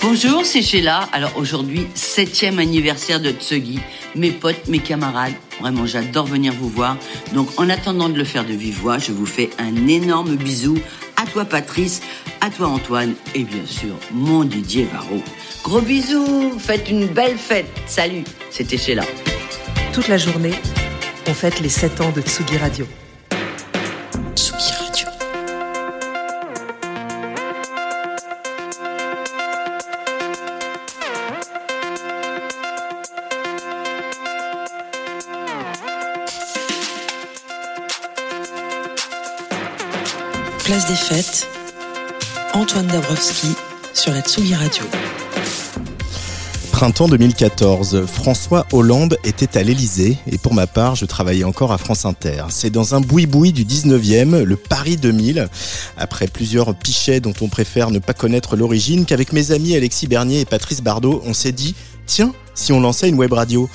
Bonjour, c'est Sheila. Alors aujourd'hui, septième anniversaire de Tsugi. Mes potes, mes camarades, vraiment j'adore venir vous voir. Donc en attendant de le faire de vive voix, je vous fais un énorme bisou à toi Patrice, à toi Antoine et bien sûr mon Didier Varro. Gros bisous, faites une belle fête. Salut, c'était Sheila. Toute la journée, on fête les 7 ans de Tsugi Radio. Des fêtes, Antoine Dabrowski sur la Tsugi Radio. Printemps 2014, François Hollande était à l'Elysée et pour ma part, je travaillais encore à France Inter. C'est dans un boui-boui du 19e, le Paris 2000, après plusieurs pichets dont on préfère ne pas connaître l'origine, qu'avec mes amis Alexis Bernier et Patrice Bardot, on s'est dit, tiens, si on lançait une web radio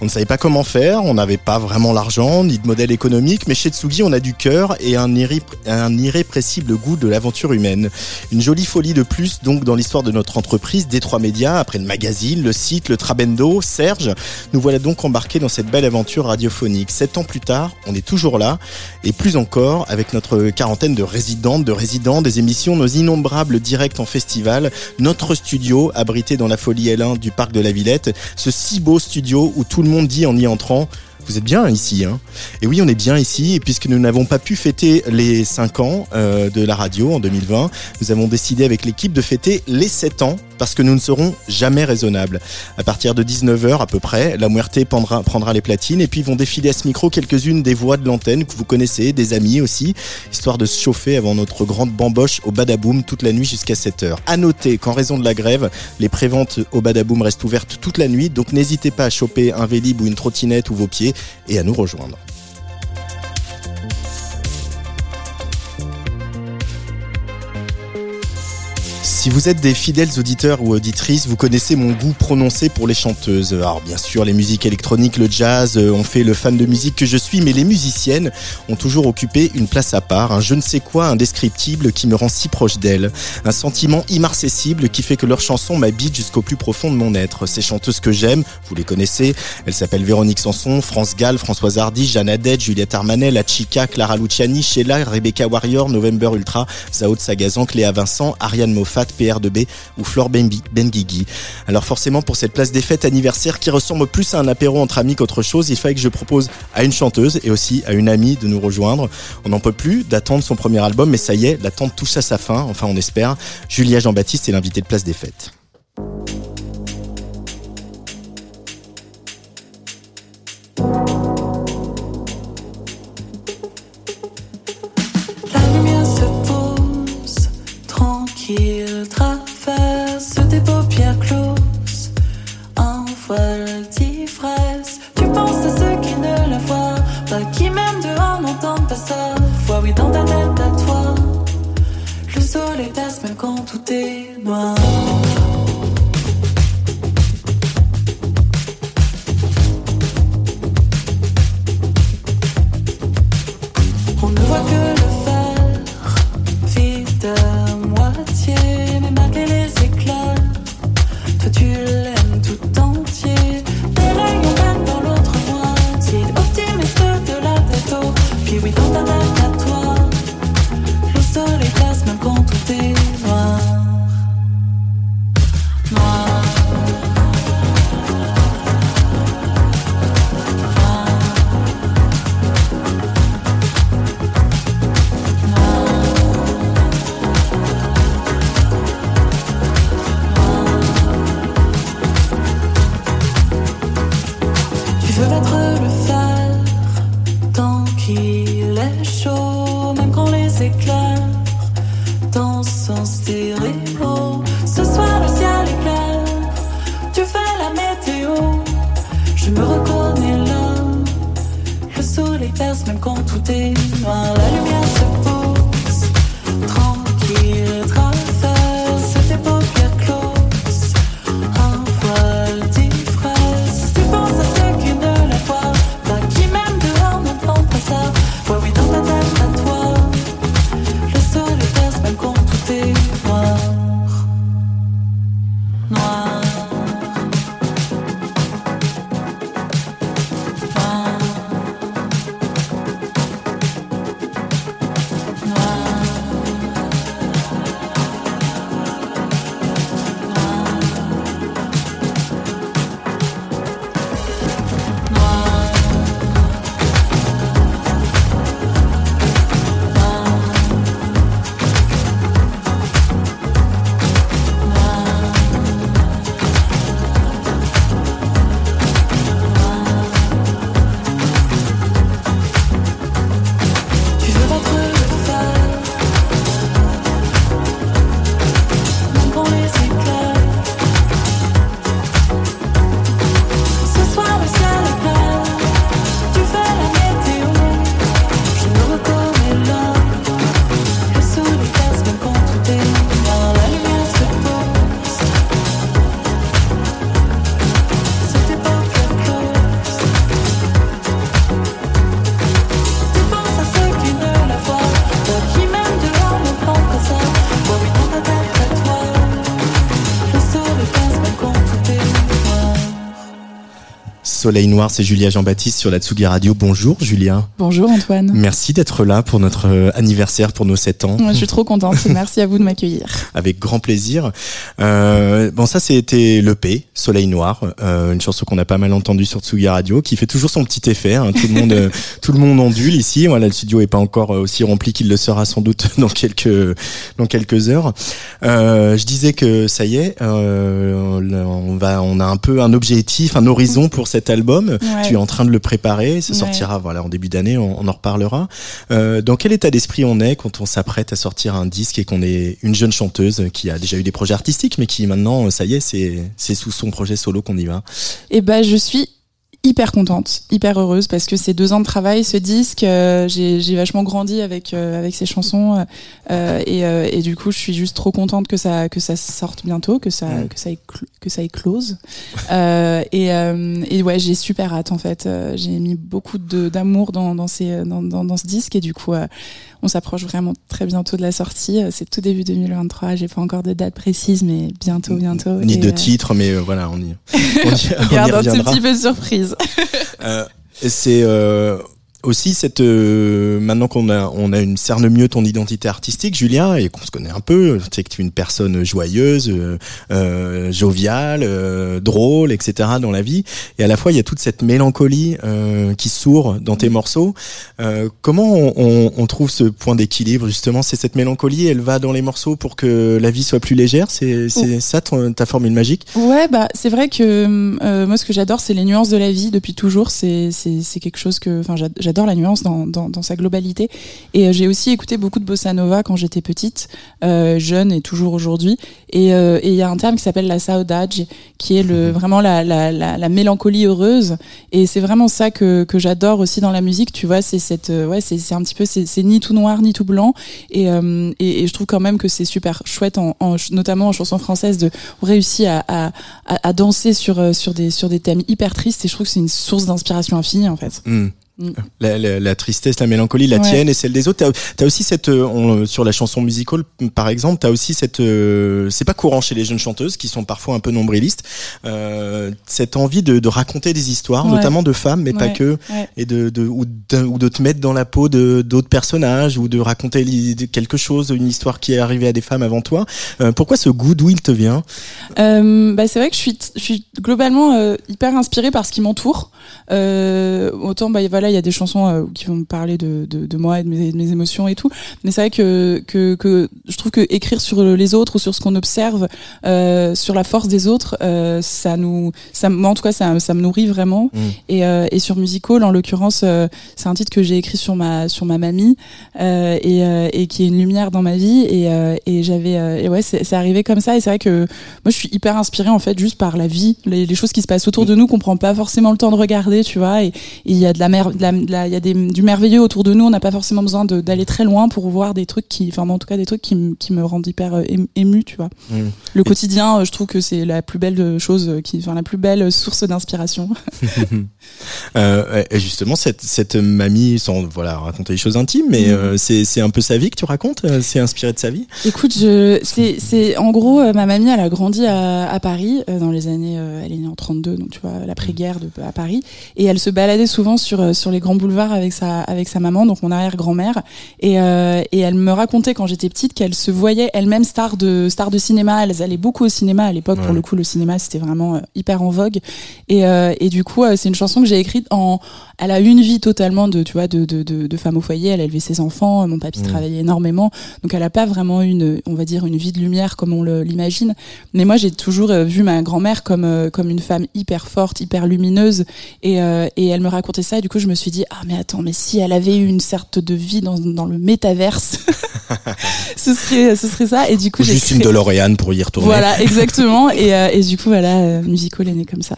on ne savait pas comment faire, on n'avait pas vraiment l'argent ni de modèle économique, mais chez Tsugi, on a du cœur et un, irré un irrépressible goût de l'aventure humaine. Une jolie folie de plus donc dans l'histoire de notre entreprise, Détroit Média, après le magazine, le site, le Trabendo, Serge. Nous voilà donc embarqués dans cette belle aventure radiophonique. Sept ans plus tard, on est toujours là, et plus encore avec notre quarantaine de résidentes, de résidents, des émissions, nos innombrables directs en festival, notre studio abrité dans la folie L1 du parc de la Villette, ce si beau studio où tout le monde dit en y entrant vous êtes bien ici, hein. Et oui, on est bien ici, et puisque nous n'avons pas pu fêter les 5 ans euh, de la radio en 2020, nous avons décidé avec l'équipe de fêter les 7 ans, parce que nous ne serons jamais raisonnables. À partir de 19h à peu près, la Muerte prendra, les platines, et puis vont défiler à ce micro quelques-unes des voix de l'antenne que vous connaissez, des amis aussi, histoire de se chauffer avant notre grande bamboche au Badaboom toute la nuit jusqu'à 7h. À noter qu'en raison de la grève, les préventes au Badaboom restent ouvertes toute la nuit, donc n'hésitez pas à choper un vélib ou une trottinette ou vos pieds et à nous rejoindre. Si vous êtes des fidèles auditeurs ou auditrices, vous connaissez mon goût prononcé pour les chanteuses. Alors bien sûr, les musiques électroniques, le jazz euh, ont fait le fan de musique que je suis, mais les musiciennes ont toujours occupé une place à part, un je ne sais quoi indescriptible qui me rend si proche d'elles, un sentiment immarcessible qui fait que leurs chansons m'habitent jusqu'au plus profond de mon être. Ces chanteuses que j'aime, vous les connaissez, elles s'appellent Véronique Sanson, France Gall, Françoise Hardy, Jeanne Haddad, Juliette Armanet, La Chica, Clara Luciani, Sheila, Rebecca Warrior, November Ultra, Zao Sagazan, Cléa Vincent, Ariane Moffat, PR2B ou Flore Benguigui. Alors forcément pour cette place des fêtes anniversaire qui ressemble plus à un apéro entre amis qu'autre chose, il fallait que je propose à une chanteuse et aussi à une amie de nous rejoindre. On n'en peut plus d'attendre son premier album, mais ça y est, l'attente touche à sa fin, enfin on espère. Julia Jean-Baptiste est l'invité de place des fêtes. Voile d'ivresse. Tu penses à ceux qui ne la voient pas, qui même dehors n'entendent pas sa voix. Oui, dans ta tête à toi, le soleil passe même quand tout est noir. Soleil Noir, c'est Julia Jean-Baptiste sur la Tsugi Radio. Bonjour Julia. Bonjour Antoine. Merci d'être là pour notre euh, anniversaire, pour nos 7 ans. Moi, je suis trop contente. Merci à vous de m'accueillir. Avec grand plaisir. Euh, bon, ça, c'était l'EP, Soleil Noir, euh, une chanson qu'on a pas mal entendue sur Tsugi Radio, qui fait toujours son petit effet. hein. Tout le monde, euh, tout le monde ondule ici. Voilà, le studio est pas encore euh, aussi rempli qu'il le sera sans doute dans quelques, dans quelques heures. Euh, je disais que ça y est, euh, on va, on a un peu un objectif, un horizon pour cet album. Ouais. Tu es en train de le préparer. Ça Ouais. sortira, voilà, en début d'année. On, on en reparlera. Euh, dans quel état d'esprit on est quand on s'apprête à sortir un disque et qu'on est une jeune chanteuse qui a déjà eu des projets artistiques, mais qui maintenant, ça y est, c'est sous son projet solo qu'on y va? Et ben, je suis hyper contente, hyper heureuse parce que ces deux ans de travail, ce disque, euh, j'ai j'ai vachement grandi avec euh, avec ces chansons euh, et, euh, et du coup, je suis juste trop contente que ça que ça sorte bientôt, que ça que ça que ça éclose. Euh, et, euh, et ouais, j'ai super hâte en fait. Euh, j'ai mis beaucoup de d'amour dans dans ces dans, dans dans ce disque et du coup. On s'approche vraiment très bientôt de la sortie. Euh, C'est tout début 2023. J'ai pas encore de date précise, mais bientôt, bientôt. Ni Et, de euh, titre, mais euh, voilà, on y, on y, on y un tout petit peu de surprise. Euh, et c'est euh, aussi cette euh, maintenant qu'on a on a une cerne mieux ton identité artistique Julien et qu'on se connaît un peu c'est que tu es une personne joyeuse euh, euh, joviale euh, drôle etc dans la vie. Et à la fois il y a toute cette mélancolie euh, qui sourd dans tes morceaux. Euh, comment on, on, on trouve ce point d'équilibre justement? C'est cette mélancolie elle va dans les morceaux pour que la vie soit plus légère? C'est c'est ça ton, ta formule magique? Ouais, bah c'est vrai que euh, moi ce que j'adore c'est les nuances de la vie depuis toujours. C'est c'est c'est quelque chose que, enfin j'adore la nuance dans dans, dans sa globalité. Et euh, j'ai aussi écouté beaucoup de bossa nova quand j'étais petite, euh, jeune et toujours aujourd'hui. Et euh, et il y a un terme qui s'appelle la saudade, qui est le vraiment la la la, la mélancolie heureuse. Et c'est vraiment ça que que j'adore aussi dans la musique. Tu vois, c'est cette ouais c'est un petit peu c'est ni tout noir ni tout blanc. Et euh, et, et je trouve quand même que c'est super chouette en, en notamment en chanson française de réussir à, à, à, danser sur, sur, des, sur des thèmes hyper tristes et je trouve que c'est une source d'inspiration infinie en fait. Hmm. Mm. La, la- la tristesse, la mélancolie, la Ouais. tienne et celle des autres. T'as as aussi cette, euh, on- sur la chanson musicale, par exemple, t'as aussi cette, euh, c'est pas courant chez les jeunes chanteuses qui sont parfois un peu nombrilistes, euh, cette envie de, de raconter des histoires, Ouais. notamment de femmes, mais pas que, et de, de ou, de ou de te mettre dans la peau de d'autres personnages ou de raconter quelque chose, une histoire qui est arrivée à des femmes avant toi. Euh, pourquoi ce goût d'où il te vient? Euh, bah, c'est vrai que je suis, je suis globalement euh, hyper inspirée par ce qui m'entoure. Euh, autant bah, voilà, il y a des chansons euh, qui vont me parler de, de, de moi et de mes, de mes émotions et tout. Mais c'est vrai que, que que je trouve que écrire sur les autres ou sur ce qu'on observe, euh, sur la force des autres, euh, ça nous, ça, moi en tout cas, ça, ça me nourrit vraiment. Mm. Et, et sur Musical, en l'occurrence, c'est un titre que j'ai écrit sur ma sur ma mamie et, et qui est une lumière dans ma vie. Et, et j'avais, et ouais, c'est arrivé comme ça. Et c'est vrai que moi, je suis hyper inspirée en fait juste par la vie, les, les choses qui se passent autour de nous qu'on prend pas forcément le temps de regarder, tu vois. Et il y a de la mer, il y a des, du merveilleux autour de nous. On n'a pas forcément besoin d'aller très loin pour voir des trucs qui, enfin en tout cas des trucs qui, me- qui me rendent hyper euh, ém- ému, tu vois. Mm. Le quotidien, euh, je trouve que c'est la plus belle chose, euh, qui, enfin la plus belle source d'inspiration. Euh, justement, cette, cette mamie, sans voilà raconter des choses intimes, mais euh, c'est un peu sa vie que tu racontes. C'est inspiré de sa vie? Écoute, c'est, en gros, ma mamie, elle a grandi à, à Paris dans les années, elle est née en 32, donc tu vois, l'après-guerre à Paris, et elle se baladait souvent sur sur les grands boulevards avec sa avec sa maman, donc mon arrière-grand-mère, et euh, et elle me racontait quand j'étais petite qu'elle se voyait elle-même star de star de cinéma. Elles allaient beaucoup au cinéma à l'époque. Pour le coup, le cinéma c'était vraiment euh, hyper en vogue, et euh, et du coup, c'est une chanson que j'ai écrite en, elle a eu une vie totalement de tu vois de de de, de femme au foyer. Elle a élevé ses enfants. Mon papy Mhm. travaillait énormément. Donc elle a pas vraiment une, on va dire, une vie de lumière comme on l'imagine. Mais moi j'ai toujours euh, vu ma grand-mère comme euh, comme une femme hyper forte, hyper lumineuse. Et, euh, et elle me racontait ça. Et du coup je me suis dit ah mais attends mais si elle avait eu une sorte de vie dans dans le métaverse, ce serait ce serait ça. Et du coup Ou j'ai juste une créé- DeLorean pour y retourner. Voilà exactement. et, euh, et du coup voilà musical est né comme ça.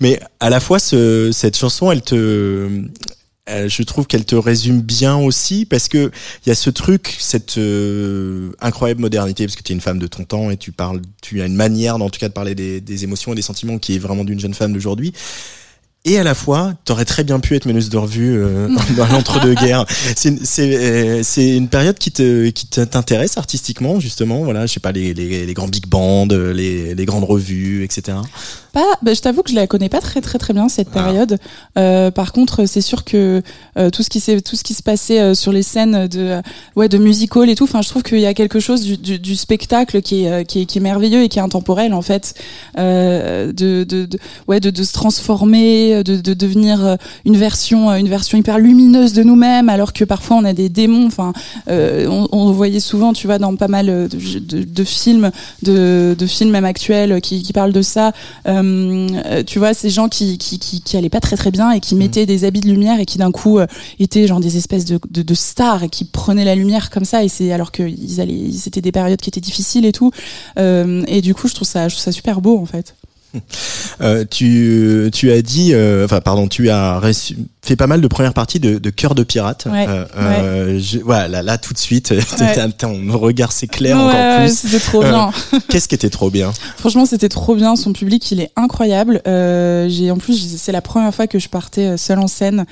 Mais à la fois, ce, cette chanson, elle te, euh, je trouve qu'elle te résume bien aussi parce que il y a ce truc, cette euh, incroyable modernité, parce que tu es une femme de ton temps et tu parles, tu as une manière, en tout cas, de parler des émotions et des sentiments qui est vraiment d'une jeune femme d'aujourd'hui. Et à la fois, t'aurais très bien pu être meneuse de revue euh, dans l'entre-deux-guerres. C'est une- c'est euh, c'est une période qui te qui t'intéresse artistiquement justement. Voilà, je sais pas les, les, les grands big bands, les, les grandes revues, etc. Pas, bah, je t'avoue que je la connais pas très très très bien cette Ah. période. Euh, par contre, c'est sûr que euh, tout ce qui tout ce qui se passait euh, sur les scènes de euh, ouais de musical et tout. Enfin, je trouve qu'il y a quelque chose du, du, du spectacle qui est, euh, qui est qui est merveilleux et qui est intemporel en fait. Euh, de, de, de ouais de, de se transformer, de, de devenir euh, une version euh, une version hyper lumineuse de nous-mêmes, alors que parfois on a des démons. Enfin, euh, on, on voyait souvent, tu vois, dans pas mal de, de, de films, de, de films même actuels qui, qui parlent de ça. Euh, euh, tu vois, ces gens qui, qui, qui, qui allaient pas très très bien et qui mettaient des habits de lumière et qui d'un coup euh, étaient genre des espèces de, de, stars et qui prenaient la lumière comme ça et c'est alors que ils allaient, c'était des périodes qui étaient difficiles et tout. Euh, et du coup, je trouve ça, je trouve ça super beau en fait. Euh, tu, tu as dit, euh, enfin pardon, tu as reçu- fait pas mal de premières parties de, de Cœur de pirate. Ouais, Euh, euh, je- voilà, là, là, tout de suite, Ouais. ton regard s'éclaire Ouais, encore ouais, plus. c'était trop Euh, bien. Qu'est-ce qui était trop bien? Franchement, c'était trop bien. Son public, il est incroyable. Euh, j'ai en plus, c'est la première fois que je partais euh, seule en scène,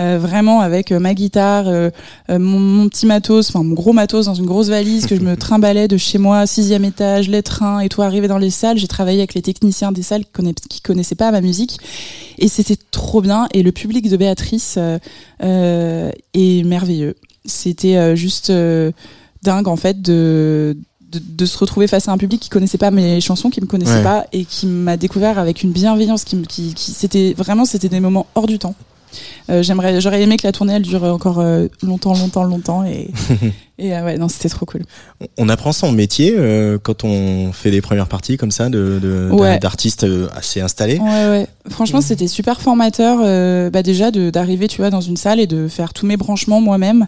euh, vraiment avec euh, ma guitare, euh, euh, mon, mon petit matos, enfin mon gros matos dans une grosse valise que je me trimballais de chez moi, sixième étage, les trains et tout. Arrivé dans les salles, j'ai travaillé avec les techniciens des salles qui connaissaient pas ma musique et c'était trop bien. Et le public de Béatrice euh, euh, est merveilleux. C'était euh, juste euh, dingue en fait de, de de se retrouver face à un public qui connaissait pas mes chansons, qui me connaissait Ouais. pas et qui m'a découvert avec une bienveillance qui, qui, qui c'était vraiment c'était des moments hors du temps. Euh, j'aimerais j'aurais aimé que la tournée elle dure encore euh, longtemps longtemps longtemps et et euh, ouais non c'était trop cool. On apprend son métier quand on fait des premières parties comme ça de de- Ouais. d'artistes assez installés? Ouais, ouais. Franchement, c'était super formateur. bah déjà de- d'arriver, tu vois, dans une salle et de faire tous mes branchements moi-même.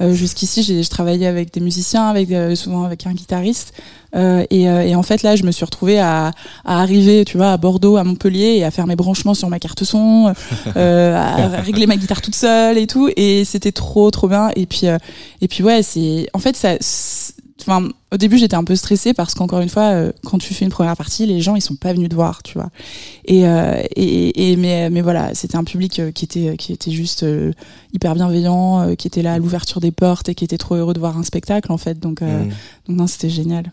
Euh, Jusqu'ici, j'ai je travaillais avec des musiciens, avec euh, souvent avec un guitariste. Euh, et, euh, et en fait, là, je me suis retrouvée à, à arriver, tu vois, à Bordeaux, à Montpellier, et à faire mes branchements sur ma carte son, euh, à régler ma guitare toute seule et tout. Et c'était trop, trop bien. Et puis, euh, et puis ouais, c'est, en fait, ça. Enfin, au début, j'étais un peu stressée parce qu'encore une fois, euh, quand tu fais une première partie, les gens ils sont pas venus te voir, tu vois. Et, euh, et, et mais, mais voilà, c'était un public euh, qui était qui était juste euh, hyper bienveillant, qui était là à l'ouverture des portes et qui était trop heureux de voir un spectacle en fait. Donc, euh, Mm. donc non, c'était génial.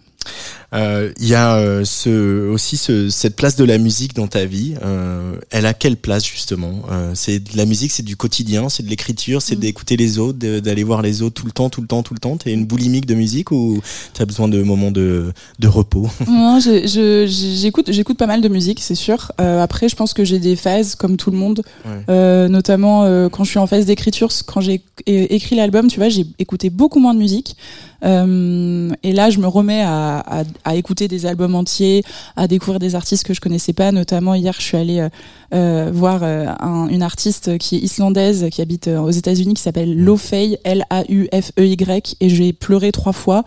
Il y a ce, aussi ce, cette place de la musique dans ta vie. Elle a quelle place justement C'est de la musique, c'est du quotidien, c'est de l'écriture, c'est Mm. d'écouter les autres, d'aller voir les autres tout le temps, tout le temps, tout le temps. T'es une boulimique de musique ou t'as besoin de moments de, de repos Non, j'écoute, j'écoute pas mal de musique, c'est sûr. Euh, après, je pense que j'ai des phases comme tout le monde, Ouais. Euh, notamment euh, quand je suis en phase d'écriture. Quand j'ai écrit l'album, tu vois, j'ai écouté beaucoup moins de musique. Euh, et là, je me remets à, à, à écouter des albums entiers, à découvrir des artistes que je connaissais pas. Notamment hier, je suis allée euh, euh, voir euh, un- une artiste qui est islandaise, qui habite aux États-Unis, qui s'appelle Lofey, L-A-U-F-E-Y, et j'ai pleuré trois fois.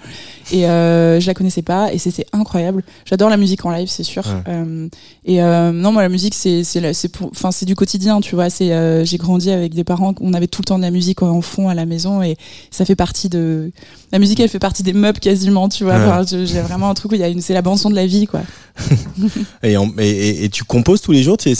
Et euh, je la connaissais pas, et c'était incroyable. J'adore la musique en live, c'est sûr. Ouais. Et euh, non, moi, la musique, c'est c'est la- c'est pour, enfin, c'est du quotidien, tu vois. C'est euh, j'ai grandi avec des parents, on avait tout le temps de la musique en fond à la maison, et ça fait partie de la musique, elle fait partie des meubles quasiment, tu vois. Ouais. Enfin, je- j'ai vraiment un truc où il y a une, c'est la bande son de la vie, quoi. et, en- et, et- et tu composes tous les jours tu,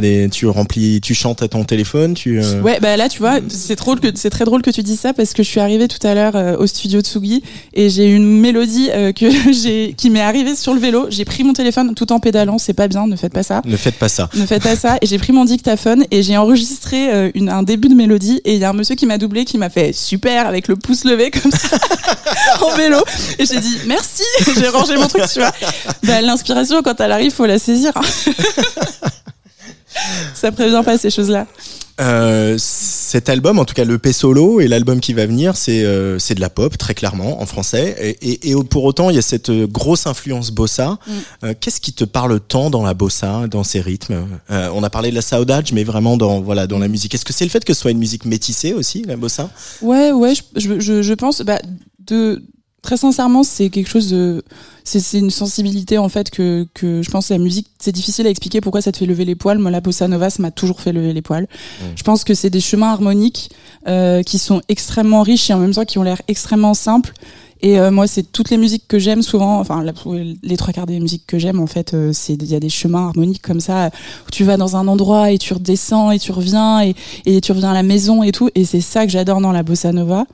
des, tu remplis, tu chantes à ton téléphone tu, euh, Ouais, bah là, tu vois, c'est drôle que c'est très drôle que tu dis ça parce que je suis arrivée tout à l'heure euh, au studio Tsugi et j'ai une mélodie euh, que qui m'est arrivée sur le vélo. J'ai pris mon téléphone tout en pédalant, c'est pas bien, ne faites pas ça. Ne faites pas ça. Ne faites pas ça. Et j'ai pris mon dictaphone et j'ai enregistré une, un début de mélodie. Et il y a un monsieur qui m'a doublé, qui m'a fait super avec le pouce levé comme ça en vélo. Et j'ai dit merci. j'ai rangé mon truc, tu vois. Bah, L'inspiration, quand elle arrive, faut la saisir. ça prévient pas ces choses-là. Euh, cet album, en tout cas le P solo et l'album qui va venir, c'est euh, c'est de la pop très clairement en français. Et, et, et pour autant, il y a cette euh, grosse influence bossa. Mm. Euh, Qu'est-ce qui te parle tant dans la bossa, dans ces rythmes? On a parlé de la saudade, mais vraiment dans voilà dans la musique. Est-ce que c'est le fait que ce soit une musique métissée aussi, la bossa? Ouais, ouais, je, je, je, je pense, bah, de, très sincèrement, c'est quelque chose de, c'est, une sensibilité, en fait, que, que je pense la musique, c'est difficile à expliquer pourquoi ça te fait lever les poils. Moi, la bossa nova, ça m'a toujours fait lever les poils. Je pense que c'est des chemins harmoniques, euh, qui sont extrêmement riches et en même temps qui ont l'air extrêmement simples. Et euh, moi, c'est toutes les musiques que j'aime souvent, enfin la- les trois quarts des musiques que j'aime, en fait, euh, c'est il y a des chemins harmoniques comme ça où tu vas dans un endroit et tu redescends et tu reviens et, et tu reviens à la maison et tout. Et c'est ça que j'adore dans la bossa nova.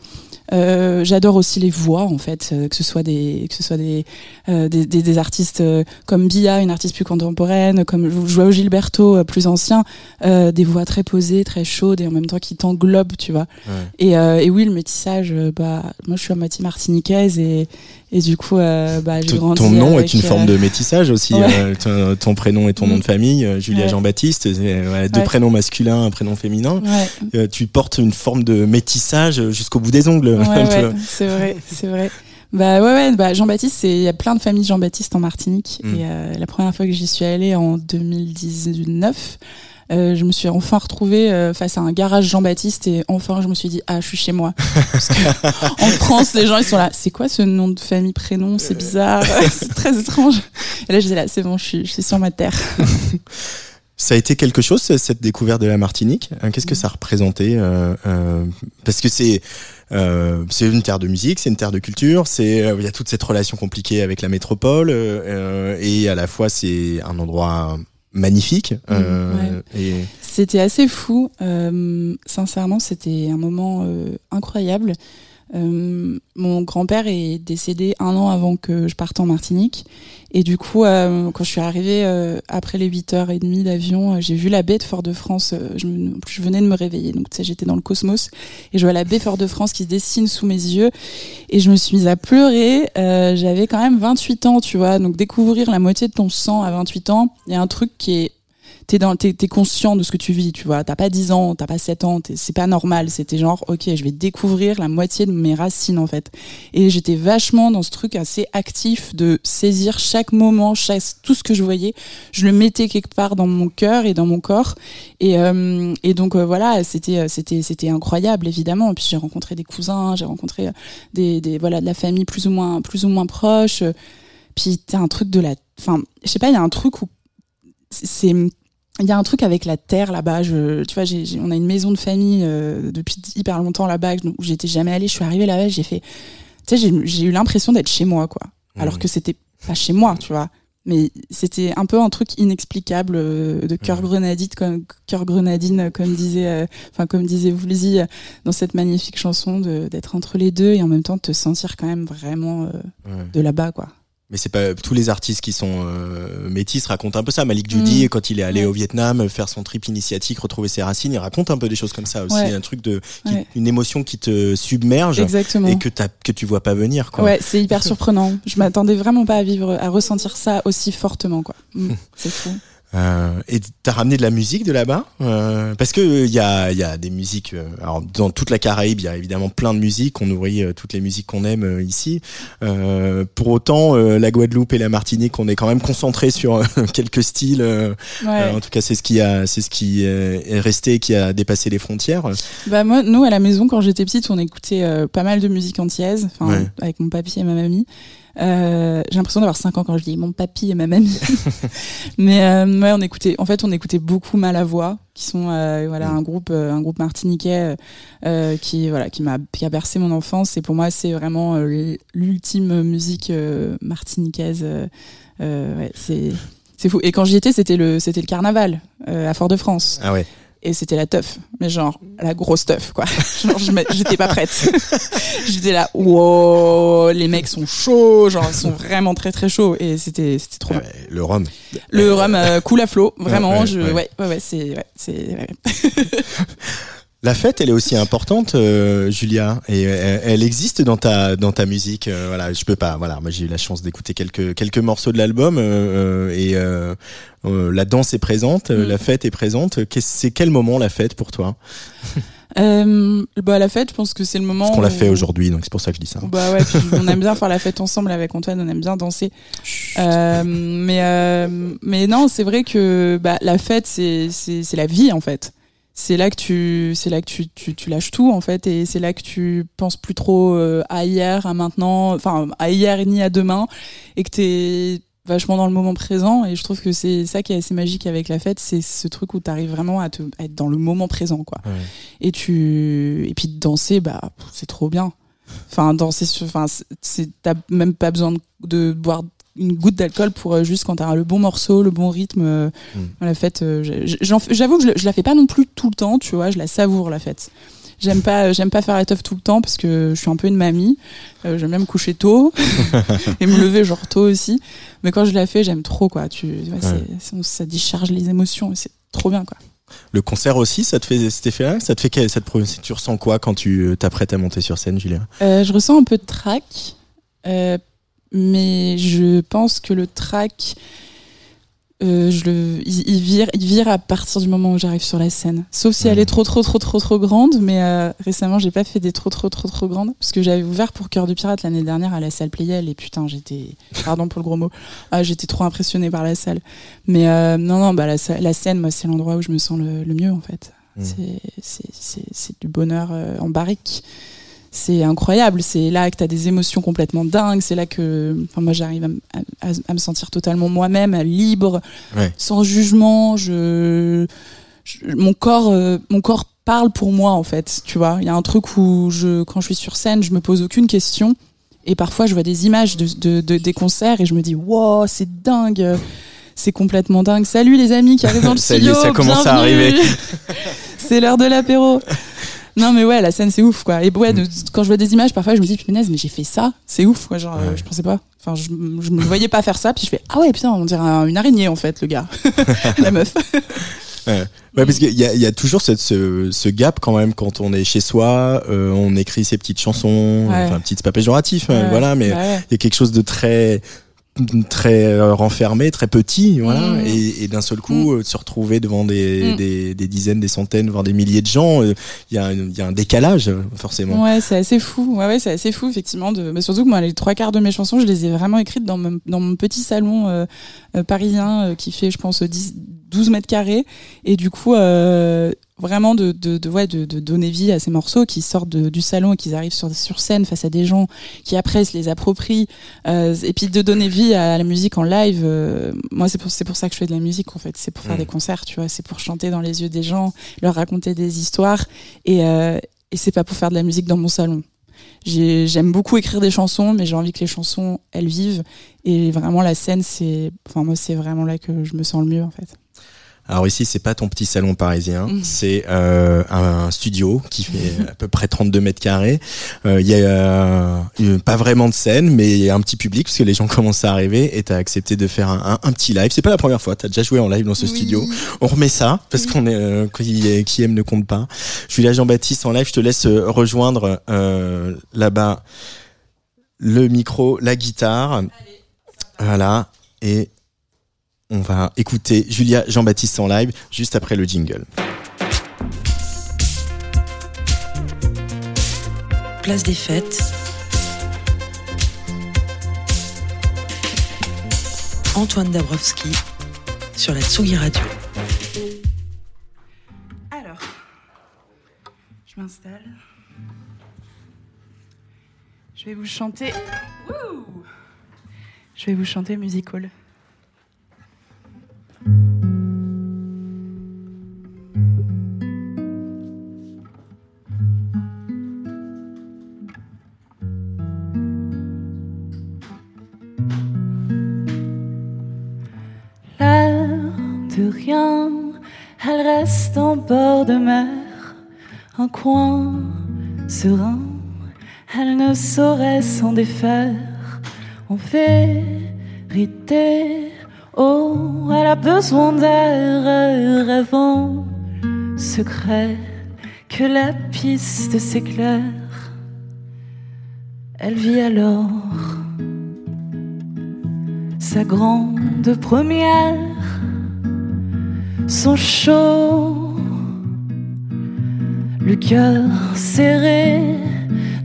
Euh, j'adore aussi les voix en fait, euh, que ce soit des que ce soit des euh, des, des, des artistes euh, comme Bia, une artiste plus contemporaine, comme Joao Gilberto, euh, plus ancien, euh, des voix très posées, très chaudes et en même temps qui t'englobent, tu vois. Ouais. Et, euh, et oui, le métissage, bah moi je suis à moitié martiniquaise et et du coup euh, bah j'ai grandi. Ton nom avec, est une forme euh, de métissage aussi. Ouais. euh, ton, ton prénom et ton Mm. nom de famille, euh, Julia Ouais. Jean-Baptiste, ouais, deux prénoms masculins, un prénom féminin. Tu portes une forme de métissage jusqu'au bout des ongles. c'est vrai, c'est vrai. Bah ouais, ouais, bah Jean-Baptiste, il y a plein de familles Jean-Baptiste en Martinique. Mm. Et la première fois que j'y suis allée en 2019, euh, je me suis enfin retrouvée euh, face à un garage Jean-Baptiste et enfin je me suis dit ah je suis chez moi. Parce que en France, les gens ils sont là, c'est quoi ce nom de famille, prénom, c'est bizarre, c'est très étrange. Et là j'étais là, c'est bon, je suis, je suis sur ma terre. Ça a été quelque chose cette découverte de la Martinique. Hein, Qu'est-ce que ça représentait euh, euh, Parce que c'est euh, c'est une terre de musique, c'est une terre de culture. C'est euh, il y a toute cette relation compliquée avec la métropole euh, euh, et à la fois c'est un endroit magnifique. euh, et C'était assez fou. Euh, sincèrement, c'était un moment euh, incroyable. Euh, mon grand-père est décédé un an avant que je parte en Martinique. Et du coup, euh, quand je suis arrivée euh, après les 8h30 d'avion, j'ai vu la baie de Fort-de-France. je, je venais de me réveiller. Donc, j'étais dans le cosmos. Et je vois la baie Fort-de-France qui se dessine sous mes yeux. Et je me suis mise à pleurer. J'avais quand même 28 ans, tu vois. Donc, découvrir la moitié de ton sang à 28 ans, il y a un truc qui est t'es dans t'es, t'es conscient de ce que tu vis tu vois. T'as pas 10 ans t'as pas 7 ans c'est pas normal. C'était genre ok je vais découvrir la moitié de mes racines en fait. Et j'étais vachement dans ce truc assez actif de saisir chaque moment chaque, tout ce que je voyais. Je le mettais quelque part dans mon cœur et dans mon corps. Et, euh, et donc euh, voilà c'était c'était c'était incroyable évidemment. Puis j'ai rencontré des cousins j'ai rencontré des, des voilà de la famille plus ou moins plus ou moins proche. Puis t'as un truc de la enfin je sais pas il y a un truc où c'est il y a un truc avec la terre là-bas. Je, tu vois, on a une maison de famille euh, depuis hyper longtemps là-bas où j'étais jamais allée. Je suis arrivée là-bas, j'ai fait, tu sais, j'ai, eu l'impression d'être chez moi, quoi. Alors Mhm. que c'était pas chez moi, tu vois. mais c'était un peu un truc inexplicable euh, de cœur grenadine comme cœur grenadine comme disait euh, enfin comme disait Woolsey dans cette magnifique chanson d'être entre les deux et en même temps de te sentir quand même vraiment euh, Ouais. de là-bas quoi Mais c'est pas tous les artistes qui sont euh, métis racontent un peu ça. Malik Judy, Mm. quand il est allé Ouais. au Vietnam faire son trip initiatique, retrouver ses racines, il raconte un peu des choses comme ça aussi. Ouais. Un truc de, qui- Ouais. une émotion qui te submerge exactement et que t'as, que tu vois pas venir. Quoi. ouais c'est hyper surprenant je m'attendais vraiment pas à vivre à ressentir ça aussi fortement quoi Mm, c'est fou Euh, et t'as ramené de la musique de là-bas euh, parce que il y a, y a des musiques. euh, alors dans toute la Caraïbe, il y a évidemment plein de musiques. On ouvrit euh, toutes les musiques qu'on aime euh, ici. Euh, pour autant, euh, la Guadeloupe et la Martinique, on est quand même concentré sur euh, quelques styles. euh, ouais. euh, en tout cas, c'est ce qui a, c'est ce qui euh, est resté, et qui a dépassé les frontières. Bah moi, nous à la maison quand j'étais petite, on écoutait euh, pas mal de musique antillaise, Ouais. avec mon papy et ma mamie. Euh, j'ai l'impression d'avoir 5 ans quand je dis mon papy et ma mamie. Mais euh, ouais, on écoutait. En fait, on écoutait beaucoup Malavoie, qui sont euh, voilà Mm. un groupe euh, un groupe martiniquais euh, qui voilà qui m'a qui a bercé mon enfance. Et pour moi, c'est vraiment l'ultime musique martiniquaise. ouais, c'est c'est fou. Et quand j'y étais, c'était le c'était le carnaval euh, à Fort-de-France Ah ouais. Et c'était la teuf mais genre la grosse teuf quoi genre je j'étais pas prête j'étais là wow les mecs sont chauds genre ils sont vraiment très très chauds et c'était c'était trop Ah bien ouais, le rhum. le rhum euh, coule à flot vraiment ouais, je ouais. ouais ouais c'est ouais, c'est ouais. La fête, elle est aussi importante, euh, Julia, et elle, elle existe dans ta dans ta musique. euh, voilà, je peux pas. Voilà, moi j'ai eu la chance d'écouter quelques quelques morceaux de l'album euh, euh, et euh, euh, la danse est présente, euh, Mm. la fête est présente. C'est quel moment la fête pour toi? Euh, bah la fête je pense que c'est le moment Parce qu'on l'a fait aujourd'hui, donc c'est pour ça que je dis ça. Bah ouais, puis on aime bien faire la fête ensemble avec Antoine, on aime bien danser. Euh, mais euh, mais non, c'est vrai que bah, la fête c'est c'est la vie en fait. C'est là que tu c'est là que tu, tu tu lâches tout en fait et c'est là que tu penses plus trop euh, à hier, à maintenant, enfin à hier ni à demain et que t'es vachement dans le moment présent et je trouve que c'est ça qui est assez magique avec la fête, c'est ce truc où t'arrives vraiment à, te, à être dans le moment présent quoi Ouais. et tu et puis de danser bah c'est trop bien enfin danser enfin c'est t'as même pas besoin de, de boire une goutte d'alcool pour euh, juste quand t'as le bon morceau le bon rythme euh, Mm. la fête euh, j'avoue que je, je la fais pas non plus tout le temps tu vois je la savoure la fête J'aime pas, j'aime pas faire la teuf tout le temps parce que je suis un peu une mamie. Euh, j'aime bien me coucher tôt et me lever genre tôt aussi. Mais quand je la fais, j'aime trop quoi. Tu, ça décharge les émotions et c'est trop bien quoi. Le concert aussi, ça te fait cet effet-là Ça te fait quel- ça te tu ressens quoi quand tu t'apprêtes à monter sur scène, Julia Euh, je ressens un peu de trac, euh, mais je pense que le trac, euh, je le, il, il vire, il vire à partir du moment où j'arrive sur la scène. Sauf si elle est trop, trop, trop, trop, trop grande. Mais euh, récemment, j'ai pas fait des trop, trop, trop, trop grandes parce que j'avais ouvert pour Cœur de Pirate l'année dernière à la salle Playel et putain, j'étais, pardon pour le gros mot, ah, j'étais trop impressionnée par la salle. Mais euh, non, non, bah la, la scène, moi, c'est l'endroit où je me sens le, le mieux en fait. C'est, c'est, c'est du bonheur euh, en barrique c'est incroyable. C'est là que tu as des émotions complètement dingues. C'est là que enfin, moi, j'arrive à, m- à- à me sentir totalement moi-même, libre, Ouais. sans jugement. Je, je- mon, corps, euh, mon corps parle pour moi, en fait. Tu vois, il y a un truc où, je, quand je suis sur scène, je me pose aucune question. Et parfois, je vois des images de, de- de- des concerts et je me dis, wow, c'est dingue. C'est complètement dingue. Salut les amis qui arrivent dans le studio. ça commence à arriver. c'est l'heure de l'apéro. Non mais ouais, la scène c'est ouf quoi. Et ouais, de- quand je vois des images, parfois je me dis punaise, mais j'ai fait ça, c'est ouf quoi. Genre, euh, Ouais. je pensais pas. Enfin, je, je me voyais pas faire ça, puis je fais ah ouais putain, on dirait un- une araignée en fait, le gars, la meuf. Ouais, parce qu'il y a, il y a toujours cette, ce, ce gap quand même quand on est chez soi, euh, on écrit ses petites chansons, Ouais. enfin petit c'est pas péjoratif, hein, Ouais, voilà, mais bah ouais. il y a quelque chose de très très euh, renfermé, très petit, voilà, Mm. et, et d'un seul coup euh, de se retrouver devant des, Mm. des, des dizaines, des centaines, voire des milliers de gens, euh, il y, a un- il y a un décalage euh, forcément. Ouais, c'est assez fou. Ouais, ouais, c'est assez fou, effectivement. De... Mais surtout que moi, les trois quarts de mes chansons, je les ai vraiment écrites dans mon, dans mon petit salon euh, euh, parisien euh, qui fait, je pense, 10, 12 mètres carrés. Et du coup, euh, vraiment de, de, de, ouais, de, de donner vie à ces morceaux qui sortent de- du salon et qui arrivent sur, sur scène face à des gens qui après se les approprient. Euh, et puis de donner vie à la musique en live. euh, moi, c'est pour, c'est pour ça que je fais de la musique, en fait. C'est pour faire Mm. des concerts, tu vois. C'est pour chanter dans les yeux des gens, leur raconter des histoires. Et, euh, et c'est pas pour faire de la musique dans mon salon. j'ai- j'aime beaucoup écrire des chansons, mais j'ai envie que les chansons, elles vivent. Et vraiment, la scène, c'est, enfin, moi, c'est vraiment là que je me sens le mieux, en fait. Alors ici, c'est pas ton petit salon parisien, Mhm. c'est euh, un studio qui fait à peu près 32 mètres carrés. Euh, Il y a euh, pas vraiment de scène, mais il y a un petit public parce que les gens commencent à arriver et t'as accepté de faire un, un- un petit live. C'est pas la première fois, t'as déjà joué en live dans ce Oui. studio. On remet ça parce qu'on est euh, qui, qui aime ne compte pas. Julia Jean-Baptiste en live, je te laisse euh, rejoindre euh, là-bas le micro, la guitare. Voilà et on va écouter Julia Jean-Baptiste en live juste après le jingle. Place des fêtes. Antoine Dabrowski sur la Tsugi Radio. Alors, je m'installe. Je vais vous chanter. Wouh je vais vous chanter musical. De rien, elle reste en bord de mer, un coin serein, elle ne saurait s'en défaire. En vérité, oh, elle a besoin d'air, rêvant, secret, que la piste s'éclaire. Elle vit alors sa grande première, son chaud, le cœur serré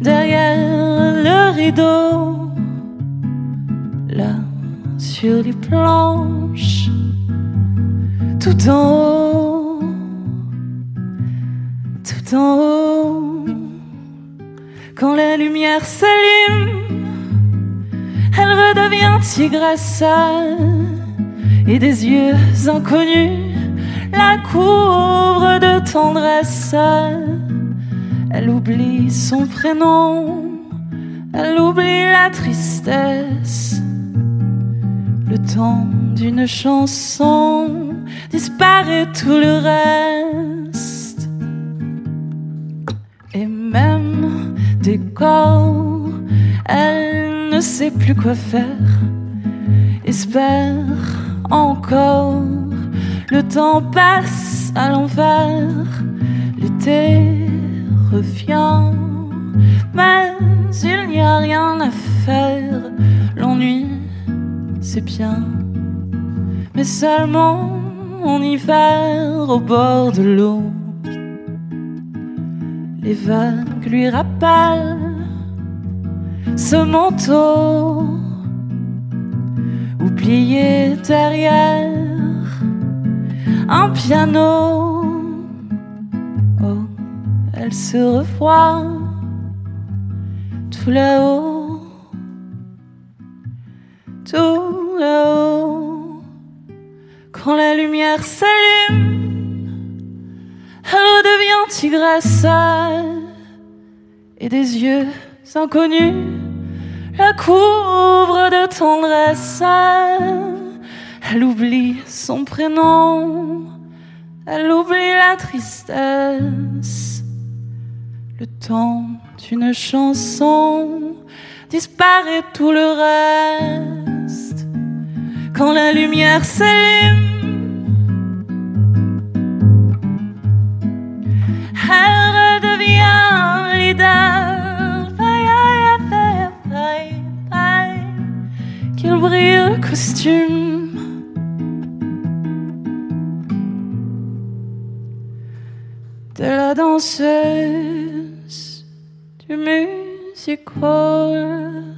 derrière le rideau, sur les planches, tout en haut, tout en haut, quand la lumière s'allume elle redevient tigresse et des yeux inconnus la couvrent de tendresse. Elle oublie son prénom, elle oublie la tristesse. Le temps d'une chanson disparaît tout le reste. Et même des corps, elle ne sait plus quoi faire. Espère encore, le temps passe à l'envers. L'été revient, mais il n'y a rien à faire. L'ennui, c'est bien, mais seulement en hiver au bord de l'eau. Les vagues lui rappellent ce manteau oublié derrière un piano. Oh, elle se revoit tout là-haut, tout là-haut. Quand la lumière s'allume, elle redevient tigresse et des yeux inconnus la couvre de tendresse. Elle oublie son prénom, elle oublie la tristesse. Le temps d'une chanson disparaît tout le reste. Quand la lumière s'allume, elle redevient leader. Qu'il brille le costume. De la danseuse du musical. Mm,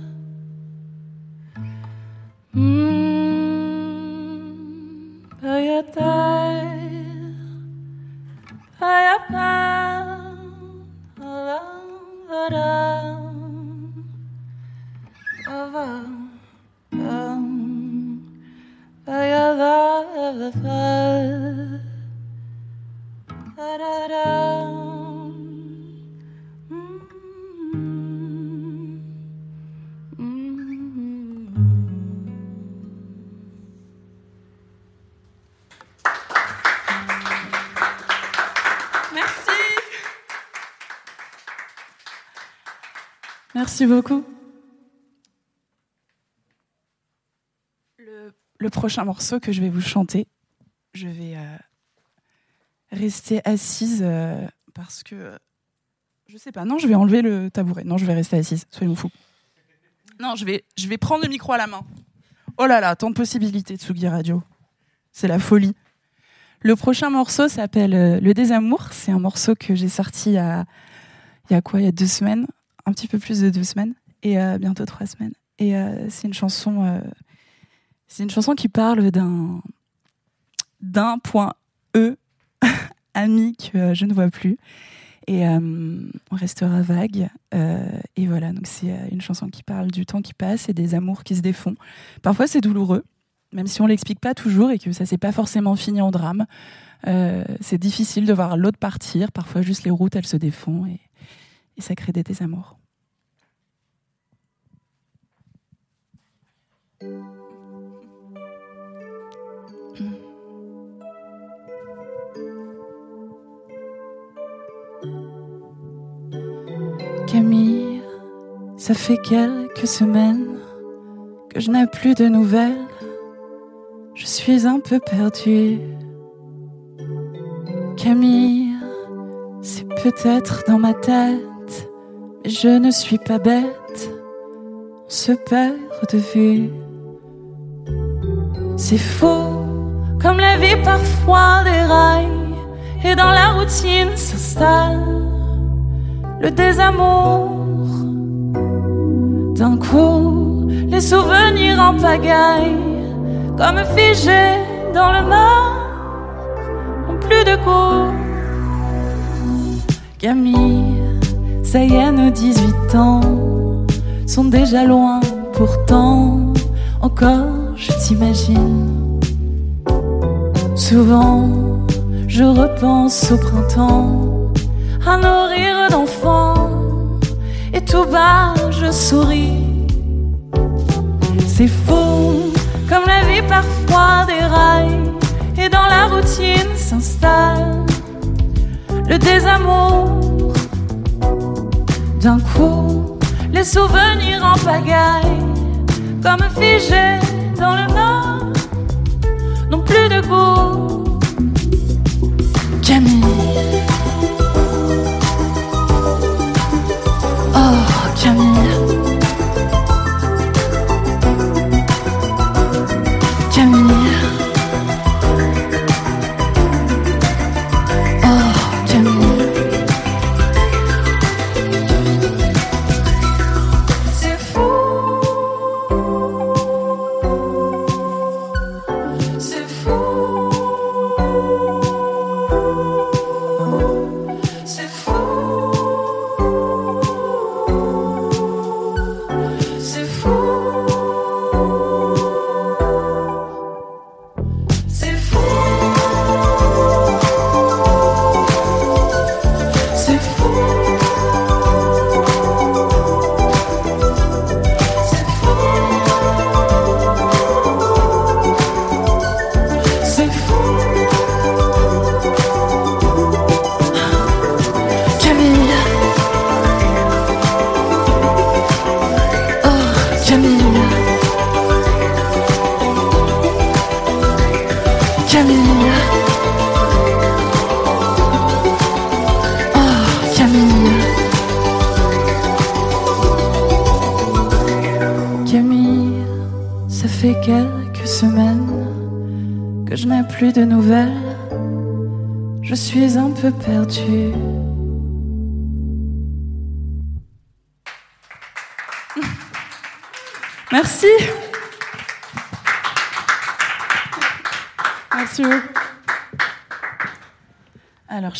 Beaucoup. Le, prochain morceau que je vais vous chanter, je vais euh, rester assise euh, parce que euh, je sais pas. Non, je vais enlever le tabouret. Non, je vais rester assise. Soyons fous. Non, je vais, je vais prendre le micro à la main. Oh là là, tant de possibilités de Tsugi Radio. C'est la folie. Le prochain morceau s'appelle euh, Le Désamour. C'est un morceau que j'ai sorti il y a quoi? Il y a deux semaines, un petit peu plus de deux semaines, et euh, bientôt trois semaines. Et euh, c'est une chanson, euh, c'est une chanson qui parle d'un d'un point E ami que je ne vois plus. Et on restera vague. Et voilà, c'est une chanson qui parle du temps qui passe et des amours qui se défont. Parfois c'est douloureux, même si on l'explique pas toujours et que ça s'est pas forcément fini en drame. C'est difficile de voir l'autre partir. Parfois juste les routes elles se défont et ça crée des désamours. Camille, ça fait quelques semaines que je n'ai plus de nouvelles. Je suis un peu perdue. Camille, c'est peut-être dans ma tête, je ne suis pas bête. On se perd de vue. C'est faux, comme la vie parfois déraille, et dans la routine s'installe le désamour. D'un coup, les souvenirs en pagaille, comme figés dans le mar, n'ont plus de goût. Camille, ça y est, nos 18 ans sont déjà loin, pourtant, encore je t'imagine. Souvent, je repense au printemps, à nos rires d'enfants, et tout bas, je souris. C'est faux, comme la vie parfois déraille, et dans la routine s'installe le désamour. D'un coup, les souvenirs en pagaille, comme figés dans le nord, n'ont plus de goût. Camille. Oh. Camille.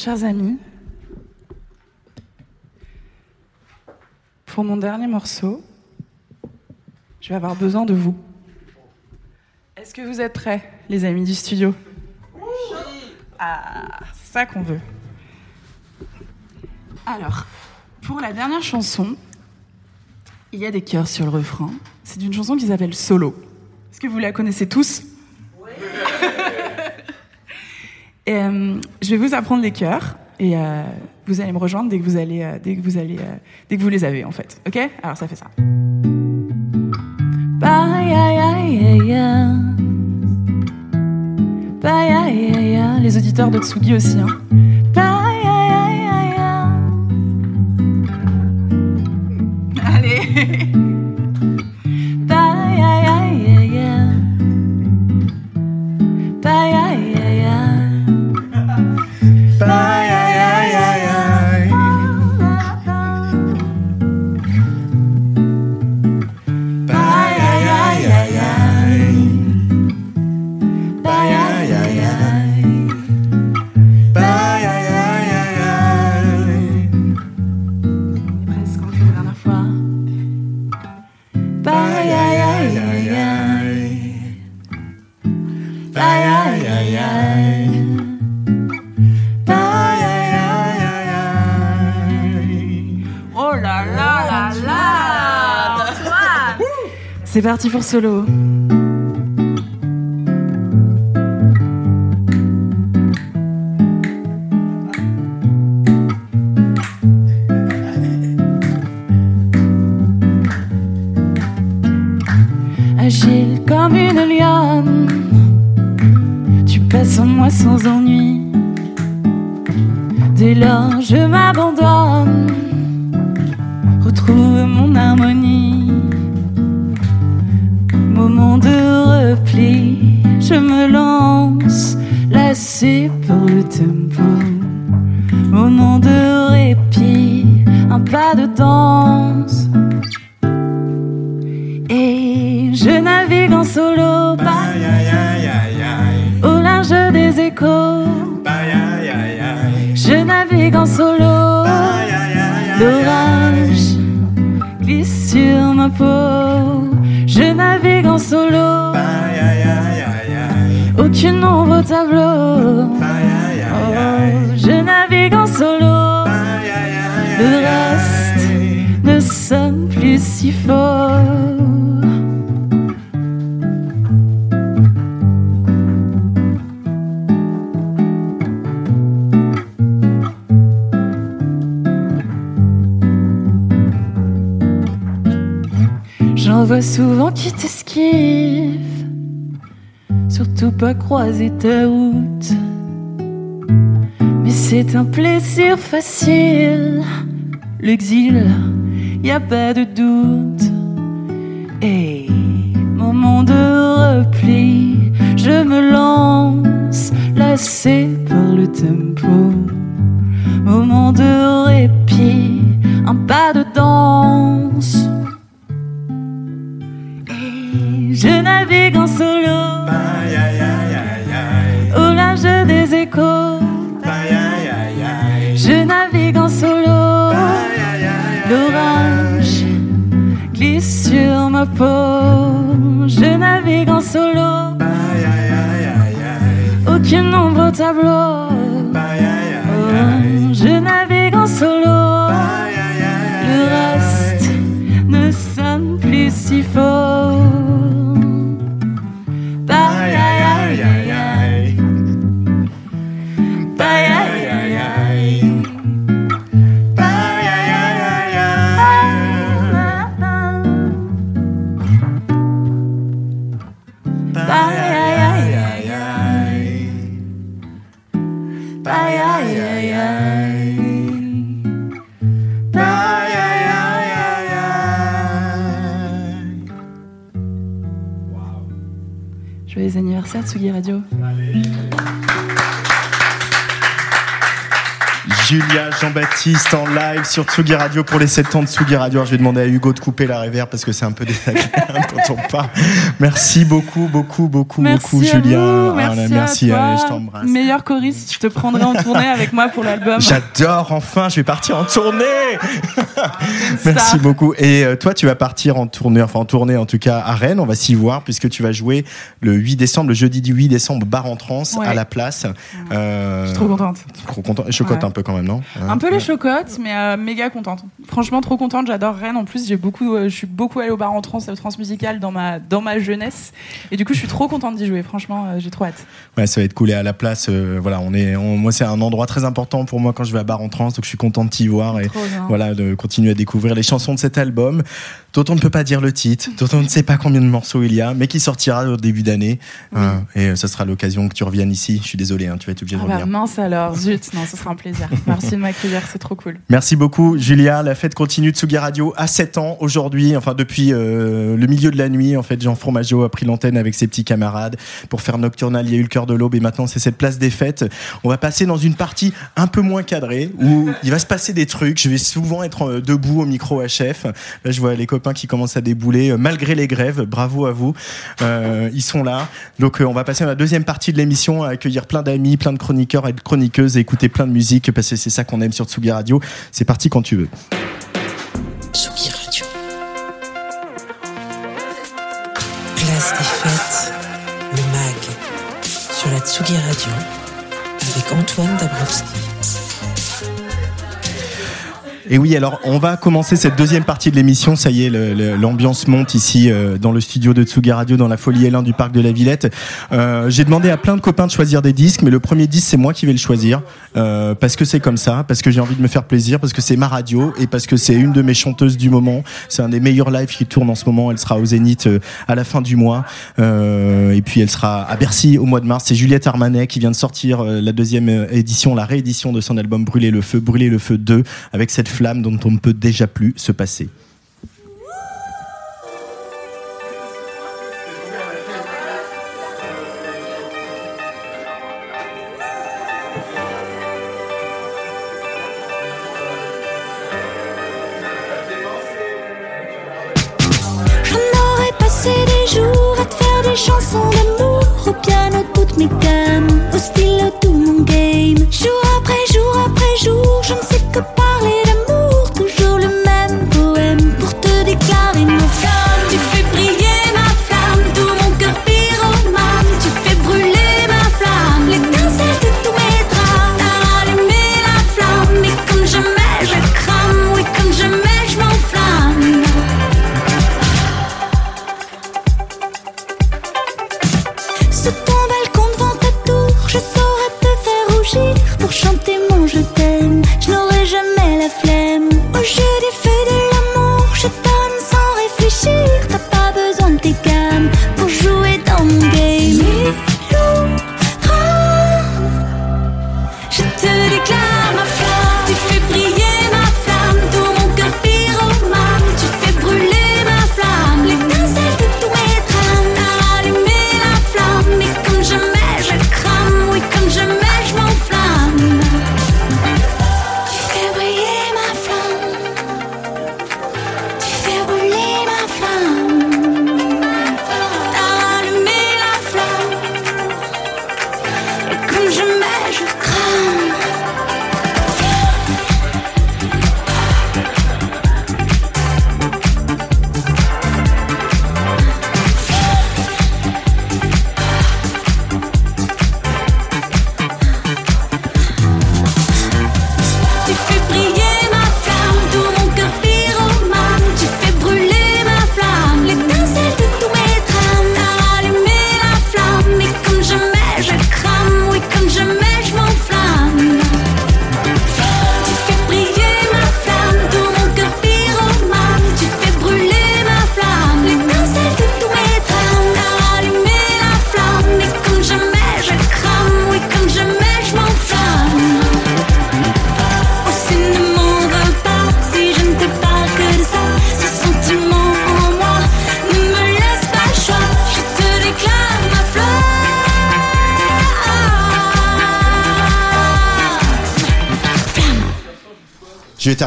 Chers amis, pour mon dernier morceau, je vais avoir besoin de vous. Est-ce que vous êtes prêts, les amis du studio? Ah, c'est ça qu'on veut. Alors, pour la dernière chanson, il y a des chœurs sur le refrain. C'est une chanson qui s'appelle Solo. Est-ce que vous la connaissez tous? Et, euh, je vais vous apprendre les chœurs et, euh, vous allez me rejoindre dès que vous allez, euh, dès que vous allez, dès que vous les avez en fait. Ok? Alors ça fait ça. Les auditeurs de Tsugi aussi. Hein. Allez. parti pour solo. Agile comme une lionne, tu passes en moi sans ennui. Dès lors, je m'abandonne retrouve mon harmonie. Me lance, lassé par le tempo. Moment de répit, un pas de danse. Et je navigue en solo, pas Bye, aïe, aïe, aïe, aïe. au large des échos. Bye. Je navigue en solo. L'orage glisse sur ma peau. Tableau. Oh, je navigue en solo. Le reste ne sonne plus si fort. J'en vois souvent qui t'esquivent, surtout pas croiser ta route. Mais c'est un plaisir facile, l'exil, y a pas de doute. Et moment de repli, je me lance, lassé par le tempo. Moment de répit, un pas de danse. Et je navigue en solo Je navigue en solo. Aïe, aïe, aïe. Aucune au tableau. Oh, je navigue en solo. Le reste ne sonne plus si fort. Anniversaire Tsugi Radio. Julia Jean-Baptiste en live sur Tsugi Radio pour les 7 ans de Tsugi Radio. Alors, je vais demander à Hugo de couper la réverb parce que c'est un peu désagréable quand on part. Merci beaucoup, beaucoup, beaucoup, beaucoup, Merci Julia. vous, Voilà, merci, à toi. je t'embrasse. Meilleur choriste, je te prendrai en tournée avec moi pour l'album. J'adore, enfin, je vais partir en tournée. Star. Merci beaucoup. Et euh, toi, tu vas partir en tournée, enfin en tournée en tout cas à Rennes. On va s'y voir puisque tu vas jouer le 8 décembre, le jeudi du 8 décembre, bar en trance Ouais. à la place. Euh, Je suis trop contente. trop content. Je cote Ouais. un peu quand même. Même, non Un peu les chocottes, mais euh, méga contente. Franchement, trop contente. J'adore Rennes. En plus, j'ai beaucoup, euh, je suis beaucoup allée au bar en trans, au transmusical dans ma dans ma jeunesse. Et du coup, je suis trop contente d'y jouer. Franchement, euh, j'ai trop hâte. Ouais, ça va être cool. Et à la place, euh, voilà, on est, on- moi, c'est un endroit très important pour moi quand je vais à Bar en Trans, donc je suis content de t'y voir et voilà, de continuer à découvrir les chansons de cet album, dont on ne peut pas dire le titre, dont on ne sait pas combien de morceaux il y a, mais qui sortira au début d'année. Euh, et euh, ça sera l'occasion que tu reviennes ici. Je suis désolé, hein, tu vas être obligé de Ah bah revenir. mince alors, zut, non, ce sera un plaisir. Merci de m'accueillir, c'est trop cool. Merci beaucoup, Julia. La fête continue de Tsugi Radio à 7 ans aujourd'hui, enfin depuis euh, le milieu de la nuit. En fait, Jean Fromageau a pris l'antenne avec ses petits camarades pour faire Nocturnal. Il y a eu le cœur de l'aube et maintenant c'est cette place des fêtes. On va passer dans une partie un peu moins cadrée où il va se passer des trucs. Je vais souvent être debout au micro HF. Là, je vois les copains qui commencent à débouler euh, malgré les grèves. Bravo à vous. Euh, ils sont là. Donc, euh, on va passer à la deuxième partie de l'émission à accueillir plein d'amis, plein de chroniqueurs et de chroniqueuses et écouter plein de musique parce que c'est ça qu'on aime sur Tsugi Radio. C'est parti quand tu veux. Tsugi Radio. Place des fêtes, le MAG, sur la Tsugi Radio, avec Antoine Dabrowski. Et oui, alors on va commencer cette deuxième partie de l'émission. Ça y est, l'ambiance monte ici euh, dans le studio de Tsugi Radio, dans la folie L1 du parc de la Villette. Euh, J'ai demandé à plein de copains de choisir des disques, mais le premier disque c'est moi qui vais le choisir euh, parce que c'est comme ça, parce que j'ai envie de me faire plaisir, parce que c'est ma radio et parce que c'est une de mes chanteuses du moment. C'est un des meilleurs lives qui tourne en ce moment. Elle sera au Zénith euh, à la fin du mois Euh, et puis elle sera à Bercy au mois de mars. C'est Juliette Armanet qui vient de sortir euh, la deuxième édition, la réédition de son album Brûler le feu, Brûler le feu 2 avec cette flamme dont on ne peut déjà plus se passer.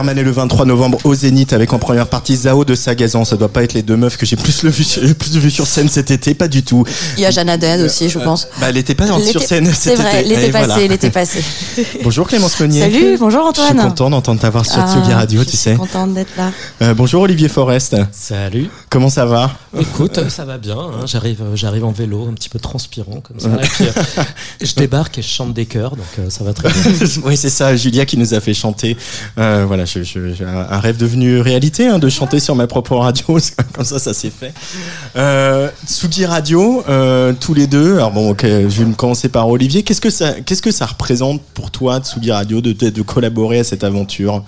Je vais terminer le 23 novembre au Zénith avec en première partie Zao de Sagazan. Ça doit pas être les deux meufs que j'ai plus le vu, plus vu sur scène cet été, pas du tout. Il y a Jeanne Haddad aussi, je pense. Bah, elle était pas sur scène cet C'est vrai, été. l'été passé, voilà. l'été passé. Bonjour Clémence Meunier. Salut, bonjour Je Antoine. suis content d'entendre t'avoir sur Ah, Tsugi Radio, je tu suis sais. contente d'être là. Euh, bonjour Olivier Forest. Salut. Comment ça va? Écoute, ça va bien. hein. J'arrive, euh, j'arrive en vélo, un petit peu transpirant comme ça. Et puis, euh, je débarque et je chante des chœurs, donc euh, ça va très bien. oui, c'est ça, Julia qui nous a fait chanter. Euh, voilà, je, je- un rêve devenu réalité hein, de chanter sur ma propre radio. Comme ça, ça s'est fait. Euh, Tsugi Radio, euh, tous les deux. Alors bon, ok, je vais me commencer par Olivier. Qu'est-ce que ça, qu'est-ce que ça représente toi, Tsugi Radio, de, de, de collaborer à cette aventure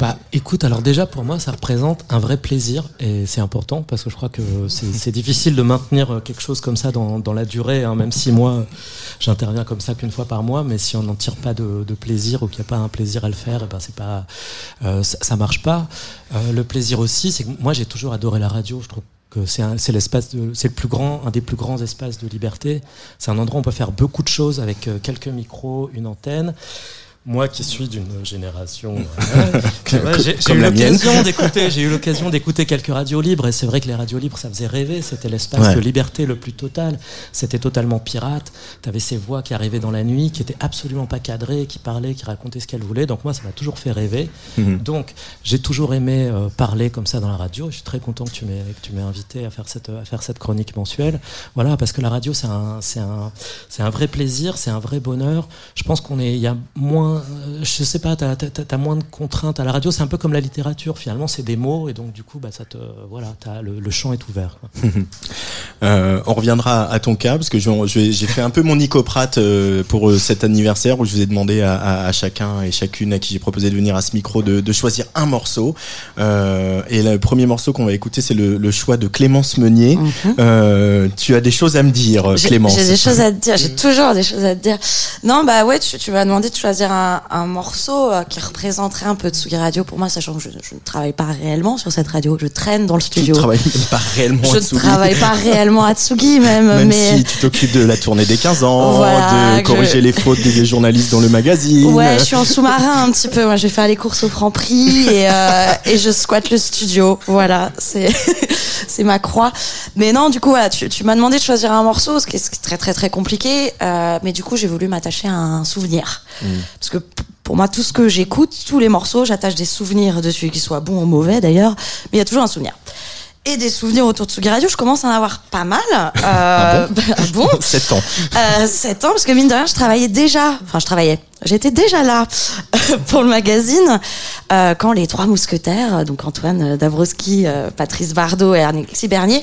Bah, écoute, alors déjà pour moi, ça représente un vrai plaisir et c'est important parce que je crois que c'est difficile de maintenir quelque chose comme ça dans, dans la durée, hein, même si moi j'interviens comme ça qu'une fois par mois, mais si on n'en tire pas de, de plaisir ou qu'il n'y a pas un plaisir à le faire, et ben c'est pas, euh, ça, ça marche pas. Euh, le plaisir aussi, c'est que moi j'ai toujours adoré la radio. Je trouve c'est l'espace c'est le plus grand, un des plus grands espaces de liberté. C'est un endroit où on peut faire beaucoup de choses avec euh, quelques micros, une antenne. Moi qui suis d'une génération, euh, ouais, j'ai eu l'occasion d'écouter, j'ai eu l'occasion d'écouter quelques radios libres et c'est vrai que les radios libres ça faisait rêver, c'était l'espace Ouais. de liberté le plus total, c'était totalement pirate, t'avais ces voix qui arrivaient dans la nuit, qui étaient absolument pas cadrées, qui parlaient, qui racontaient ce qu'elles voulaient, donc moi ça m'a toujours fait rêver. Mhm. Donc j'ai toujours aimé euh, parler comme ça dans la radio, je suis très content que tu m'aies que tu m'aies invité à faire cette à faire cette chronique mensuelle. Voilà, parce que la radio c'est un c'est un c'est un vrai plaisir, c'est un vrai bonheur. Je pense qu'on est il y a moins euh, je sais pas, t'as as, moins de contraintes à la radio, c'est un peu comme la littérature finalement, c'est des mots et donc du coup bah ça te voilà, le, le champ est ouvert. Euh, on reviendra à ton cas parce que j'ai fait un peu mon nicoprate euh, pour cet anniversaire où je vous ai demandé à, à- à chacun et chacune à qui j'ai proposé de venir à ce micro de, de choisir un morceau. Euh, et le premier morceau qu'on va écouter, c'est le, le choix de Clémence Meunier. Euh, tu as des choses à me dire, Mhm. Clémence. J'ai des choses à te dire, j'ai toujours des choses à te dire. Non, bah ouais, tu, tu m'as demandé de choisir un, un morceau euh, qui représenterait un peu Tsugi Radio pour moi, sachant que je, je ne travaille pas réellement sur cette radio, je traîne dans le Tu studio. ne travailles pas réellement je à ne Tsugi. travaille pas réellement à Tsugi même, Même mais si tu t'occupes de la tournée des 15 ans, Voilà, de corriger je- les fautes des journalistes dans le magazine. Ouais, je suis en sous-marin un petit peu. Moi, je vais faire les courses au Franc-Prix et, euh, et je squatte le studio. Voilà, c'est c'est ma croix. Mais non, du coup, voilà, tu, tu m'as demandé de choisir un morceau, ce qui est, très très très compliqué. Euh, mais du coup, j'ai voulu m'attacher à un souvenir, parce que p- pour moi, tout ce que j'écoute, tous les morceaux, j'attache des souvenirs dessus, qu'ils soient bons ou mauvais d'ailleurs. Mais il y a toujours un souvenir. Et des souvenirs autour de Tsugi Radio, je commence à en avoir pas mal. Euh, ah bon? 7 ans. euh, 7 ans, parce que mine de rien, je travaillais déjà, enfin je travaillais, j'étais déjà là pour le magazine euh, quand les trois mousquetaires, donc Antoine Dabrowski, euh, Patrice Bardot et Alexis Bernier,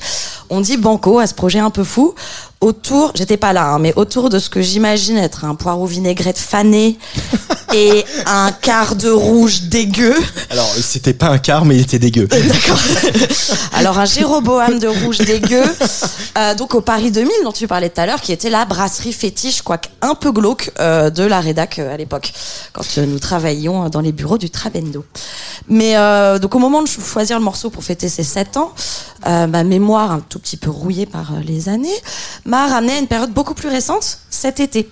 ont dit banco à ce projet un peu fou autour, j'étais pas là, hein, mais autour de ce que j'imagine être un poireau vinaigrette fané et un quart de rouge dégueu. Alors, c'était pas un quart, mais il était dégueu. D'accord. Alors un Jéroboam de rouge dégueu, euh, donc au Paris 2000 dont tu parlais tout à l'heure, qui était la brasserie fétiche, quoique un peu glauque, de la rédac à l'époque, quand euh, nous travaillions dans les bureaux du Trabendo. Mais euh, donc au moment de choisir le morceau pour fêter ses 7 ans, euh, ma mémoire un tout petit peu rouillée par euh, les années m'a ramené à une période beaucoup plus récente, cet été.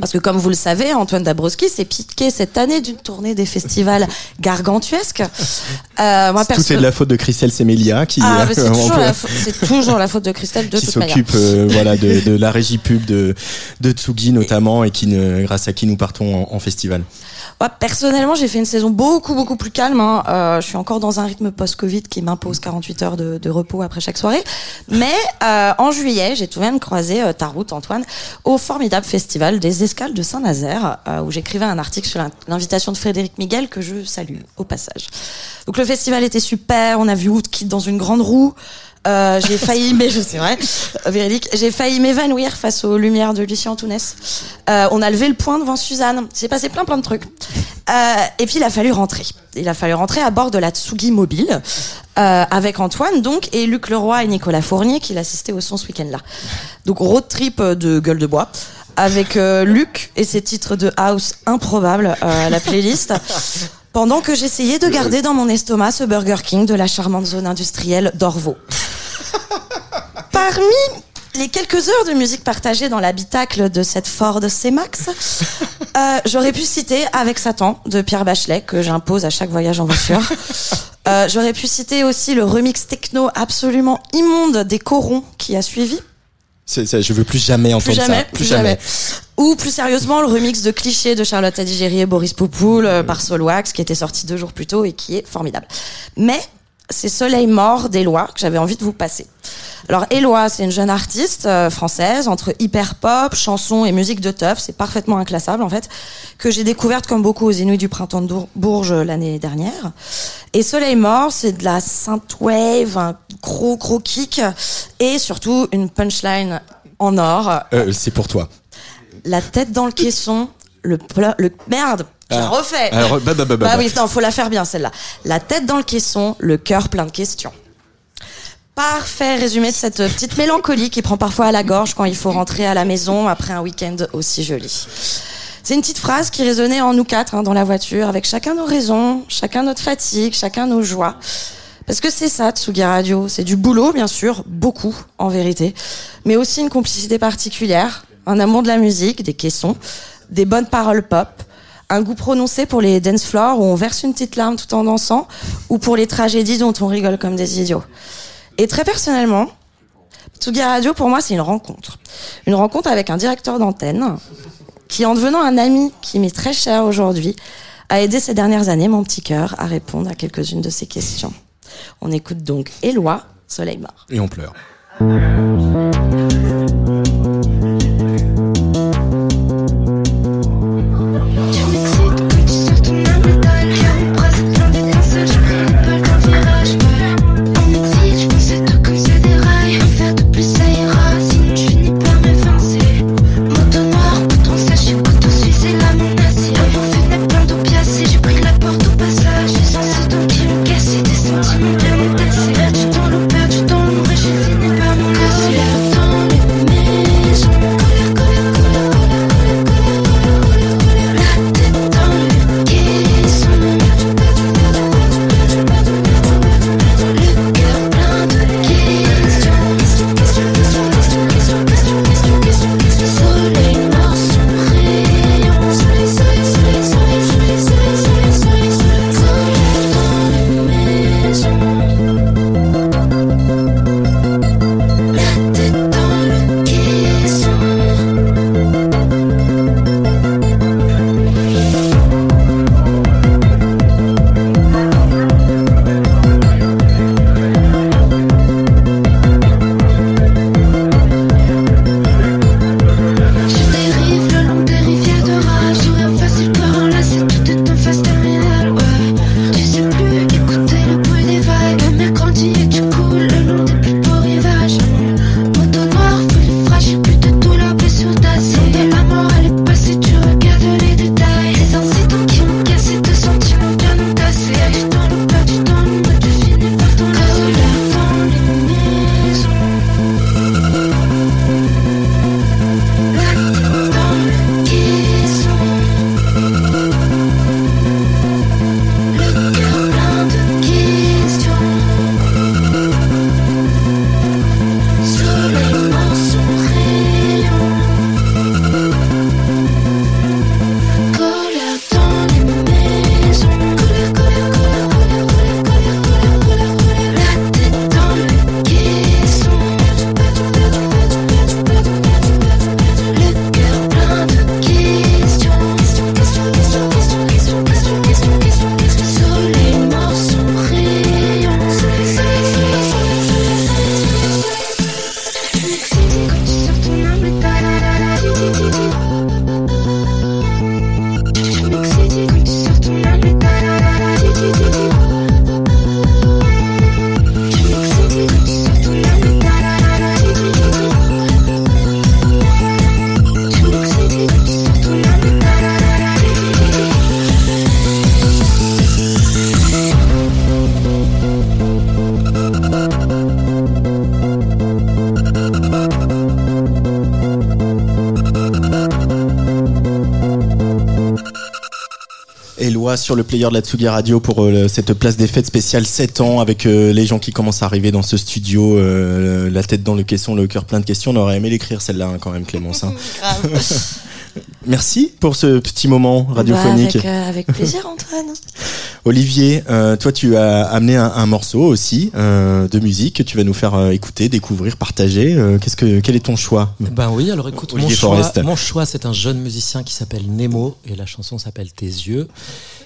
Parce que comme vous le savez, Antoine Dabrowski s'est piqué cette année d'une tournée des festivals gargantuesques. Euh, moi, Tout est perso- de la faute de Christelle Semelia qui, ah, mais c'est euh, toujours, la c'est toujours la faute de Christelle de qui toute s'occupe euh, voilà de, de la régie pub de de Tsugi notamment et qui ne, grâce à qui nous partons en, en festival. Ouais, personnellement, j'ai fait une saison beaucoup, beaucoup plus calme. hein. Euh, je suis encore dans un rythme post-Covid qui m'impose 48 heures de, de repos après chaque soirée. Mais euh, en juillet, j'ai tout de même croisé euh, ta route, Antoine, au formidable festival des Escales de Saint-Nazaire, euh, où j'écrivais un article sur l'in- l'invitation de Frédéric Miguel, que je salue au passage. Donc le festival était super, on a vu Woodkid dans une grande roue. Euh, j'ai failli, mais je c'est vrai, euh, véridique, j'ai failli m'évanouir face aux lumières de Lucien Antounès. Euh, on a levé le point devant Suzanne. C'est passé plein plein de trucs. Euh, et puis il a fallu rentrer. Il a fallu rentrer à bord de la Tsugi Mobile euh, avec Antoine donc et Luc Leroy et Nicolas Fournier qui l'assistaient au son ce week-end-là. Donc road trip euh, de gueule de bois avec Luc et ses titres de house improbables à la playlist. Pendant que j'essayais de garder dans mon estomac ce Burger King de la charmante zone industrielle d'Orvaux. Parmi les quelques heures de musique partagées dans l'habitacle de cette Ford C-Max, euh, j'aurais pu citer Avec Satan de Pierre Bachelet, que j'impose à chaque voyage en voiture. Euh, j'aurais pu citer aussi le remix techno absolument immonde des Corons qui a suivi. C'est- ça, je veux plus jamais entendre Plus jamais, ça. plus jamais. Ou plus sérieusement, le remix de clichés de Charlotte Adigéry et Boris Poupoul euh, par Solwax, qui était sorti deux jours plus tôt et qui est formidable. Mais c'est Soleil mort d'Éloi que j'avais envie de vous passer. Alors Éloi, c'est une jeune artiste euh, française entre hyper pop, chansons et musique de teuf, c'est parfaitement inclassable en fait, que j'ai découverte comme beaucoup aux Inuits du printemps de Bourges euh, l'année dernière. Et Soleil mort, c'est de la synthwave, un gros gros kick et surtout une punchline en or. Euh, c'est pour toi. La tête dans le caisson, le le merde. Je Ah. refais. Alors, bah, bah, bah, bah, Bah bah. oui, non, faut la faire bien celle-là. La tête dans le caisson, le cœur plein de questions. Parfait résumé de cette petite mélancolie qui prend parfois à la gorge quand il faut rentrer à la maison après un week-end aussi joli. C'est une petite phrase qui résonnait en nous quatre hein, dans la voiture, avec chacun nos raisons, chacun notre fatigue, chacun nos joies. Parce que c'est ça, Tsugi Radio. C'est du boulot, bien sûr, beaucoup, en vérité. Mais aussi une complicité particulière, un amour de la musique, des caissons, des bonnes paroles pop, un goût prononcé pour les dance floors où on verse une petite larme tout en dansant, ou pour les tragédies dont on rigole comme des idiots. Et très personnellement, Tsugi Radio, pour moi, c'est une rencontre. Une rencontre avec un directeur d'antenne qui, en devenant un ami qui m'est très cher aujourd'hui, a aidé ces dernières années mon petit cœur à répondre à quelques-unes de ses questions. On écoute donc Éloi, Soleil mort. Et on pleure. Sur le player de la Tsugi Radio pour euh, cette place des fêtes spéciale 7 ans avec euh, les gens qui commencent à arriver dans ce studio, euh, la tête dans le caisson, le cœur plein de questions. On aurait aimé l'écrire celle-là hein, quand même, Clémence. hein. Merci pour ce petit moment radiophonique. Bah, avec, euh, avec plaisir, Antoine. Olivier, euh, toi tu as amené un, un morceau aussi euh, de musique que tu vas nous faire euh, écouter, découvrir, partager. Euh, Qu'est-ce que quel est ton choix? Ben oui, alors écoute, mon choix, mon choix, c'est un jeune musicien qui s'appelle Nemo et la chanson s'appelle Tes yeux.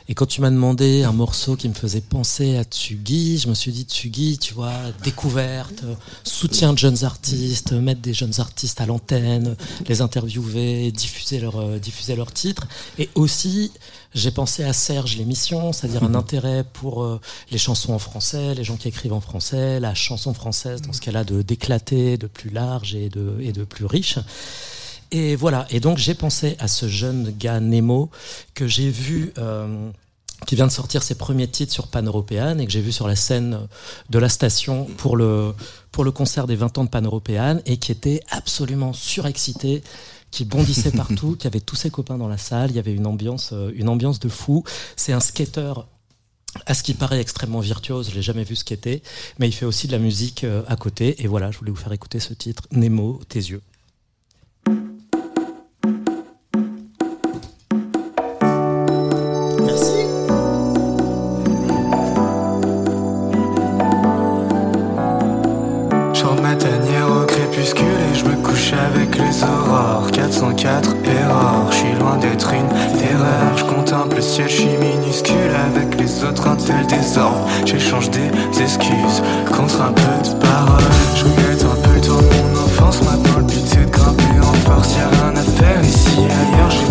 Et quand tu m'as demandé un morceau qui me faisait penser à Tsugi, je me suis dit Tsugi, tu vois, découverte, euh, soutien de jeunes artistes, mettre des jeunes artistes à l'antenne, les interviewer, diffuser leur diffuser leurs titres. Et aussi, j'ai pensé à Serge l'émission, c'est-à-dire un intérêt pour euh, les chansons en français, les gens qui écrivent en français, la chanson française dans ce qu'elle a de d'éclaté, de plus large et de et de plus riche. Et voilà. Et donc j'ai pensé à ce jeune gars Nemo que j'ai vu. euh, qui vient de sortir ses premiers titres sur Pan Européenne et que j'ai vu sur la scène de la station pour le, pour le concert des 20 ans de Pan Européenne et qui était absolument surexcité, qui bondissait partout, qui avait tous ses copains dans la salle, il y avait une ambiance, euh, une ambiance de fou. C'est un skater à ce qui paraît extrêmement virtuose, je l'ai jamais vu skater, mais il fait aussi de la musique euh, à côté. Et voilà, je voulais vous faire écouter ce titre, Nemo, tes yeux. 704 erreurs, je suis loin d'être une terreur. Je contemple le ciel, je suis minuscule avec les autres, un tel désordre. J'échange des excuses contre un peu de parole. Je regrette un peu le tour de mon enfance, maintenant le but c'est de grimper en force. Y'a rien à faire ici, ailleurs, j'ai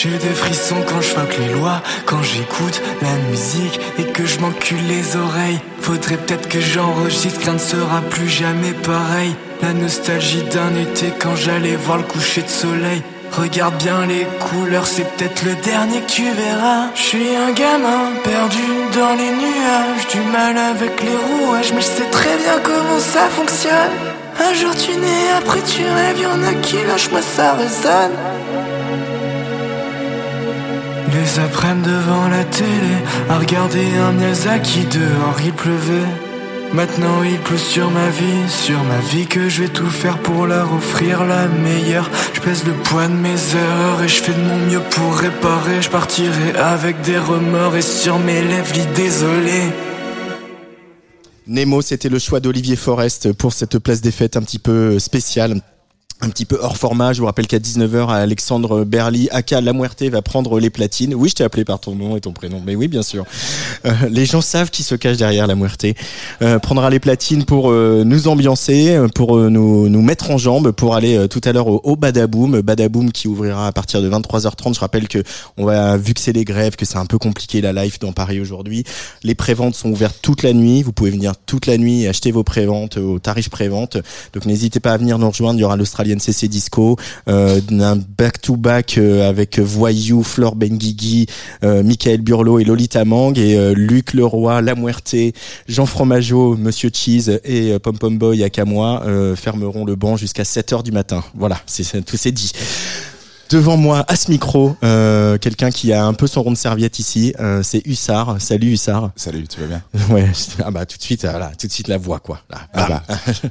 j'ai des frissons quand je fuck les lois, quand j'écoute la musique et que je m'encule les oreilles. Faudrait peut-être que j'enregistre, rien ne sera plus jamais pareil. La nostalgie d'un été quand j'allais voir le coucher de soleil. Regarde bien les couleurs, c'est peut-être le dernier que tu verras. Je suis un gamin perdu dans les nuages, du mal avec les rouages, mais je sais très bien comment ça fonctionne. Un jour tu nais, après tu rêves, y'en a qui lâchent, moi ça résonne. Les après-midi devant la télé, à regarder un Miyazaki dehors il pleuvait. Maintenant il pleut sur ma vie, sur ma vie que je vais tout faire pour leur offrir la meilleure. Je pèse le poids de mes erreurs et je fais de mon mieux pour réparer. Je partirai avec des remords et sur mes lèvres lit désolé. Nemo, c'était le choix d'Olivier Forest pour cette place des fêtes un petit peu spéciale. Un petit peu hors format. Je vous rappelle qu'à 19h, Alexandre Berly, aka La va prendre les platines. Oui, je t'ai appelé par ton nom et ton prénom, mais oui, bien sûr. Euh, les gens savent qui se cache derrière La Muerte. Euh, prendra les platines pour euh, nous ambiancer, euh, pour nous, nous mettre en jambes, pour aller tout à l'heure au, au Badaboom. Badaboom qui ouvrira à partir de 23h30. Je rappelle que on va, vu que c'est les grèves, que c'est un peu compliqué la live dans Paris aujourd'hui. Les préventes sont ouvertes toute la nuit. Vous pouvez venir toute la nuit et acheter vos préventes au tarif prévente. Donc n'hésitez pas à venir nous rejoindre. Il y aura l'Australienne CC Disco, euh, un back-to-back euh, avec Voyou, Flore Benguigui, euh, Michael Burlot et Lolita Mang et euh, Luc Leroy, La Muerte, Jean Fromageau, Monsieur Cheese et euh, Pom Pom Boy à Camois euh, fermeront le banc jusqu'à 7h du matin. Voilà, c'est- tout c'est dit. Devant moi, à ce micro, euh, quelqu'un qui a un peu son rond de serviette ici, euh, c'est Hussard. Salut Hussard. Salut, tu vas bien Ouais, ah bah tout de suite, euh, voilà, tout de suite la voix quoi. Là, Ah bam.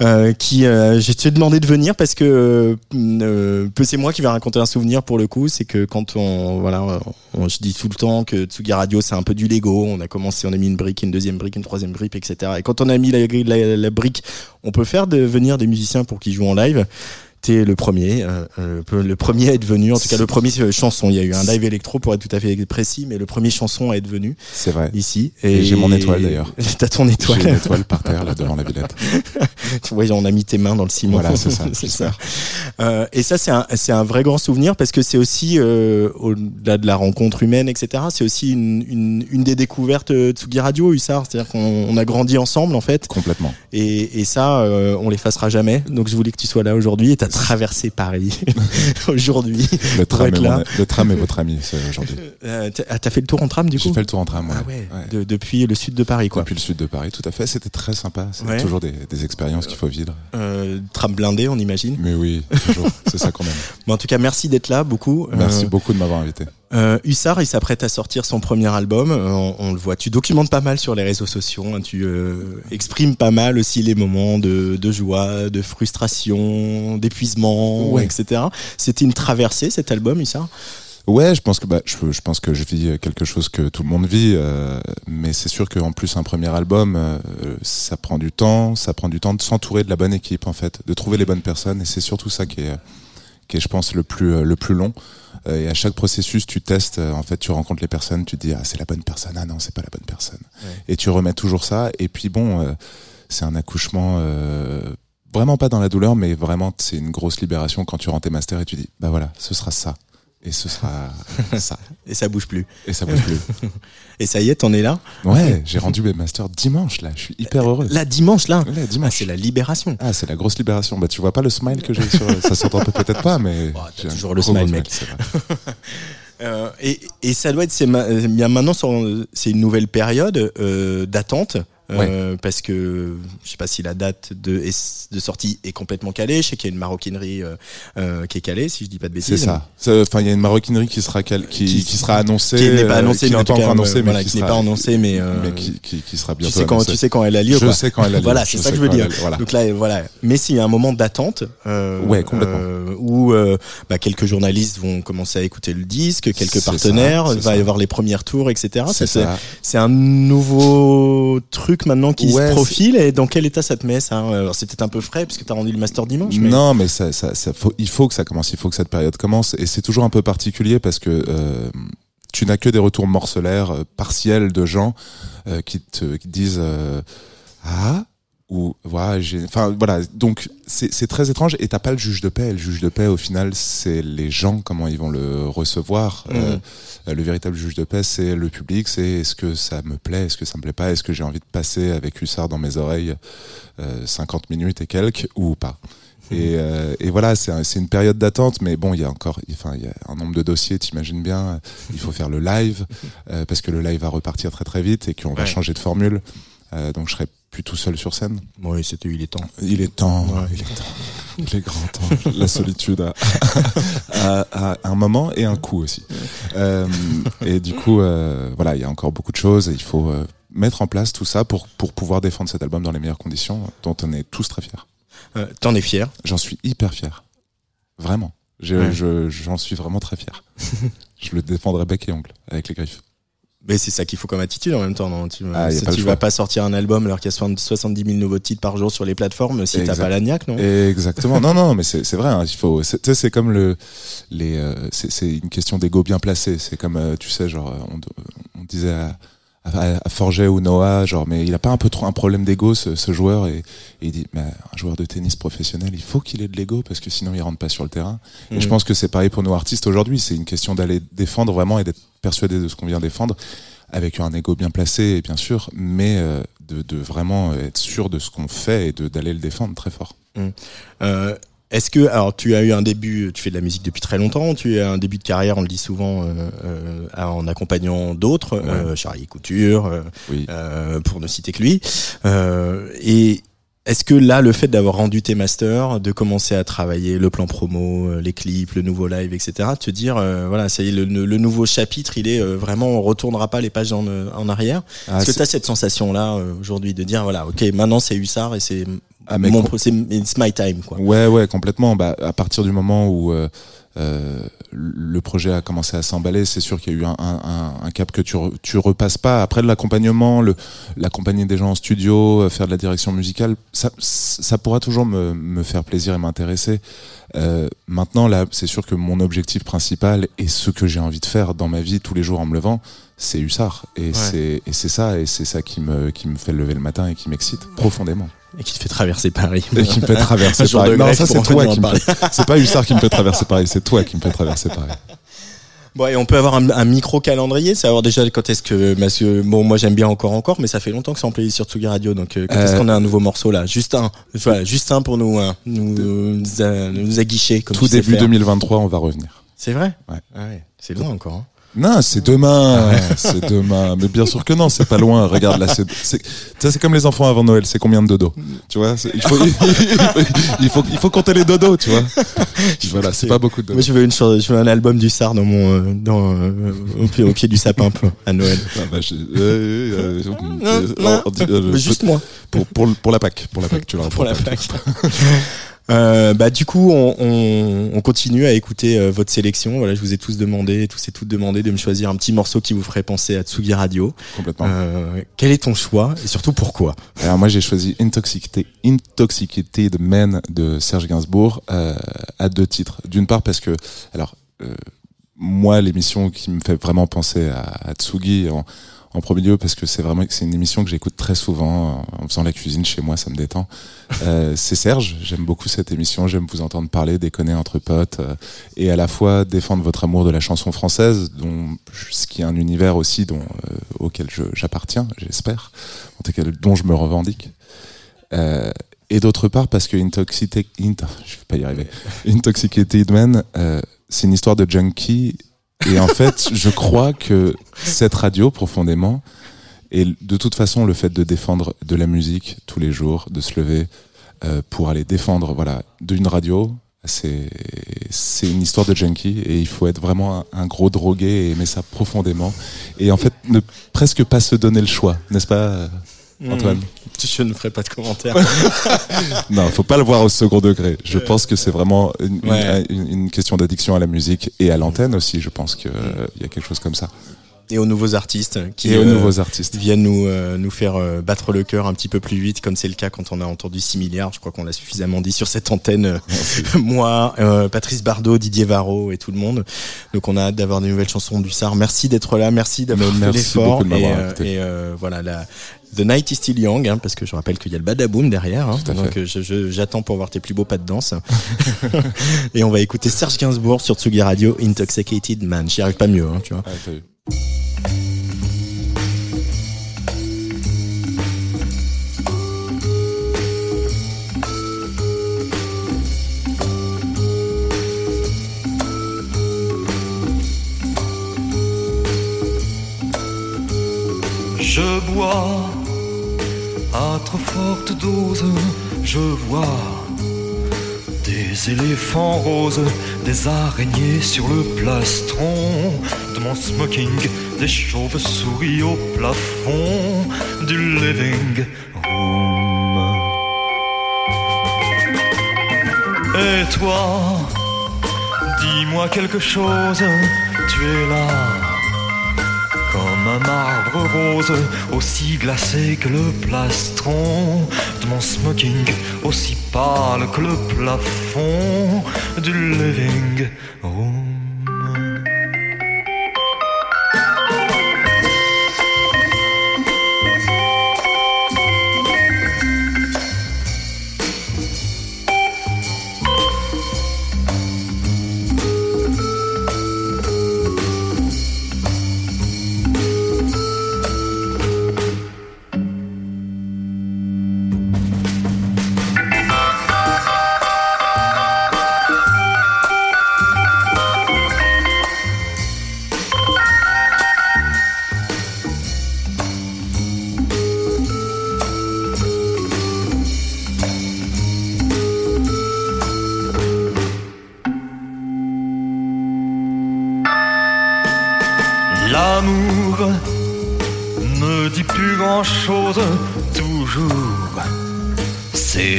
Euh, qui, euh, je t'ai demandé de venir parce que euh, peu c'est moi qui vais raconter un souvenir pour le coup, c'est que quand on, voilà, on- je dis tout le temps que Tsugi Radio c'est un peu du Lego. On a commencé, on a mis une brique, une deuxième brique, une troisième brique, etc. Et quand on a mis la, la, la brique, on peut faire de venir des musiciens pour qu'ils jouent en live. T'es le premier, euh, euh, le premier à être venu, en tout cas le premier euh, chanson. Il y a eu un live électro pour être tout à fait précis, mais le premier chanson à être venu. C'est vrai. Ici. Et j'ai mon étoile, d'ailleurs. T'as ton étoile. J'ai une étoile par terre là devant la Villette. ouais, on a mis tes mains dans le ciment. Voilà, c'est ça, c'est j'espère. ça. Euh, et ça, c'est un, c'est un vrai grand souvenir parce que c'est aussi, euh, au-delà de la rencontre humaine, etc., c'est aussi une, une, une des découvertes de Tsugi Radio, Hussard. C'est-à-dire qu'on on a grandi ensemble, en fait. Complètement. Et, et ça, on l'effacera jamais. Donc, je voulais que tu sois là aujourd'hui et t'as traversé Paris aujourd'hui. Le tram, est là. mon- le tram est votre ami aujourd'hui. Euh, t'as ah, t'as fait le tour en tram, du coup J'ai fait le tour en tram, ouais. Ah ouais, Ouais. de- depuis le sud de Paris, quoi. Depuis le sud de Paris, tout à fait. C'était très sympa. C'est Ouais. toujours des, des expériences qu'il faut vivre. Euh, tram blindé, on imagine. Mais oui, toujours. C'est ça qu'on aime. Mais en tout cas, merci d'être là, beaucoup. Merci Euh, beaucoup de m'avoir invité. Euh, Hussard, il s'apprête à sortir son premier album. Euh, On, on le voit. Tu documentes pas mal sur les réseaux sociaux. hein. Tu euh, exprimes pas mal aussi les moments de, de joie, de frustration, d'épuisement, Ouais. etc. C'était une traversée cet album, Hussard? Ouais, je pense que bah, je, je pense que je vis quelque chose que tout le monde vit, euh, mais c'est sûr qu'en plus un premier album, euh, ça prend du temps, ça prend du temps de s'entourer de la bonne équipe en fait, de trouver les bonnes personnes, et c'est surtout ça qui est, qui est, je pense, le plus euh, le plus long. Euh, Et à chaque processus, tu testes, euh, en fait, tu rencontres les personnes, tu te dis ah c'est la bonne personne, ah non c'est pas la bonne personne, et tu remets toujours ça. Et puis bon, euh, c'est un accouchement. Vraiment pas dans la douleur, mais vraiment c'est une grosse libération quand tu rends tes masters et tu dis bah voilà, ce sera ça et ce sera ça. Et ça bouge plus. Et ça bouge plus. Et ça y est, t'en es là. Ouais, j'ai rendu mes masters dimanche là, je suis hyper heureux. Là, dimanche, là. Ouais, Ah, dimanche. c'est la libération. Ah, c'est la grosse libération. Bah, tu vois pas le smile que j'ai sur. Ça s'entend peut-être pas, mais. Oh, j'ai toujours le smile, mec. Euh, et, et ça doit être, euh, bien maintenant, c'est une nouvelle période euh, d'attente. Euh, parce que je sais pas si la date de, de sortie est complètement calée. Je sais qu'il y a une maroquinerie euh, euh, qui est calée, si je dis pas de bêtises. C'est ça. Enfin, il y a une maroquinerie qui sera cal- qui, Qui- qui sera annoncée. qui n'est pas euh, annoncée, qui n'est pas encore annoncée, euh, mais qui n'est sera- pas annoncée, mais, qui, sera Tu bientôt sais quand annoncée. tu sais quand elle a lieu. Je quoi. sais quand elle a lieu. Voilà, c'est ça que je veux dire. voilà. Donc là, voilà. Mais s'il y a un moment d'attente, euh, Ouais, complètement. euh, où bah, quelques journalistes vont commencer à écouter le disque, quelques ça, partenaires, va ça. y avoir les premiers tours, etc. C'est un nouveau truc maintenant qui Ouais, se profile. Et dans quel état ça te met ça Alors c'est peut-être un peu frais parce que t'as rendu le master dimanche. Mais... Non, mais ça, ça, ça faut, il faut que ça commence, il faut que cette période commence. Et c'est toujours un peu particulier parce que euh, tu n'as que des retours morcelaires, euh, partiels de gens euh, qui, te, qui te disent euh, Ah? Ou voilà, j'ai. Enfin voilà, donc c'est très étrange et t'as pas le juge de paix. Le juge de paix, au final, c'est les gens, comment ils vont le recevoir. Euh, le véritable juge de paix, c'est le public, c'est est-ce que ça me plaît, est-ce que ça me plaît pas, est-ce que j'ai envie de passer avec Hussard dans mes oreilles euh, 50 minutes et quelques ou pas. Et, euh, et voilà, c'est un- c'est une période d'attente, mais bon, il y a encore, enfin, il y a un nombre de dossiers, t'imagines bien. Il faut faire le live euh, parce que le live va repartir très très vite et qu'on va changer de formule. Euh, donc je serai plus tout seul sur scène. Oui, c'était il est temps. Il est temps, Ouais. il est temps, il est grand temps. La solitude a, a- a un moment et un coup aussi. Euh, et du coup, euh, voilà, il y a encore beaucoup de choses et il faut mettre en place tout ça pour pour pouvoir défendre cet album dans les meilleures conditions, dont on est tous très fiers. T'en es fier? J'en suis hyper fier. Vraiment. Je- Ouais. je- J'en suis vraiment très fier. je le défendrai bec et ongle avec les griffes. Mais c'est ça qu'il faut comme attitude en même temps, non Tu, Ah, tu vas pas sortir un album alors qu'il y a 60 70 000 nouveaux titres par jour sur les plateformes si t'as pas la niaque, non? Exactement. non, non, mais c'est vrai. hein, il faut. c'est- Tu sais, c'est comme le. Les. euh, c'est c'est une question d'ego bien placé. C'est comme, euh, tu sais, genre, euh, on, on disait à, à, à Forget ou Noah, genre, mais il a pas un peu trop un problème d'ego ce, ce joueur et, et il dit, mais un joueur de tennis professionnel, il faut qu'il ait de l'ego parce que sinon il rentre pas sur le terrain. Et je pense que c'est pareil pour nous artistes aujourd'hui. C'est une question d'aller défendre vraiment et d'être persuadé de ce qu'on vient défendre avec un ego bien placé, et bien sûr, mais euh, de, de vraiment être sûr de ce qu'on fait et d'aller le défendre très fort. Euh, Est-ce que, alors tu as eu un début, tu fais de la musique depuis très longtemps, tu as un début de carrière, on le dit souvent, euh, euh, en accompagnant d'autres, euh, Charlie Couture, euh, euh, pour ne citer que lui. Euh, et est-ce que là, le fait d'avoir rendu tes masters, de commencer à travailler le plan promo, les clips, le nouveau live, etc., te dire, euh, voilà, ça y est, le, le nouveau chapitre, il est euh, vraiment, on retournera pas les pages en, en arrière. Ah, Est-ce que tu as cette sensation-là euh, aujourd'hui de dire, voilà, ok, maintenant c'est Hussard et c'est Ah, mon, c'est it's my time, quoi. Ouais, ouais, complètement. Bah, à partir du moment où euh, euh, le projet a commencé à s'emballer, c'est sûr qu'il y a eu un, un, un- cap que tu, re- tu repasses pas. Après de l'accompagnement, le, l'accompagner des gens en studio, euh, faire de la direction musicale, ça, ça pourra toujours me, me faire plaisir et m'intéresser. Euh, maintenant, là, c'est sûr que mon objectif principal et ce que j'ai envie de faire dans ma vie tous les jours en me levant, c'est Hussard. Et c'est et c'est ça, et c'est ça qui me, qui me fait lever le matin et qui m'excite profondément. Et qui te fait traverser Paris. Et qui me fait traverser Paris. de Non, ça c'est toi qui me. C'est pas Hussard qui me fait traverser Paris, c'est toi qui me fait traverser Paris. Bon, et on peut avoir un, un micro calendrier, savoir déjà quand est-ce que, que bon, moi j'aime bien encore encore, mais ça fait longtemps que c'est en playlist sur Tsugi Radio, donc euh, quand est-ce Euh, qu'on a un nouveau morceau là? Juste un, voilà, juste un pour nous, hein, nous, nous, a- nous aguicher comme Tout début faire. 2023, on va revenir. C'est vrai? Ouais. Ah ouais, c'est loin encore. hein. Non, c'est demain, c'est demain. Mais bien sûr que non, c'est pas loin. Regarde là, c'est, c'est, ça, c'est comme les enfants avant Noël. C'est combien de dodos Tu vois? Il faut, il, faut, il faut, il faut compter les dodos, tu vois? Voilà, c'est pas beaucoup de Moi dodos. je veux une je veux un album du dans mon, euh, dans, euh, au, pied, au pied du sapin peu, à Noël. Ah, bah, euh, euh, euh, non, euh, juste moi. Pour, pour, pour la Pâque, pour la Pâque, tu l'auras pour la Pâque. Euh, bah du coup on, on, on continue à écouter euh, votre sélection. Voilà, je vous ai tous demandé, tous et toutes demandé de me choisir un petit morceau qui vous ferait penser à Tsugi Radio. Complètement. Euh, quel est ton choix et surtout pourquoi? Alors moi j'ai choisi Intoxicated, Intoxicated Man de Serge Gainsbourg euh, à deux titres. D'une part parce que alors euh, moi l'émission qui me fait vraiment penser à, à Tsugi en, en premier lieu parce que c'est vraiment c'est une émission que j'écoute très souvent en, en faisant la cuisine chez moi ça me détend. Euh, c'est Serge, j'aime beaucoup cette émission, j'aime vous entendre parler, déconner entre potes euh, et à la fois défendre votre amour de la chanson française, dont ce qui est un univers aussi dont euh, auquel je- j'appartiens, j'espère, en tout cas dont je me revendique. Euh, et d'autre part parce que Intoxicated, Int- je vais pas y arriver, Intoxicated Man, euh, c'est une histoire de junkie. Et en fait, je crois que cette radio, profondément, et de toute façon, le fait de défendre de la musique tous les jours, de se lever euh, pour aller défendre, voilà, d'une radio, c'est une histoire de junkie et il faut être vraiment un, un gros drogué et aimer ça profondément. Et en fait ne presque pas se donner le choix, n'est-ce pas, euh, Antoine Mmh. Je ne ferai pas de commentaire. non, faut pas le voir au second degré. Je pense que c'est vraiment une, une- Ouais. une- une question d'addiction à la musique et à l'antenne aussi. Je pense qu'il y a quelque chose comme ça. et aux nouveaux artistes qui Et aux euh, nouveaux artistes. viennent nous euh, nous faire euh, battre le cœur un petit peu plus vite comme c'est le cas quand on a entendu 6 milliards je crois qu'on l'a suffisamment dit sur cette antenne euh, moi euh, Patrice Bardot Didier Varro et tout le monde donc on a hâte d'avoir des nouvelles chansons du SAR merci d'être là merci d'avoir fait merci l'effort beaucoup de et, euh, et, euh, voilà la The Night is Still Young hein, parce que je rappelle qu'il y a le badaboom derrière hein, donc euh, j'attends pour voir tes plus beaux pas de danse. Et on va écouter Serge Gainsbourg sur Tsugi Radio Intoxicated Man. J'y arrive pas mieux hein, tu vois. Ah. Je bois à trop forte dose, je vois des éléphants roses, des araignées sur le plastron de mon smoking, des chauves-souris au plafond du living room. Et toi, dis-moi quelque chose, tu es là comme un marbre rose, aussi glacé que le plastron de mon smoking, aussi pâle que le plafond du living room.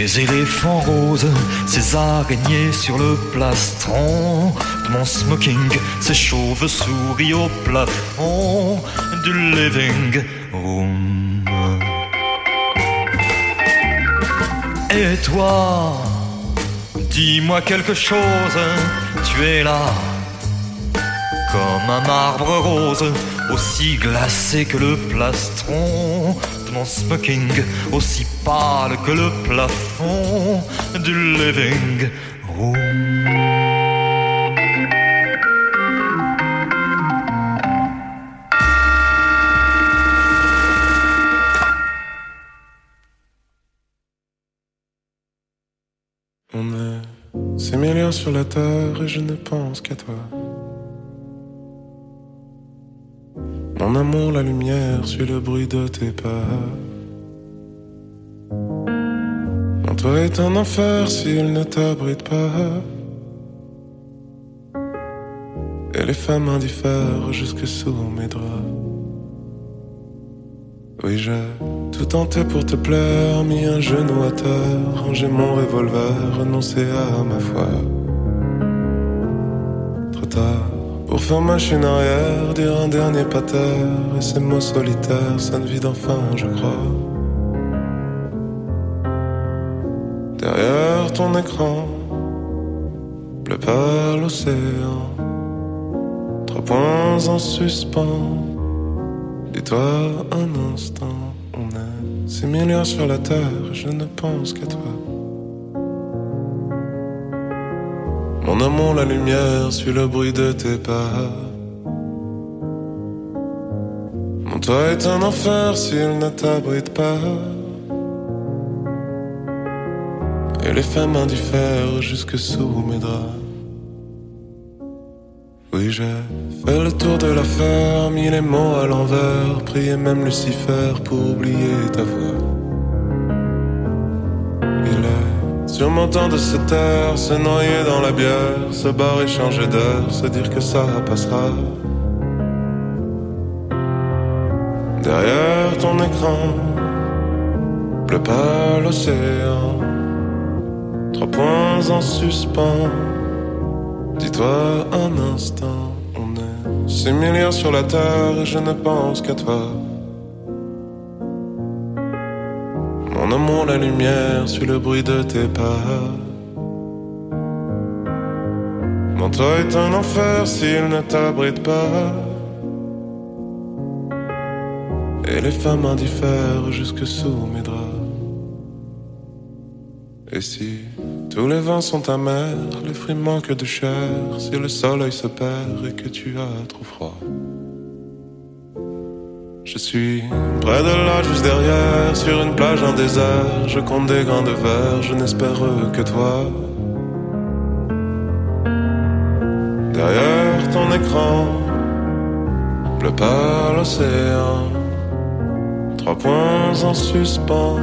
Ces éléphants roses, ces araignées sur le plastron. De mon smoking, ces chauves-souris au plafond. Du living room. Et toi, dis-moi quelque chose, tu es là comme un marbre rose, aussi glacé que le plastron mon smoking, aussi pâle que le plafond du living room. On est ces millions sur la terre et je ne pense qu'à toi. La lumière suit le bruit de tes pas. Mon toit est un enfer s'il ne t'abrite pas. Et les femmes indiffèrent jusque sous mes draps. Oui, j'ai tout tenté pour te plaire, mis un genou à terre, rangé mon revolver, renoncé à ma foi. Trop tard. Pour faire machine arrière, dire un dernier pater Et ces mots solitaires sonnent vide enfin, je crois. Derrière ton écran Bleu par l'océan. Trois points en suspens. Dis-toi un instant On est six milliards sur la terre. Je ne pense qu'à toi Mon amour, la lumière suit le bruit de tes pas. Mon toit est un enfer s'il ne t'abrite pas. Et les femmes indiffèrent jusque sous mes draps. Oui, j'ai fait le tour de l'affaire, mis les mots à l'envers, prié même Lucifer pour oublier ta voix. Temps de se taire, se noyer dans la bière, se barrer, changer d'air, se dire que ça passera. Derrière ton écran, pleut pas l'océan, trois points en suspens. Dis-toi un instant, on est six milliards sur la terre et je ne pense qu'à toi. Lumière suit le bruit de tes pas. Mon toit est un enfer s'il ne t'abrite pas. Et les femmes indiffèrent jusque sous mes draps. Et si tous les vents sont amers, les fruits manquent de chair, si le soleil se perd et que tu as trop froid. Je suis près de là, juste derrière, sur une plage en désert. Je compte des grains de verre, je n'espère que toi. Derrière ton écran, pleut pas l'océan. Trois points en suspens.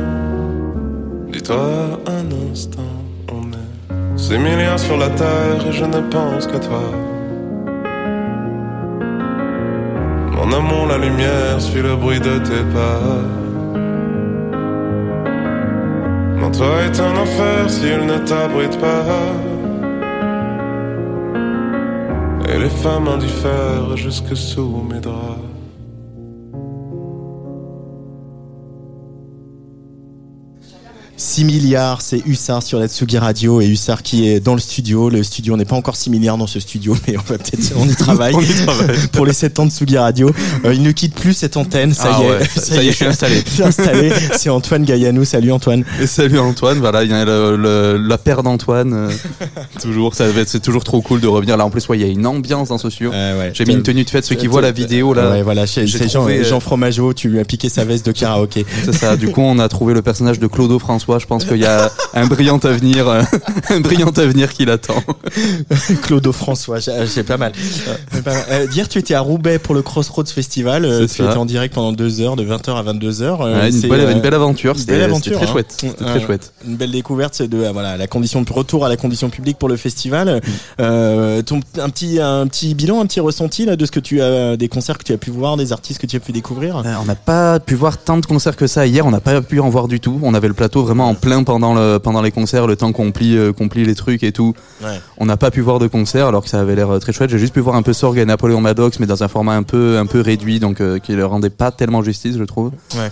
Dis-toi un instant, on est six milliards sur la terre et je ne pense qu'à toi. Mon amour, la lumière suit le bruit de tes pas. Mon toit est un enfer s'il ne t'abrite pas. Et les femmes indiffèrent jusque sous mes draps. 6 milliards, c'est Hussard sur la Tsugi Radio et Hussard qui est dans le studio. Le studio, on n'est pas encore 6 milliards dans ce studio, mais on va peut-être, on y travaille. On y travaille. pour les 7 ans de Tsugi Radio. Euh, il ne quitte plus cette antenne, ça Ah y est. ouais, ça y est, je suis installé. Je suis installé. C'est Antoine Gaillanou. Salut Antoine. Et salut Antoine, voilà, il y a le- le- la paire d'Antoine. euh, toujours, ça c'est toujours trop cool de revenir. Là, en plus, ouais, il y a une ambiance dans ce studio. J'ai mis une tenue de fête. Ceux qui voient la vidéo là, Ouais, voilà, c'est Jean, euh, Jean Fromageau, tu lui as piqué sa veste de karaoké. C'est ça. Du coup, on a trouvé le personnage de Clodo François. Je pense qu'il y a un brillant avenir, euh, un brillant avenir qui l'attend. Clodo François, j'ai j'ai pas mal. Pas mal. Euh, dire, tu étais à Roubaix pour le Crossroads Festival. euh, C'est tu ça. étais en direct pendant deux heures, de 20h à 22h. euh, Ouais, une c'est, belle- une belle aventure, c'était- très hein. chouette, c'était très chouette. Une belle découverte, c'est de euh, voilà la condition de retour à la condition publique pour le festival. Euh, ton, un petit un petit bilan, un petit ressenti là de ce que tu as des concerts que tu as pu voir, des artistes que tu as pu découvrir? Euh, On n'a pas pu voir tant de concerts que ça hier. On n'a pas pu en voir du tout. On avait le plateau vraiment en plein pendant le pendant les concerts, le temps qu'on plie euh, qu'on plie les trucs et tout. Ouais. On n'a pas pu voir de concert alors que ça avait l'air euh, très chouette. J'ai juste pu voir un peu Sorg et Napoléon Maddox, mais dans un format un peu un peu réduit, donc euh, qui leur rendait pas tellement justice, je trouve. Ouais.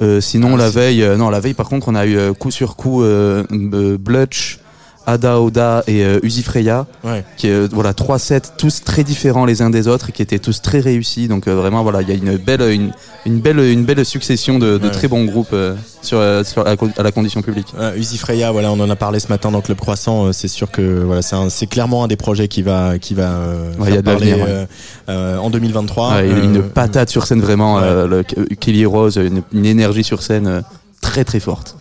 Euh, sinon la veille, non la veille par contre on a eu coup sur coup Blutch, Ada Oda et euh, Uzi Freya, Ouais. qui euh, voilà trois sets tous très différents les uns des autres et qui étaient tous très réussis. Donc euh, vraiment voilà il y a une belle une, une belle une belle succession de, de Ouais. très bons groupes euh, sur, sur à, à la condition publique. Euh, Uzi Freya, voilà, on en a parlé ce matin dans Club Croissant. euh, c'est sûr que voilà, c'est c'est clairement un des projets qui va qui va euh, Ouais, y faire a parler ouais. euh, euh, en 2023. Ouais, Euh, une patate sur scène vraiment, euh, le- Kelly Rose, une, une énergie sur scène euh, très très forte.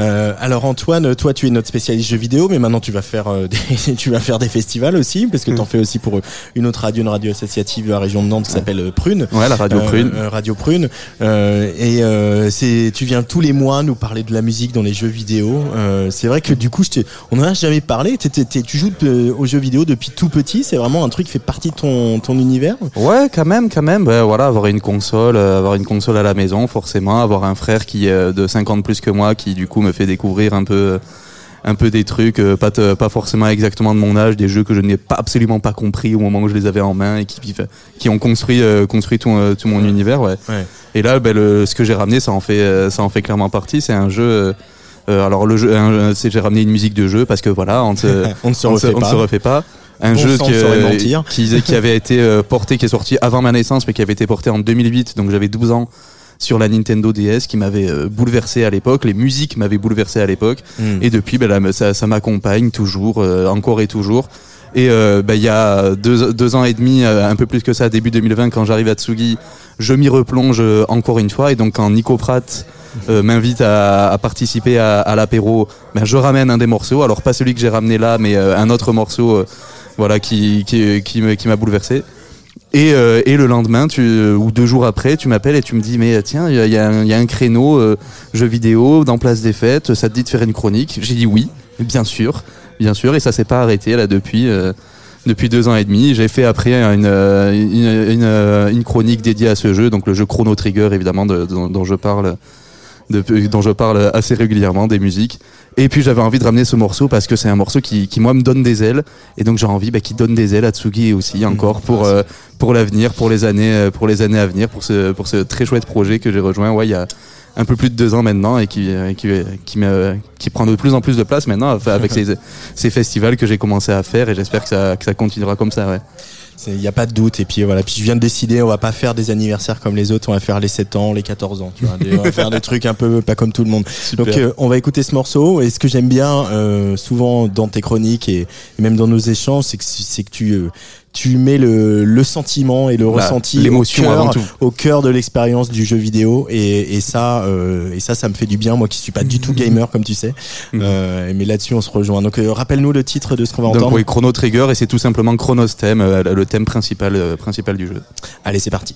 Euh, alors Antoine, toi tu es notre spécialiste jeux vidéo, mais maintenant tu vas faire euh, des, tu vas faire des festivals aussi, parce que tu en fais aussi pour une autre radio, une radio associative de la région de Nantes qui s'appelle euh, Prune. Ouais, la radio Euh, Prune. euh, radio Prune. Euh, et euh, c'est, tu viens tous les mois nous parler de la musique dans les jeux vidéo. Euh, c'est vrai que du coup, je on en a jamais parlé. T'es- t'es- t'es- tu joues aux jeux vidéo depuis tout petit. C'est vraiment un truc qui fait partie de ton, ton univers? Ouais, quand même, quand même. Ouais, voilà, avoir une console, euh, avoir une console à la maison, forcément, avoir un frère qui est euh, de 50 plus que moi, qui du coup me fait découvrir un peu, un peu des trucs, euh, pas, pas forcément exactement de mon âge, des jeux que je n'ai pas absolument pas compris au moment où je les avais en main et qui, qui ont construit, euh, construit tout, euh, tout mon univers. Ouais. Ouais. Et là, ben, le, ce que j'ai ramené, ça en fait, ça en fait clairement partie. C'est un jeu. alors le jeu, c'est j'ai ramené une musique de jeu parce que voilà, on, se- On ne se refait on pas. se refait pas. Un Bon jeu qui, qui, qui avait été porté, qui est sorti avant ma naissance, mais qui avait été porté en 2008, donc j'avais 12 ans sur la Nintendo DS, qui m'avait euh, bouleversé à l'époque. Les musiques m'avaient bouleversé à l'époque, Mm. et depuis, ben, là, ça, ça m'accompagne toujours, euh, encore et toujours. Et euh, ben, il y a deux, deux ans et demi, euh, un peu plus que ça, début 2020, quand j'arrive à Tsugi, je m'y replonge encore une fois. Et donc quand Nico Pratt euh, m'invite à, à participer à, à l'apéro, ben, je ramène un des morceaux. Alors pas celui que j'ai ramené là, mais euh, un autre morceau, euh, voilà, qui qui, qui m'a bouleversé. Et, euh, et le lendemain, tu, euh, ou deux jours après, tu m'appelles et tu me dis mais tiens, il y y a un- créneau euh, jeu vidéo dans Place des Fêtes, ça te dit de faire une chronique? J'ai dit oui, bien sûr, bien sûr, et ça s'est pas arrêté là depuis. euh, depuis deux ans et demi, j'ai fait après une, euh, une, une, euh, une chronique dédiée à ce jeu, donc le jeu Chrono Trigger évidemment de- dont, dont je parle, de, dont je parle assez régulièrement des musiques. Et puis j'avais envie de ramener ce morceau parce que c'est un morceau qui, qui moi me donne des ailes et donc j'ai envie bah, qu'il donne des ailes à Tsugi aussi encore pour euh, pour l'avenir, pour les années euh, pour les années à venir, pour ce pour ce très chouette projet que j'ai rejoint ouais il y a un peu plus de deux ans maintenant et qui euh, qui qui, me, qui prend de plus en plus de place maintenant avec ces ces festivals que j'ai commencé à faire et j'espère que ça que ça continuera comme ça ouais. Il n'y a pas de doute. Et puis voilà, puis je viens de décider, on va pas faire des anniversaires comme les autres, on va faire les 7 ans, les 14 ans. Tu vois, Des- on va faire des trucs un peu pas comme tout le monde. Super. Donc euh, on va écouter ce morceau. Et ce que j'aime bien euh, souvent dans tes chroniques et, et même dans nos échanges, c'est que, c'est que tu, euh, tu mets le, le sentiment et le Bah, ressenti l'émotion au cœur- avant tout. au cœur de l'expérience du jeu vidéo. Et, et ça euh, et ça ça me fait du bien. Moi qui suis pas du tout gamer comme tu sais. Euh, mais là-dessus on se rejoint. Donc euh, rappelle-nous le titre de ce qu'on va Donc entendre. oui, Chrono Trigger et c'est tout simplement Chronos thème, euh, le thème principal principal du jeu. allez c'est parti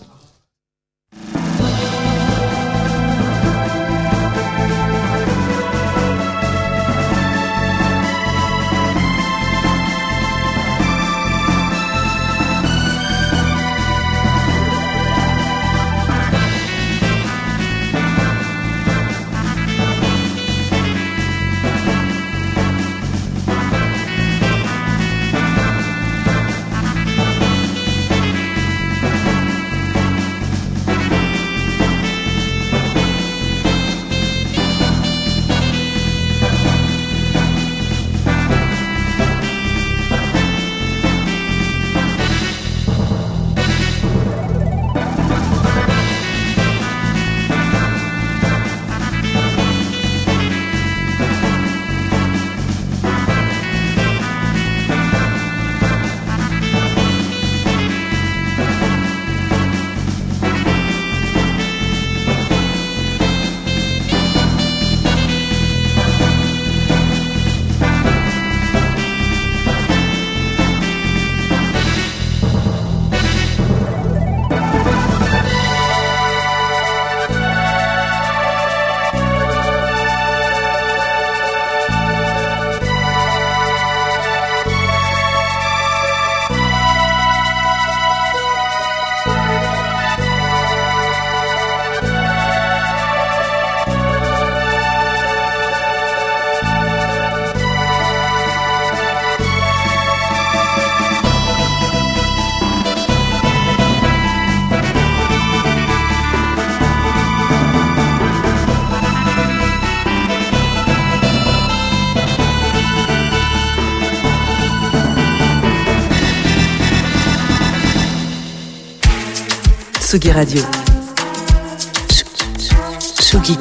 Tsugi Radio. Tsugi.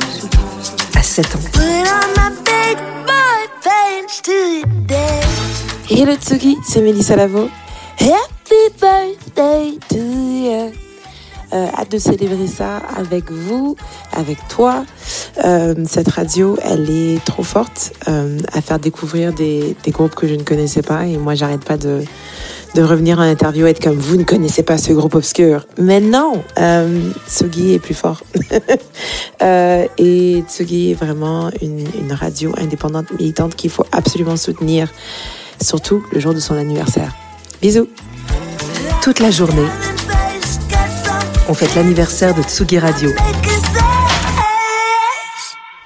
À 7 ans. Hello Tsugi, c'est Mélissa Lavo. Happy birthday to you. Euh, hâte de célébrer ça avec vous, avec toi. Euh, cette radio, elle est trop forte euh, à faire découvrir des, des groupes que je ne connaissais pas. Et moi, j'arrête pas de, de revenir en interview et être comme vous ne connaissez pas ce groupe obscur. Mais non, euh, Tsugi est plus fort. Euh, et Tsugi est vraiment une, une radio indépendante, militante qu'il faut absolument soutenir, surtout le jour de son anniversaire. Bisous. Toute la journée, on fête l'anniversaire de Tsugi Radio.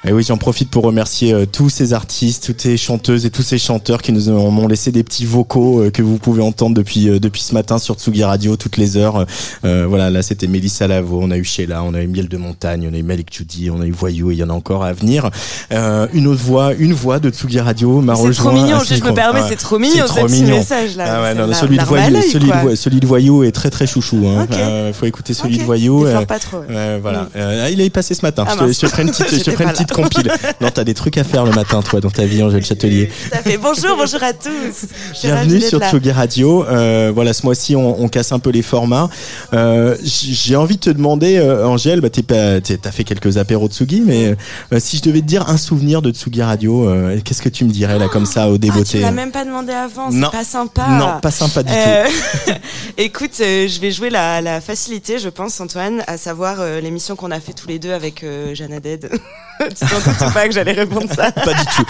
Et oui, j'en profite pour remercier euh, tous ces artistes, toutes ces chanteuses et tous ces chanteurs qui nous ont, m'ont laissé des petits vocaux euh, que vous pouvez entendre depuis euh, depuis ce matin sur Tsugi Radio toutes les heures. Euh, voilà, là c'était Mélissa Lavo, on a eu Sheila, on a eu Miel de Montagne, on a eu Malik Judy, on a eu Voyou et il y en a encore à venir. Euh, une autre voix, une voix de Tsugi Radio m'a C'est rejoint. trop mignon, je me permets, c'est trop mignon, c'est ce petit message, là. Ah ouais, C'est non, la- celui, de voyou, l'œil, celui, de, quoi. Voy- celui de Voyou est très très chouchou. Hein. Ok. Euh, faut écouter celui de Voyou. pas trop, voilà. Mm. Euh, il est passé ce matin. Ah, je, te, je te ferai une petite, compile. Non, t'as des trucs à faire le matin, toi, dans ta vie, Angèle Châtelier. Tout à fait. Bonjour, bonjour à tous. Bienvenue sur. Tsugi Radio. Euh, voilà, ce mois-ci, on, on casse un peu les formats. Euh, J'ai envie de te demander, euh, Angèle, bah, t'as fait quelques apéros Tsugi, mais euh, si je devais te dire un souvenir de Tsugi Radio, euh, qu'est-ce que tu me dirais là, comme ça, au Ah, tu débeauté? même pas demandé avant, c'est pas sympa. Non, pas sympa du Euh, Écoute, je vais jouer la, la facilité, je pense, Antoine, à savoir l'émission qu'on a fait tous les deux avec euh, Jeanne tu t'en doutes pas que j'allais répondre ça Pas du tout.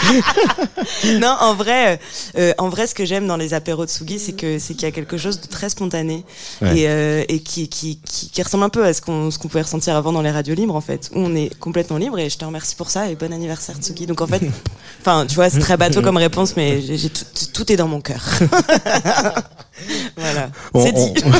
non, en vrai, euh, euh, en vrai, ce que j'aime dans les apéros de Sugi, c'est que c'est qu'il y a quelque chose de très spontané Ouais. et, euh, et qui, qui, qui, qui ressemble un peu à ce qu'on ce qu'on pouvait ressentir avant dans les radios libres, en fait, où on est complètement libre. Et je te remercie pour ça et bon anniversaire Tsugi. Donc en fait, enfin, tu vois, c'est très bateau comme réponse, mais tout, tout est dans mon cœur. voilà, On, c'est dit. on-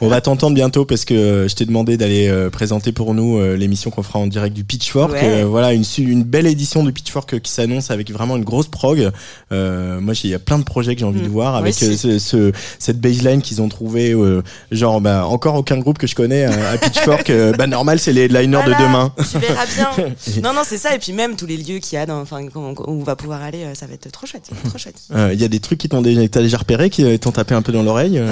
on va t'entendre bientôt parce que euh, je t'ai demandé d'aller euh, présenter pour nous euh, l'émission qu'on fera en direct du Pitchfork. Ouais. Euh, voilà, une, belle édition du Pitchfork qui s'annonce avec vraiment une grosse prog. Euh, moi, j'ai- il y a plein de projets que j'ai envie de voir moi avec ce, ce- cette baseline qu'ils ont trouvé. euh, genre, bah, encore aucun groupe que je connais à Pitchfork. bah, normal, c'est les headliners Voilà, de demain. Tu verras bien. non, non, c'est ça. Et puis même tous les lieux qu'il y a, dans, enfin, où on va pouvoir aller, ça va être trop chouette, trop chouette. Il y a des trucs qui t'ont déjà, déjà repéré, qui t'ont tapé un peu dans l'oreille. euh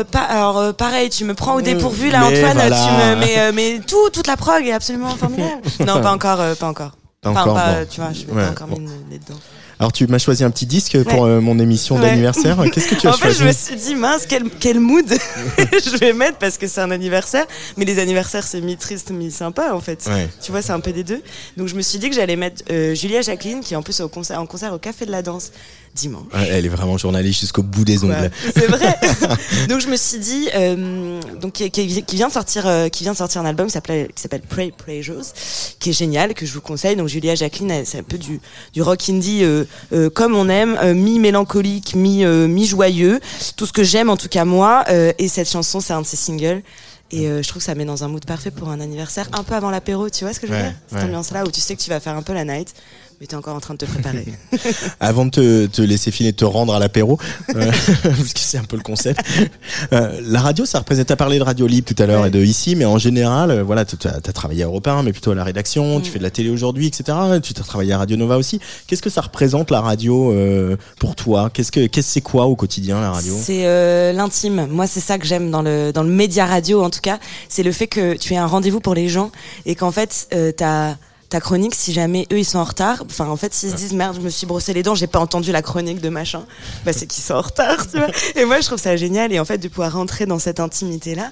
Euh, pas, alors euh, pareil, tu me prends au dépourvu là, Mais Antoine. voilà. Tu me, mais, mais tout, toute la prog est absolument formidable. non, pas encore, pas encore. Pas Enfin, encore, pas, bon. tu vois, je vais Ouais, pas encore bon. mis dedans. Alors, tu m'as choisi un petit disque pour Ouais. euh, mon émission Ouais. d'anniversaire. Qu'est-ce que tu as en fait, choisi je me suis dit, mince, quel, quel mood je vais mettre parce que c'est un anniversaire. Mais les anniversaires, c'est mi-triste, mi-sympa, en fait. Ouais. Tu vois, c'est un peu des deux. Donc, je me suis dit que j'allais mettre euh, Julia Jacqueline, qui est en plus au concert, en concert au Café de la Danse dimanche. Ouais, Elle est vraiment journaliste jusqu'au bout des ongles. Ouais, c'est vrai. donc je me suis dit, euh, donc qui, vient de sortir, euh, qui vient de sortir un album qui s'appelle qui s'appelle Pray Pleasures, qui est génial, que je vous conseille. Donc Julia Jacqueline, c'est un peu du du rock indie euh, comme on aime, mi mélancolique, mi mi joyeux, tout ce que j'aime en tout cas moi. et cette chanson, c'est un de ses singles. Et euh, je trouve que ça met dans un mood parfait pour un anniversaire, un peu avant l'apéro, tu vois ce que je veux Ouais, dire? Cette ouais. ambiance-là où tu sais que tu vas faire un peu la night, mais t'es encore en train de te préparer. Avant de te, te laisser filer, te rendre à l'apéro, euh, parce que c'est un peu le concept. Euh, la radio, ça représente. T'as parlé de radio libre tout à l'heure et de ici, mais en général, euh, voilà, tu as, travaillé à Europe 1, mais plutôt à la rédaction. Mm. Tu fais de la télé aujourd'hui, etc. Tu as travaillé à Radio Nova aussi. Qu'est-ce que ça représente la radio euh, pour toi? Qu'est-ce que qu'est-ce c'est quoi au quotidien la radio? C'est l'intime. Moi, c'est ça que j'aime dans le dans le média radio, en tout cas. C'est le fait que tu aies un rendez-vous pour les gens et qu'en fait, euh, ta ta chronique, si jamais eux ils sont en retard, enfin en fait s'ils se disent merde, je me suis brossé les dents, j'ai pas entendu la chronique de machin, bah c'est qu'ils sont en retard, tu vois. Et moi je trouve ça génial et en fait de pouvoir rentrer dans cette intimité là,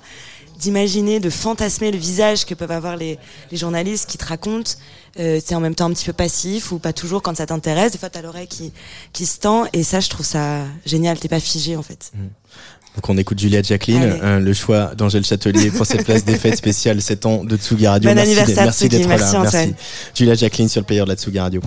d'imaginer, de fantasmer le visage que peuvent avoir les, les journalistes qui te racontent. Euh, c'est en même temps un petit peu passif ou pas toujours quand ça t'intéresse. Des fois, t'as l'oreille qui, qui se tend et ça, je trouve ça génial. T'es pas figé en fait. Donc on écoute Juliette Jacqueline, euh, le choix d'Angèle Châtelier pour cette place des fêtes spéciales 7 ans de Tsugi Radio. Bon merci merci d'être Merci, là. Antoine. Juliette Jacqueline sur le player de la Tsugi Radio.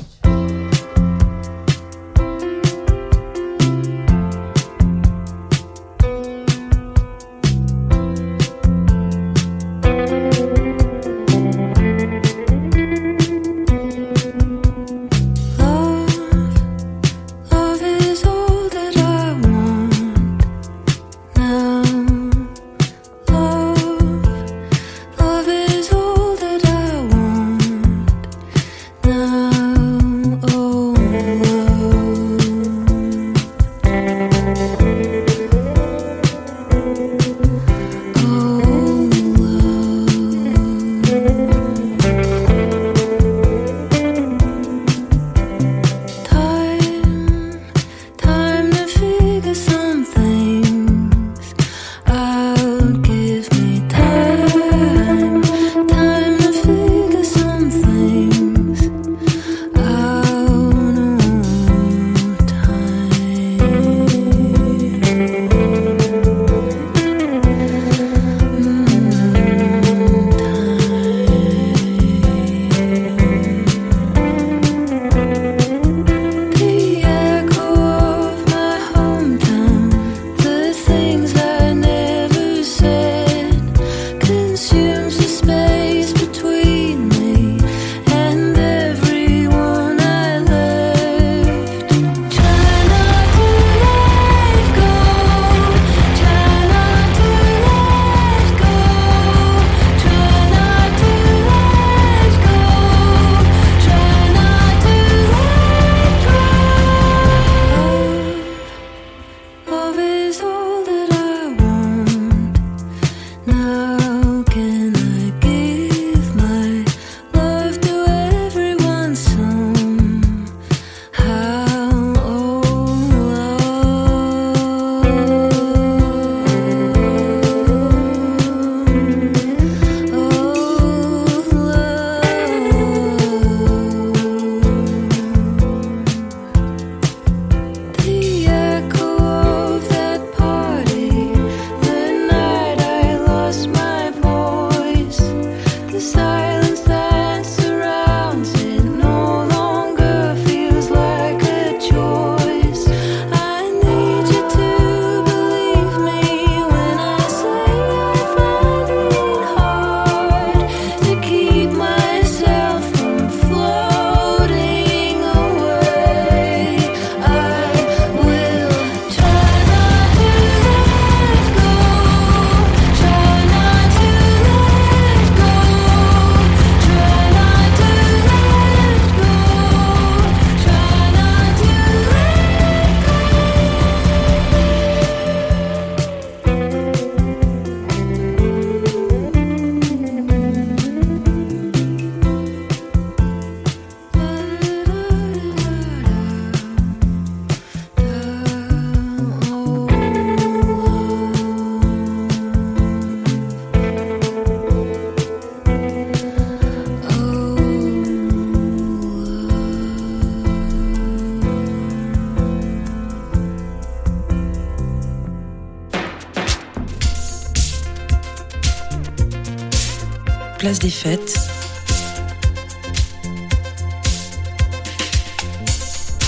Place des Fêtes.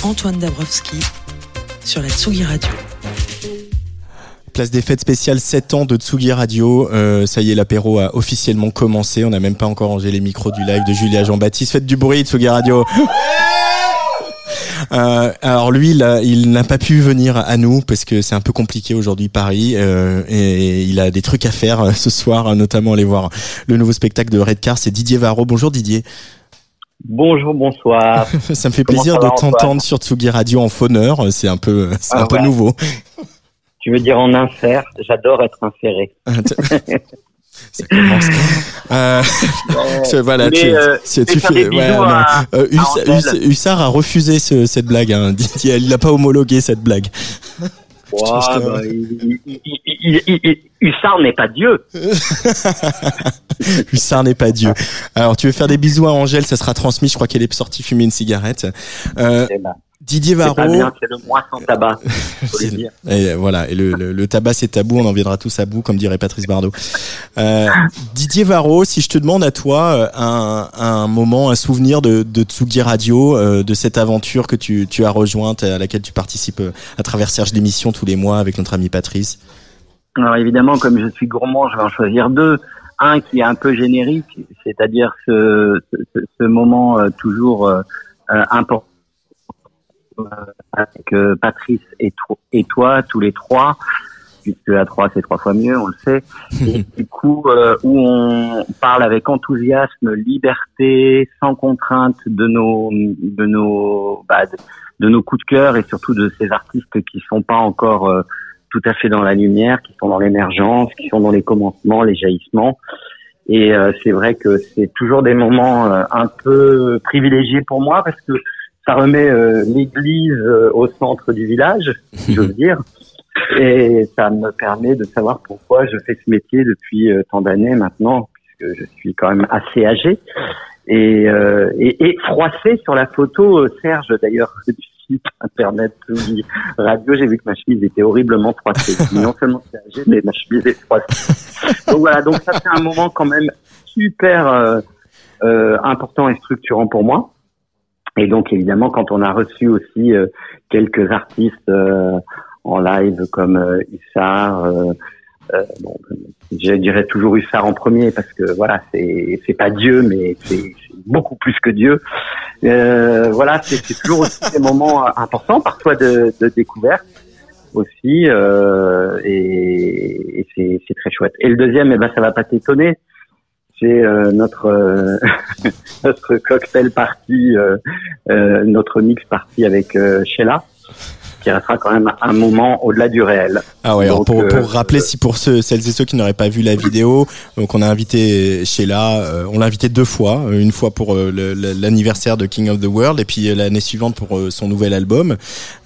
Antoine Dabrowski sur la Tsugi Radio. Place des fêtes spéciales 7 ans de Tsugi Radio. Euh, ça y est, l'apéro a officiellement commencé. On n'a même pas encore rangé les micros du live de Julia Jean-Baptiste. Faites du bruit, Tsugi Radio. Euh, alors lui, il, n'a pas pu venir à nous parce que c'est un peu compliqué aujourd'hui Paris euh, et il a des trucs à faire euh, ce soir, euh, notamment aller voir le nouveau spectacle de Redcar. C'est Didier Varro. Bonjour Didier. Bonjour, bonsoir. Ça me fait Comment plaisir de t'entendre sur Tsugi Radio en fauneur. C'est un peu, c'est Ah un peu ouais. nouveau. Tu veux dire en insert J'adore être inséré. Ça commence. Euh, voilà, mais, tu, euh, tu- tu à- Euh, Huss- Hussard a refusé ce- cette blague. Hein. Il n'a pas homologué cette blague. Bah, il- il- il- il- Hussard n'est pas Dieu. Hussard n'est pas Dieu. Alors, tu veux faire des bisous à Angèle, ça sera transmis. Je crois qu'elle est sortie fumer une cigarette. Euh, Eh ben, Didier Varro. c'est le mois sans tabac. Faut le C'est- dire. Et voilà, et le, le- le tabac c'est tabou, on en viendra tous à bout, comme dirait Patrice Bardot. Euh, Didier Varro, si je te demande à toi euh, un, un moment, un souvenir de, de Tsugi Radio, euh, de cette aventure que tu, tu as rejointe, à laquelle tu participes à travers Serge d'émission tous les mois avec notre ami Patrice? Alors évidemment, comme je suis gourmand, je vais en choisir deux. Un qui est un peu générique, c'est-à-dire ce, ce, ce moment toujours important avec euh, Patrice et, to- et toi, tous les trois, puisque à trois c'est trois fois mieux, on le sait. Et du coup, euh, où on parle avec enthousiasme, liberté, sans contrainte de nos de nos bah, de, de nos coups de cœur et surtout de ces artistes qui sont pas encore euh, tout à fait dans la lumière, qui sont dans l'émergence, qui sont dans les commencements, les jaillissements. Et c'est vrai que c'est toujours des moments un peu privilégiés pour moi parce que ça remet euh, l'église euh, au centre du village, si j'ose dire. Et ça me permet de savoir pourquoi je fais ce métier depuis euh, tant d'années maintenant, puisque je suis quand même assez âgé. Et, euh, et, et froissé sur la photo, euh, Serge d'ailleurs du site internet Tsugi radio, j'ai vu que ma chemise était horriblement froissée. non seulement c'est âgé, mais ma chemise est froissée. Donc voilà, donc ça c'est un moment quand même super euh, euh, important et structurant pour moi. Et donc évidemment, quand on a reçu aussi euh, quelques artistes euh, en live comme euh, Hussard, euh, euh, bon, je dirais toujours Hussard en premier parce que voilà, c'est c'est pas Dieu, mais c'est beaucoup plus que Dieu. Euh, voilà, c'est toujours aussi des moments importants, parfois de, de découverte aussi, et, et c'est c'est très chouette. Et le deuxième, eh ben ça va pas t'étonner, c'est euh, notre euh, notre cocktail party, euh, notre mix party avec Sheila, qui restera quand même un moment au-delà du réel. Ah ouais, alors Donc, pour, euh, pour rappeler, si pour ceux, celles et ceux qui n'auraient pas vu la vidéo, donc on a invité Sheila, euh, on l'a invité deux fois, euh, une fois pour l'anniversaire de King of the World et puis l'année suivante pour son nouvel album.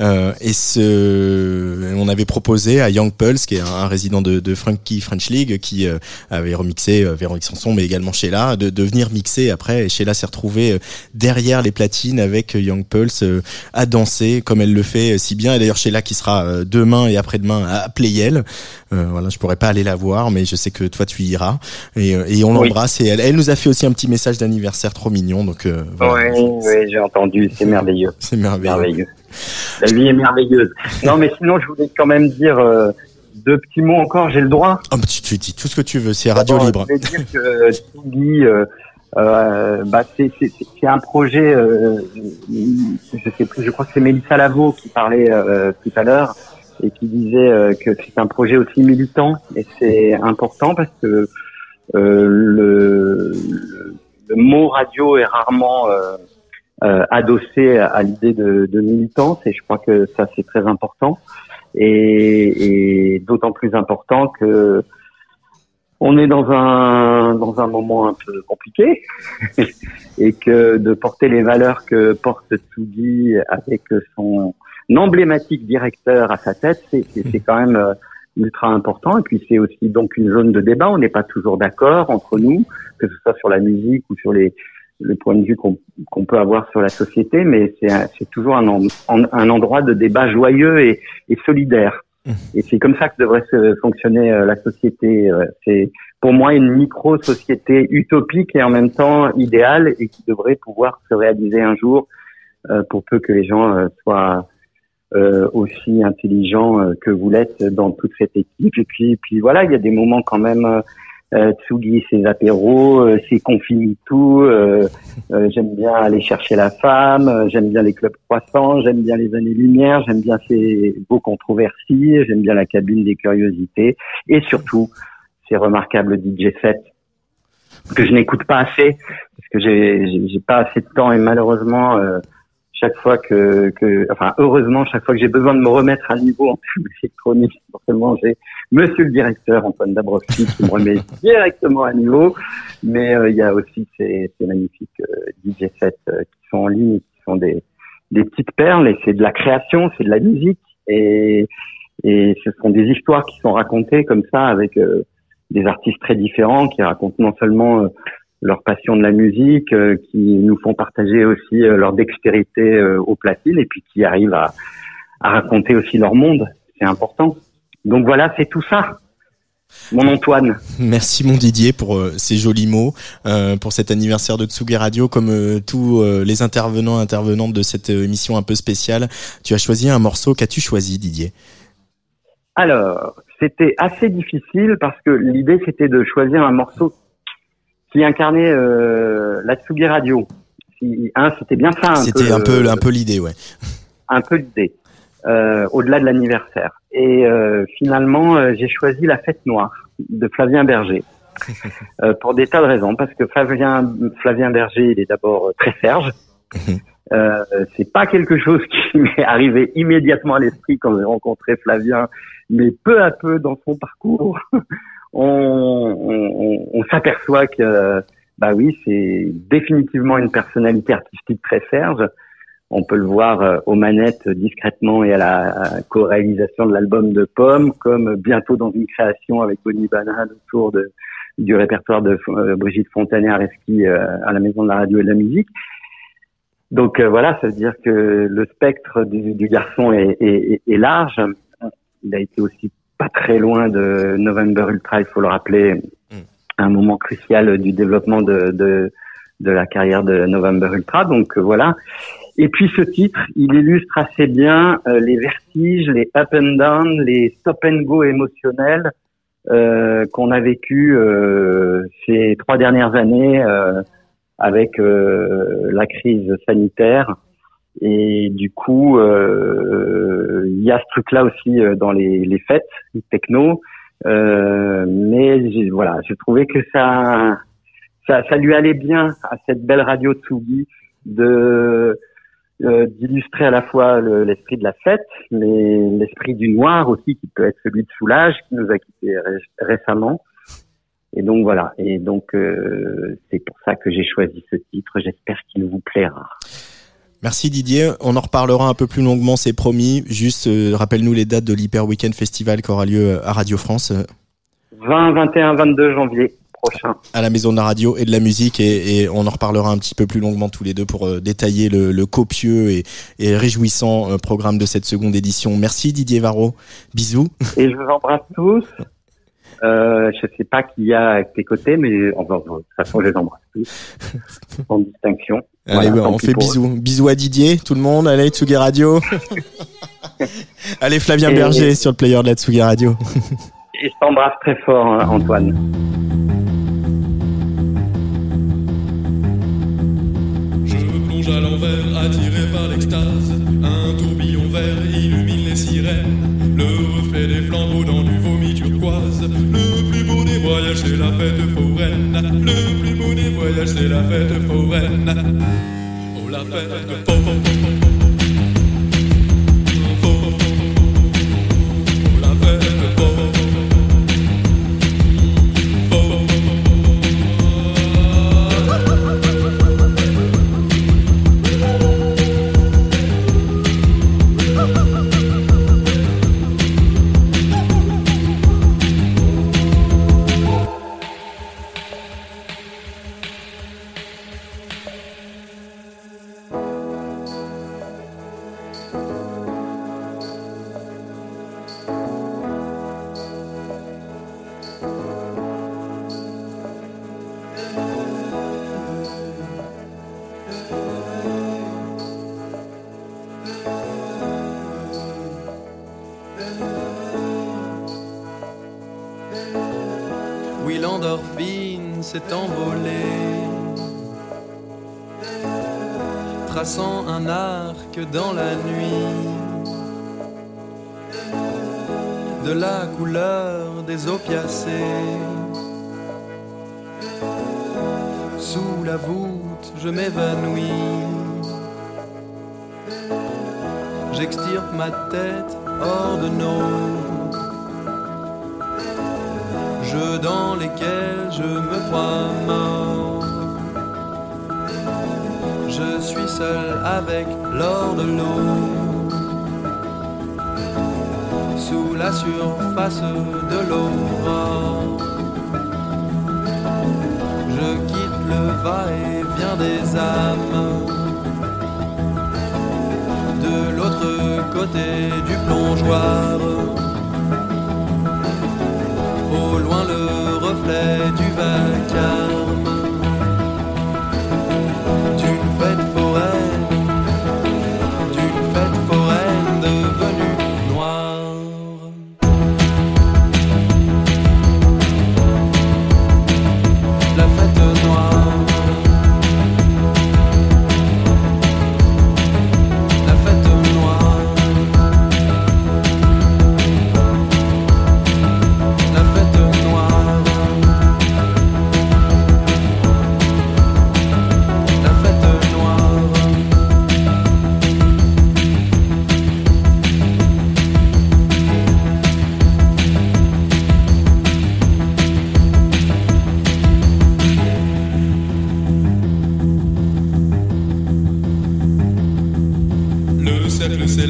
Euh, et ce, on avait proposé à Young Pulse, qui est un, résident de, de Funky French League, qui avait remixé Véronique Sanson, mais également Sheila, de, de venir mixer après. Et Sheila s'est retrouvée derrière les platines avec Young Pulse à danser comme elle le fait si bien. Et d'ailleurs Sheila qui sera euh, demain et après-demain à Playel. Euh, voilà, je pourrais pas aller la voir, mais je sais que toi tu iras. Et, euh, et on Oui. l'embrasse. Et elle, elle nous a fait aussi un petit message d'anniversaire trop mignon. Donc euh, voilà. Oui, oui, j'ai entendu, c'est merveilleux. C'est merveilleux. La vie est merveilleuse. Non, mais sinon, je voulais quand même dire euh, deux petits mots encore, j'ai le droit. Oh, tu, tu dis tout ce que tu veux, c'est radio libre. Je voulais dire que euh, bah, c'est un projet, euh, je sais plus, je crois que c'est Mélissa Lavo qui parlait euh, tout à l'heure et qui disait euh, que c'est un projet aussi militant et c'est important parce que euh, le, le, mot radio est rarement euh, adossé à, à l'idée de, de militance et je crois que ça c'est très important et, et d'autant plus important que on est dans un dans un moment un peu compliqué et que de porter les valeurs que porte Tsugi avec son emblématique directeur à sa tête, c'est quand même euh, ultra important. Et puis c'est aussi donc une zone de débat. On n'est pas toujours d'accord entre nous, que ce soit sur la musique ou sur les le point de vue qu'on qu'on peut avoir sur la société, mais c'est toujours un, un endroit de débat joyeux et, et solidaire. Et c'est comme ça que devrait se fonctionner euh, la société. Euh, C'est pour moi une micro-société utopique et en même temps idéale et qui devrait pouvoir se réaliser un jour euh, pour peu que les gens soient aussi intelligents que vous l'êtes dans toute cette équipe. Et puis, puis voilà, il y a des moments quand même. Euh, Tsugi, ses apéros, euh, ses confini tout. Euh, euh, j'aime bien aller chercher la femme. euh, j'aime bien les clubs croissants. J'aime bien les années-lumière. J'aime bien ces beaux controversis. J'aime bien la cabine des curiosités. Et surtout, ces remarquables DJ sets que je n'écoute pas assez parce que j'ai j'ai- j'ai pas assez de temps et malheureusement euh, chaque fois que, que enfin heureusement chaque fois que j'ai besoin de me remettre à niveau en termes électronique forcément j'ai Monsieur le directeur Antoine Dabrowski qui me remet directement à niveau. Mais euh, il y a aussi ces, ces magnifiques euh, DJ sets euh, qui sont en ligne qui sont des des petites perles et c'est de la création c'est de la musique et et ce sont des histoires qui sont racontées comme ça avec des artistes très différents qui racontent non seulement leur passion de la musique, euh, qui nous font partager aussi euh, leur dextérité euh, au platine et puis qui arrivent à, à raconter aussi leur monde. C'est important. Donc voilà, c'est tout ça. Mon Antoine. Merci mon Didier pour euh, ces jolis mots, euh, pour cet anniversaire de Tsugi Radio. Comme euh, tous les intervenants intervenantes de cette émission un peu spéciale, tu as choisi un morceau. Qu'as-tu choisi Didier? Alors, c'était assez difficile parce que l'idée c'était de choisir un morceau qui incarnait euh, la Tsugi Radio. Hein, c'était bien ça. C'était un peu un peu l'idée, ouais. un peu l'idée, euh, au-delà de l'anniversaire. Et euh, finalement, euh, j'ai choisi La Fête Noire de Flavien Berger. Euh, pour des tas de raisons, parce que Flavien, Flavien Berger, il est d'abord euh, très serge. Euh, c'est pas quelque chose qui m'est arrivé immédiatement à l'esprit quand j'ai rencontré Flavien, mais peu à peu dans son parcours, on, s'aperçoit que, bah oui, c'est définitivement une personnalité artistique très serge. On peut le voir euh, aux manettes euh, discrètement et à la co-réalisation de l'album de Pomme, comme bientôt dans une création avec Bonnie Banane autour du répertoire de euh, Brigitte Fontanet-Areski euh, à la Maison de la Radio et de la Musique. Donc voilà, ça veut dire que le spectre du, garçon est- est large. Il a été aussi pas très loin de November Ultra, il faut le rappeler, un moment crucial du développement de, de, de la carrière de November Ultra. Donc euh, voilà. Et puis ce titre, il illustre assez bien euh, les vertiges, les up and down, les stop and go émotionnels euh, qu'on a vécu euh, ces trois dernières années euh, avec euh, la crise sanitaire. Et du coup, euh, il y a ce truc-là aussi euh, dans les, les fêtes techno. Euh, mais j'ai- voilà, je trouvais que ça, ça, ça lui allait bien à cette belle radio Tsugi de euh, d'illustrer à la fois le- l'esprit de la fête, mais l'esprit du noir aussi, qui peut être celui de Soulage, qui nous a quittés ré- récemment. Et donc voilà. Et donc euh, c'est pour ça que j'ai choisi ce titre. J'espère qu'il vous plaira. Merci Didier. On en reparlera un peu plus longuement, c'est promis. Juste, euh, rappelle-nous les dates de l'Hyper Weekend Festival qui aura lieu à Radio France. euh, 20, 21, 22 janvier prochain. à la Maison de la Radio et de la Musique et, et on en reparlera un petit peu plus longuement tous les deux pour euh, détailler le, le copieux et, et réjouissant euh, programme de cette seconde édition. Merci Didier Varro. Bisous. Et je vous embrasse tous. Euh, je sais pas qui y a à tes côtés, mais enfin, de toute façon, je les embrasse tous, sans distinction. Allez, Voilà, ouais, on fait pour eux. bisous. Bisous à Didier, tout le monde. Allez, Tsugi Radio. Allez, Flavien Et- Berger sur le player de la Tsugi Radio. Et je t'embrasse très fort, hein, Antoine. Je plonge à l'envers, attiré par l'extase. Un tourbillon vert illumine les sirènes. Le reflet des flambeaux dans du Le plus beau des voyages, c'est la fête foraine. Le plus beau des voyages, c'est la fête foraine. Oh, la fête.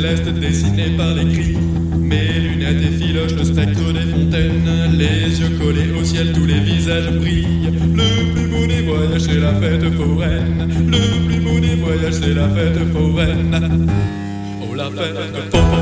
céleste dessiné par les cris. Mes lunettes effilochent le spectre des fontaines, les yeux collés au ciel, tous les visages brillent. Le plus beau c'est la fête foraine. Le plus beau des c'est la fête foraine. Oh la fête foraine.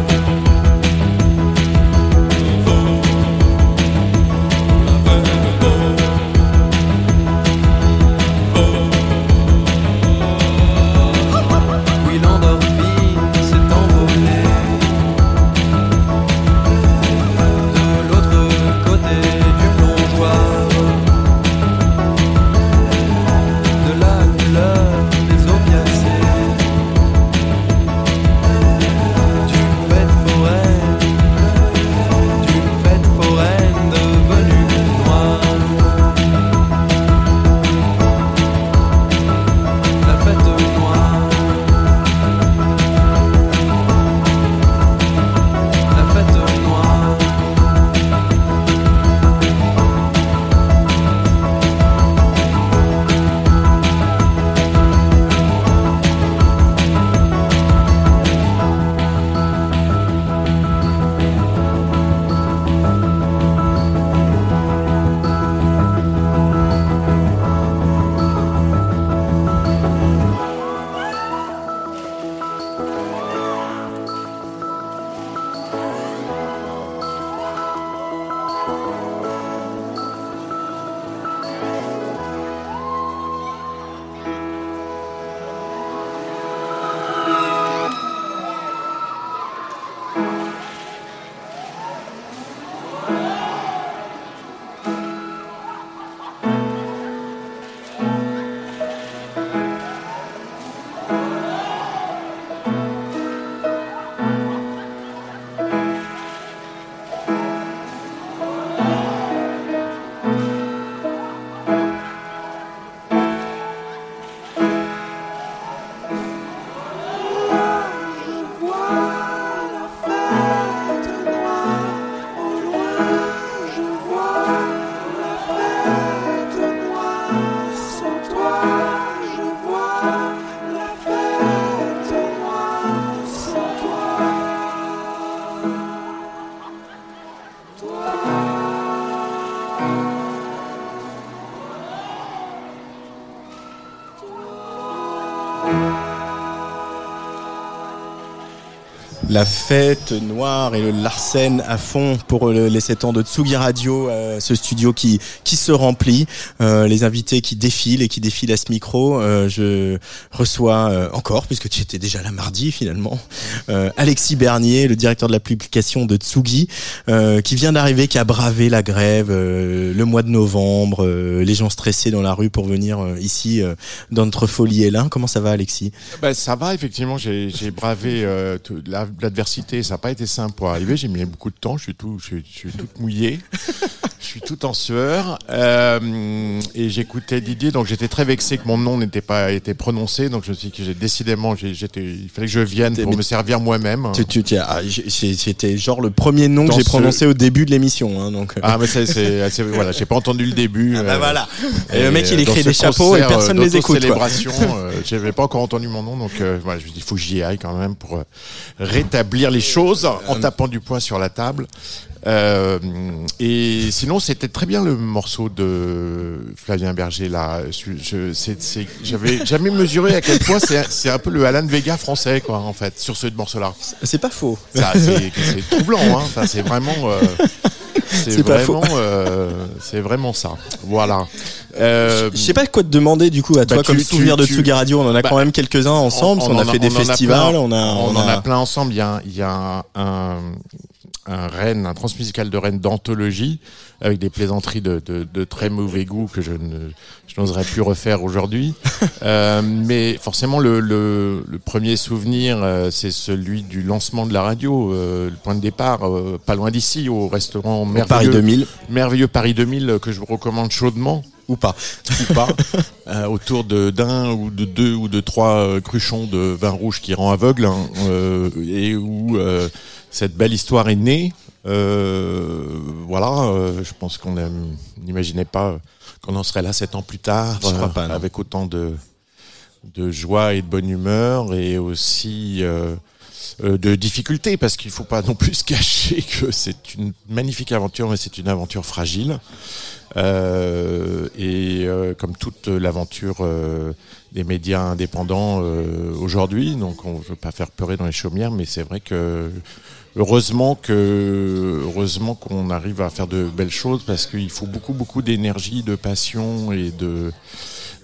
La fête noire et le Larsen à fond pour le- les 7 ans de Tsugi Radio, euh, ce studio qui qui se remplit, euh, les invités qui défilent et qui défilent à ce micro. Euh, je reçois euh, encore, puisque tu étais déjà là mardi finalement, euh, Alexis Bernier, le directeur de la publication de Tsugi, qui vient d'arriver, qui a bravé la grève le mois de novembre, les gens stressés dans la rue pour venir ici dans notre folie Hélin. Comment ça va Alexis? Ben, ça va, effectivement, j'ai bravé la- l'adversité. Ça n'a pas été simple pour arriver. J'ai mis beaucoup de temps. Je suis tout, je je suis tout mouillé. je suis tout en sueur. Euh, et j'écoutais Didier, donc j'étais très vexé que mon nom n'était pas été prononcé. Donc je me suis dit que j'ai décidément, j'étais, il fallait que je vienne pour me servir moi-même. Ah, C'était genre le premier nom que j'ai ce- prononcé au début de l'émission. Hein, donc. Ah mais c'est voilà j'ai pas entendu le début. Ah bah euh, voilà. Et le mec, il euh, écrit des chapeaux et personne euh, les écoute, quoi. d'autocélébration, euh, j'avais pas encore entendu mon nom donc euh, voilà je me dis il faut que j'y aille quand même pour euh, rétablir les choses en tapant du poing sur la table. Euh, et sinon, c'était très bien le morceau de Flavien Berger là. J'avais jamais mesuré à quel point c'est un peu le Alan Vega français quoi en fait sur ce morceau-là. C'est pas faux. Ça, C'est troublant, hein. Enfin, c'est vraiment. euh, c'est vraiment, euh, c'est vraiment ça. Voilà. Euh, Je sais pas quoi te demander du coup à bah, toi comme souvenir tu- de Tsugi Radio. On en a bah, quand même quelques-uns ensemble. On, a en fait des on a festivals. plein. on a, on, en a plein ensemble. Il y a, il y a un, un, un Rennes, un transmusical de Rennes d'anthologie avec des plaisanteries de, de, de très mauvais goût que je ne je n'oserais plus refaire aujourd'hui. Euh, mais forcément, le, le, le premier souvenir, euh, c'est celui du lancement de la radio, euh, le point de départ, euh, pas loin d'ici, au restaurant merveilleux, Paris 2000. merveilleux Paris 2000 euh, que je vous recommande chaudement ou pas ou pas euh, autour de d'un ou de deux ou de trois euh, cruchons de vin rouge qui rend aveugle hein, euh, et où euh, cette belle histoire est née voilà je pense qu'on n'im- n'imaginait pas qu'on en serait là sept ans plus tard Je crois pas, non. avec autant de de joie et de bonne humeur et aussi de difficultés parce qu'il faut pas non plus cacher que c'est une magnifique aventure mais c'est une aventure fragile. Euh, et euh, comme toute l'aventure euh, des médias indépendants euh, aujourd'hui, donc on ne veut pas faire pleurer dans les chaumières, mais c'est vrai que heureusement que heureusement qu'on arrive à faire de belles choses parce qu'il faut beaucoup beaucoup d'énergie, de passion et de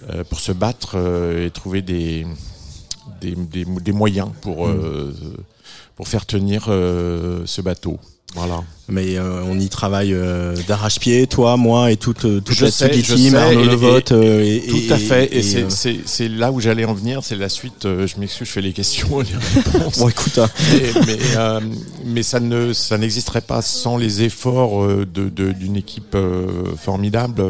euh, pour se battre euh, et trouver des des, des, des moyens pour euh, pour faire tenir euh, ce bateau. Voilà. Mais euh, on y travaille euh, d'arrache-pied, toi, moi et toute, euh, toute Je la sais, je team, sais, Arnaud et- Levotte. et- euh, et, tout à fait. Et, c'est- là où j'allais en venir. C'est la suite. je m'excuse, je fais les questions et les réponses. Bon, écoute, hein. mais mais, ça ne ça n'existerait pas sans les efforts euh, de de- d'une équipe formidable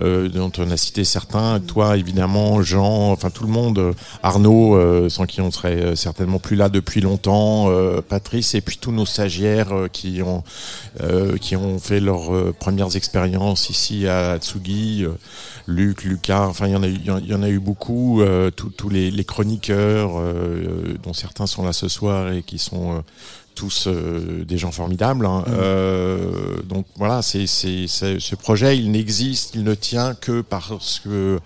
dont on a cité certains. Toi, évidemment, Jean, enfin tout le monde. Arnaud, sans qui on serait certainement plus là depuis longtemps. Patrice et puis tous nos stagiaires qui ont euh, qui ont fait leurs euh, premières expériences ici à Tsugi, euh, Luc, Lucas, enfin il y en a eu, il y en- il y en a eu beaucoup, tous les, les chroniqueurs, dont certains sont là ce soir et qui sont tous euh, des gens formidables. hein. Euh, donc voilà, c'est c'est- c'est- ce projet, il n'existe, il ne tient que parce que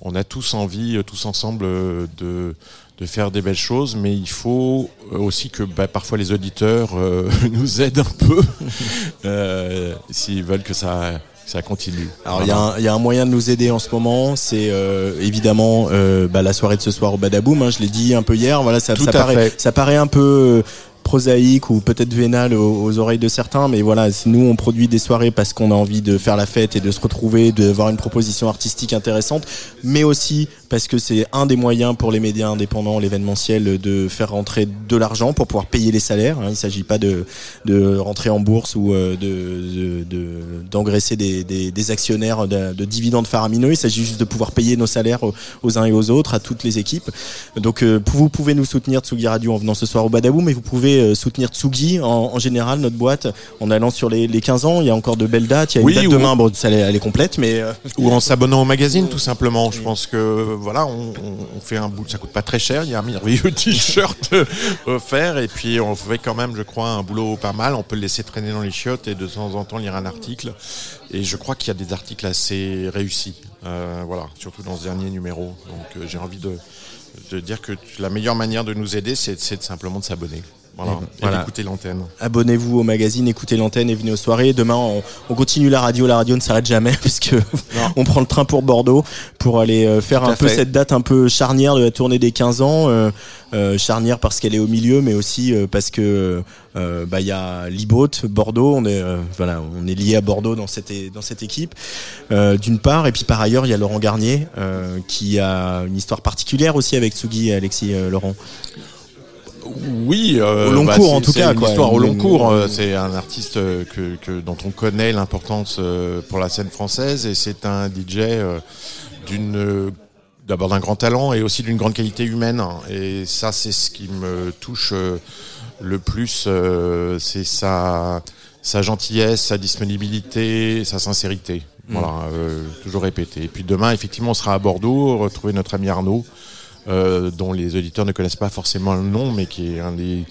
on a tous envie, tous ensemble, de de faire des belles choses, mais il faut euh, aussi que bah, parfois les auditeurs euh, nous aident un peu euh, s'ils veulent que ça, continue. Alors il y, a un- il y a un moyen de nous aider en ce moment, c'est euh, évidemment euh, bah, la soirée de ce soir au Badaboom. Hein, je l'ai dit un peu hier. Voilà, ça, paraît, fait. ça paraît un peu prosaïque ou peut-être vénal aux, aux oreilles de certains, mais voilà, nous on produit des soirées parce qu'on a envie de faire la fête et de se retrouver, de voir une proposition artistique intéressante, mais aussi parce que c'est un des moyens pour les médias indépendants, l'événementiel, de faire rentrer de l'argent pour pouvoir payer les salaires. hein. Il ne s'agit pas de, de rentrer en bourse ou euh, de, de- de- d'engraisser des, des, des actionnaires de, de dividendes faramineux. Il s'agit juste de pouvoir payer nos salaires aux, aux uns et aux autres, à toutes les équipes. Donc euh, vous pouvez nous soutenir Tsugi Radio en venant ce soir au Badaboum, mais vous pouvez euh, soutenir Tsugi en, en général, notre boîte, en allant sur les, les 15 ans. Il y a encore de belles dates. Il y a Oui, une date ou- demain, bon, ça, elle est- complète, mais... Ou en s'abonnant au magazine, tout simplement. Je pense que voilà, on, fait un bout, ça coûte pas très cher. Il y a un merveilleux t-shirt offert, et puis on fait quand même, je crois, un boulot pas mal. On peut le laisser traîner dans les chiottes et de temps en temps lire un article. Et je crois qu'il y a des articles assez réussis, euh, voilà, surtout dans ce dernier numéro. Donc euh, j'ai envie de, dire que la meilleure manière de nous aider, c'est simplement de s'abonner. Voilà. Voilà. d'écouter l'antenne. Abonnez-vous au magazine, écoutez l'antenne et venez aux soirées. Demain, on, on continue la radio. La radio ne s'arrête jamais puisque on prend le train pour Bordeaux pour aller euh, faire Tout un peu fait. cette date un peu charnière de la tournée des 15 ans. euh, euh, charnière parce qu'elle est au milieu, mais aussi euh, parce que bah il y a Liboat, Bordeaux. On est voilà, on est lié à Bordeaux dans cette dans cette équipe euh, d'une part, et puis par ailleurs il y a Laurent Garnier euh, qui a une histoire particulière aussi avec Tsugi et Alexis Laurent. Oui, euh, Au long bah, cours, en tout cas, Une quoi. histoire au long cours. euh, C'est un artiste euh, que, que- dont on connaît l'importance euh, pour la scène française et c'est un DJ euh, d'une euh, d'abord d'un grand talent et aussi d'une grande qualité humaine. Et ça, c'est ce qui me touche euh, le plus. euh, c'est sa sa gentillesse, sa disponibilité, sa sincérité. Mm. Voilà, euh, toujours répété. Et puis demain, effectivement, on sera à Bordeaux, retrouver notre ami Arnaud, euh, dont les auditeurs ne connaissent pas forcément le nom, mais qui est un des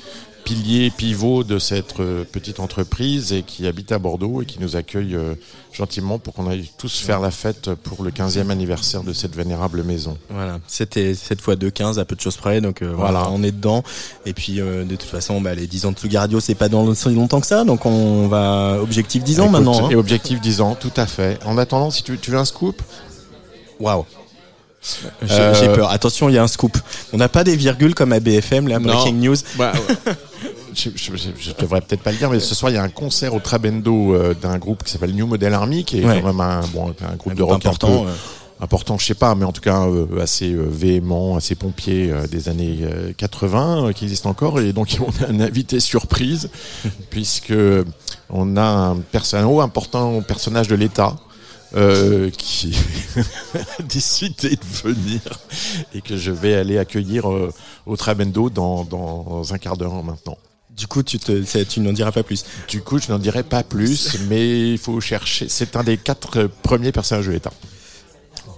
piliers, pivots de cette euh, petite entreprise et qui habite à Bordeaux et qui nous accueille euh, gentiment pour qu'on aille tous faire la fête pour le 15e anniversaire de cette vénérable maison. Voilà, c'était cette fois 2-15 à peu de choses près, donc euh, voilà. Voilà. on est dedans. Et puis de toute façon, bah, les 10 ans de Tsugi Radio, c'est pas dans si longtemps que ça, donc on va objectif 10 ans Écoute, maintenant. hein. Et objectif 10 ans, tout à fait. En attendant, si tu, tu veux un scoop? Waouh Euh, j'ai peur. Attention, il y a un scoop. On n'a pas des virgules comme à BFM, là, Non. Breaking News. Bah, je, je, je- je devrais peut-être pas le dire, mais ce soir il y a un concert au Trabendo euh, d'un groupe qui s'appelle New Model Army, qui est Ouais. quand même un, bon, un groupe Un de rock important, un peu, important, je sais pas, mais en tout cas euh, assez euh, véhément, assez pompier euh, des années euh, 80 euh, qui existe encore, et donc on a un invité surprise puisque on a un, perso- un haut important personnage de l'État. Euh, qui a décidé de venir et que je vais aller accueillir euh, au Trabendo dans, dans un quart d'heure maintenant. Du coup, tu, te, tu n'en diras pas plus. Du coup, je n'en dirai pas plus, mais il faut chercher. C'est un des quatre premiers personnages de l'État.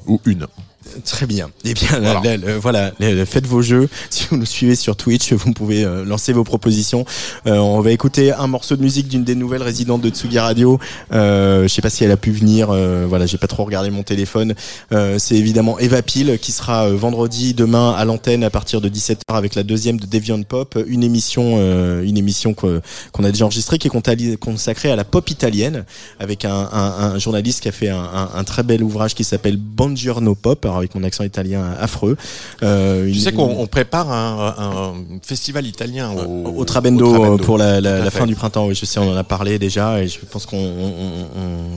Ou une. Très bien. Eh bien, là, Voilà. là, là, voilà, là, faites vos jeux. Si vous nous suivez sur Twitch, vous pouvez euh, lancer vos propositions. Euh, on va écouter un morceau de musique d'une des nouvelles résidentes de Tsugi Radio. Euh, je sais pas si elle a pu venir. Euh, voilà, j'ai pas trop regardé mon téléphone. Euh, c'est évidemment Eva Peel qui sera vendredi demain à l'antenne à partir de 17h avec la deuxième de Deviant Pop, une émission, une émission qu'on a déjà enregistrée qui est consacrée à la pop italienne avec un, un- un journaliste qui a fait un, un- très bel ouvrage qui s'appelle Buongiorno Pop, alors avec mon accent italien affreux. Euh, Tu une- sais qu'on on prépare un, un festival italien au, au Trabendo, au Trabendo. euh, pour la, fin du printemps. Oui, je sais, on en a parlé déjà et je pense qu'on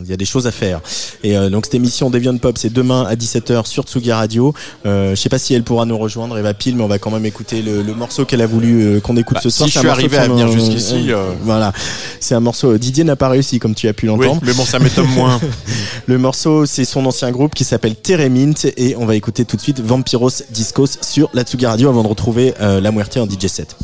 y a des choses à faire. Et euh, donc cette émission Deviant Pop, c'est demain à 17h sur Tsugi Radio. Euh, je sais pas si elle pourra nous rejoindre, Eva Pile, mais on va quand même écouter le, le morceau qu'elle a voulu euh, qu'on écoute Bah, ce soir. si je suis arrivé à venir euh, jusqu'ici, euh, Voilà, c'est un morceau. Didier n'a pas réussi, comme tu as pu Oui, l'entendre. mais bon, ça m'étonne moins. Le morceau, c'est son ancien groupe qui s'appelle Teremint et on va écouter tout de suite Vampiros Discos sur la Tsugi Radio avant de retrouver euh, la Muerte en DJ set.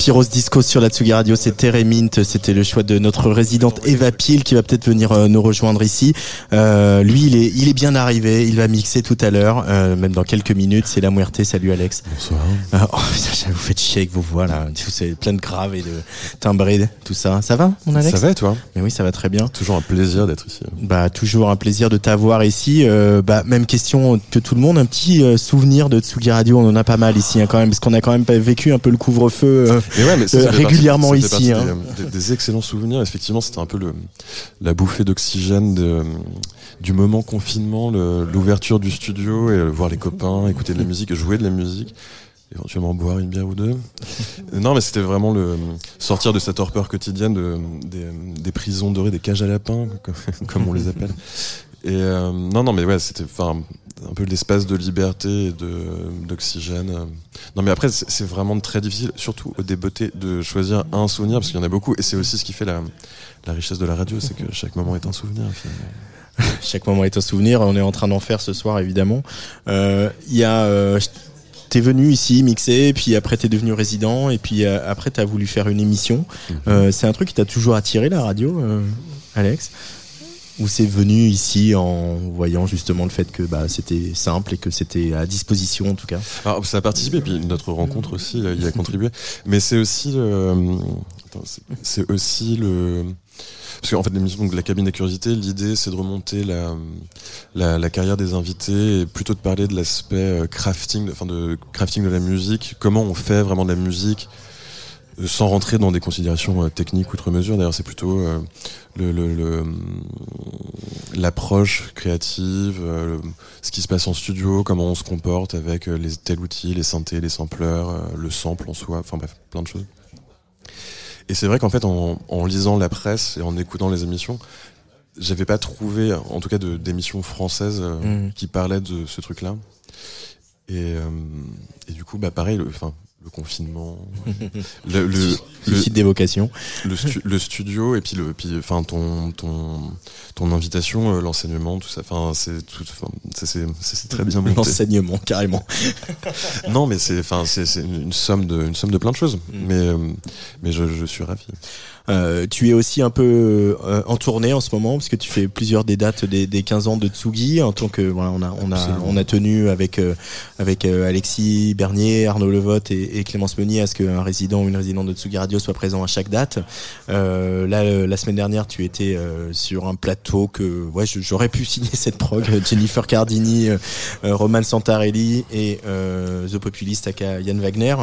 Vampiros Disco sur la Tsugi Radio, c'était Remint, c'était le choix de notre résidente Eva Peel qui va peut-être venir euh, nous rejoindre ici. Euh, lui, il est, il est bien arrivé, il va mixer tout à l'heure, euh, même dans quelques minutes. C'est la Muerte, salut Alex. Bonsoir. Euh, oh, putain, vous faites chier avec vos voix là, c'est plein de graves et de timbrés, tout ça. Ça va, mon Alex Ça va et toi Mais oui, ça va très bien. Toujours un plaisir d'être ici. Bah toujours un plaisir de t'avoir ici. Euh, bah même question que tout le monde, un petit euh, souvenir de Tsugi Radio. On en a pas mal ici hein, quand même, parce qu'on a quand même vécu un peu le couvre-feu euh, ouais, régulièrement partie- ici. hein. Des, des- des excellents souvenirs. Effectivement, c'était un peu le, la bouffée d'oxygène de, du moment confinement, l'ouverture du studio et voir les copains, écouter de la musique, jouer de la musique. Éventuellement boire une bière ou deux. non, mais c'était vraiment sortir de cette torpeur quotidienne de, des, prisons dorées, des cages à lapins, comme, on les appelle. Et euh, non, non, mais ouais, c'était, un peu l'espace de liberté et d'oxygène. Non mais après c'est vraiment très difficile, surtout au débeauté, de choisir un souvenir parce qu'il y en a beaucoup et c'est aussi ce qui fait la, la richesse de la radio, c'est que chaque moment est un souvenir. Chaque moment est un souvenir. On est en train d'en faire ce soir, évidemment. Euh, Il y a, euh, t'es venu ici mixer, puis après t'es devenu résident, et puis euh, après t'as voulu faire une émission. Euh, c'est un truc qui t'a toujours attiré la radio, euh, Alex? Ou c'est venu ici en voyant justement le fait que bah, c'était simple et que c'était à disposition en tout cas? Alors ça a participé, puis notre rencontre aussi y a contribué. Mais c'est aussi le, c'est aussi le, parce qu'en fait l'émission donc la cabine des curiosités, l'idée c'est de remonter la, la la carrière des invités et plutôt de parler de l'aspect euh, crafting, enfin de crafting de la musique, comment on fait vraiment de la musique euh, sans rentrer dans des considérations euh, techniques outre mesure. D'ailleurs, c'est plutôt euh, le, le, l'approche créative, ce qui se passe en studio, comment on se comporte avec les tel outil, les synthés, les sampleurs, le sample en soi, enfin bref, plein de choses. Et c'est vrai qu'en fait, en, en lisant la presse et en écoutant les émissions, j'avais pas trouvé, en tout cas, d'émissions françaises euh, Mm. qui parlaient de ce truc-là. Et, euh, et du coup, bah pareil, le, enfin, le confinement, le, le, Suicide des vocations. le, stu- le studio et puis le, puis enfin ton ton ton invitation, euh, l'enseignement, tout ça. Enfin, c'est tout, c'est très bien monté. L'enseignement, carrément. non, mais c'est enfin c'est c'est une somme de une somme de plein de choses. Mais euh, mais je, je suis ravi. Euh, tu es aussi un peu euh, en tournée en ce moment parce que tu fais plusieurs des dates des, des 15 ans de Tsugi en tant que voilà on a on a Absolument. on a tenu avec euh, avec euh, Alexis Bernier, Arnaud Levotte et, et Clémence Meunier à ce qu'un résident ou une résidente de Tsugi Radio soit présent à chaque date. Euh, là euh, la semaine dernière tu étais euh, sur un plateau que ouais j'aurais pu signer cette prog Jennifer Cardini, Roman Santarelli et euh, The Populist aka Yann Wagner.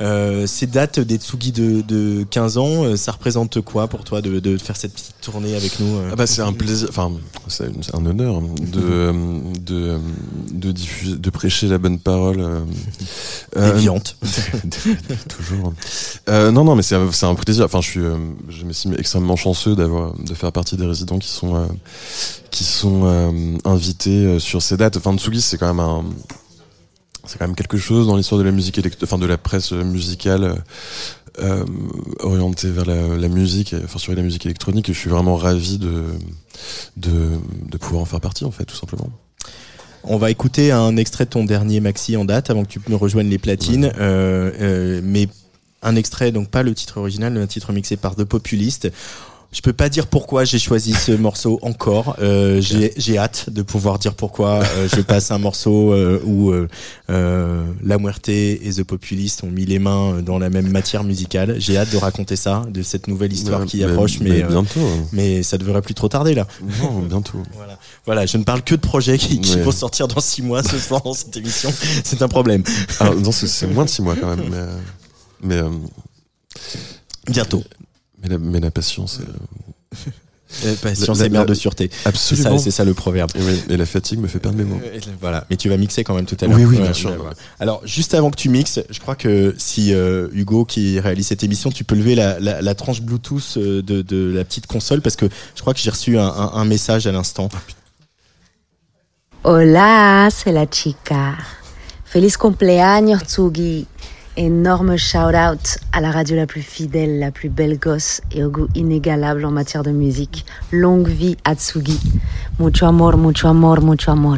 Euh, ces dates des Tsugi de, de 15 ans, ça représente quoi pour toi de, de faire cette petite tournée avec nous euh Ah bah c'est un plaisir, enfin c'est un honneur de de de diffuser, de prêcher la bonne parole. Euh, euh, Déviante. toujours. Euh, non non mais c'est un- plaisir. Enfin je suis je m'estime extrêmement chanceux d'avoir de faire partie des résidents qui sont euh, qui sont invités sur ces dates. Enfin Tsugi c'est quand même un c'est quand même quelque chose dans l'histoire de la musique enfin de la presse musicale euh, orientée vers la, la musique, enfin sur la musique électronique. Et je suis vraiment ravi de, de de pouvoir en faire partie en fait, tout simplement. On va écouter un extrait de ton dernier maxi en date avant que tu me rejoignes les platines, euh, euh, mais un extrait donc pas le titre original, un titre mixé par The Populist. Je peux pas dire pourquoi j'ai choisi ce morceau encore. Euh, j'ai j'ai hâte de pouvoir dire pourquoi euh, je passe un morceau euh, où euh, La Muerte et The Populist ont mis les mains dans la même matière musicale. J'ai hâte de raconter ça, de cette nouvelle histoire Ouais, qui mais- approche, mais, mais bientôt. mais ça devrait plus trop tarder là. Non, bientôt. Voilà. Voilà, je ne parle que de projets qui, vont sortir dans six mois ce soir dans cette émission. C'est un problème. Ah, non, c'est- moins de six mois quand même, mais mais bientôt. Mais la, mais la patience. euh, Euh, patience la- et mère la- de sûreté. Absolument. C'est ça, le proverbe. Et, oui, et la fatigue me fait perdre mes mots. Voilà, mais tu vas mixer quand même tout à l'heure. Oui, oui, Ouais, bien sûr. ouais. Alors, juste avant que tu mixes, je crois que si euh, Hugo qui réalise cette émission, tu peux lever la, la, la tranche Bluetooth euh, de, de la petite console parce que je crois que j'ai reçu un, un, un message à l'instant. Hola, c'est la chica. Feliz cumpleaños, Tsugi. Énorme shout-out à la radio la plus fidèle, la plus belle gosse et au goût inégalable en matière de musique. Longue vie à Tsugi. Mucho amor, mucho amor, mucho amor.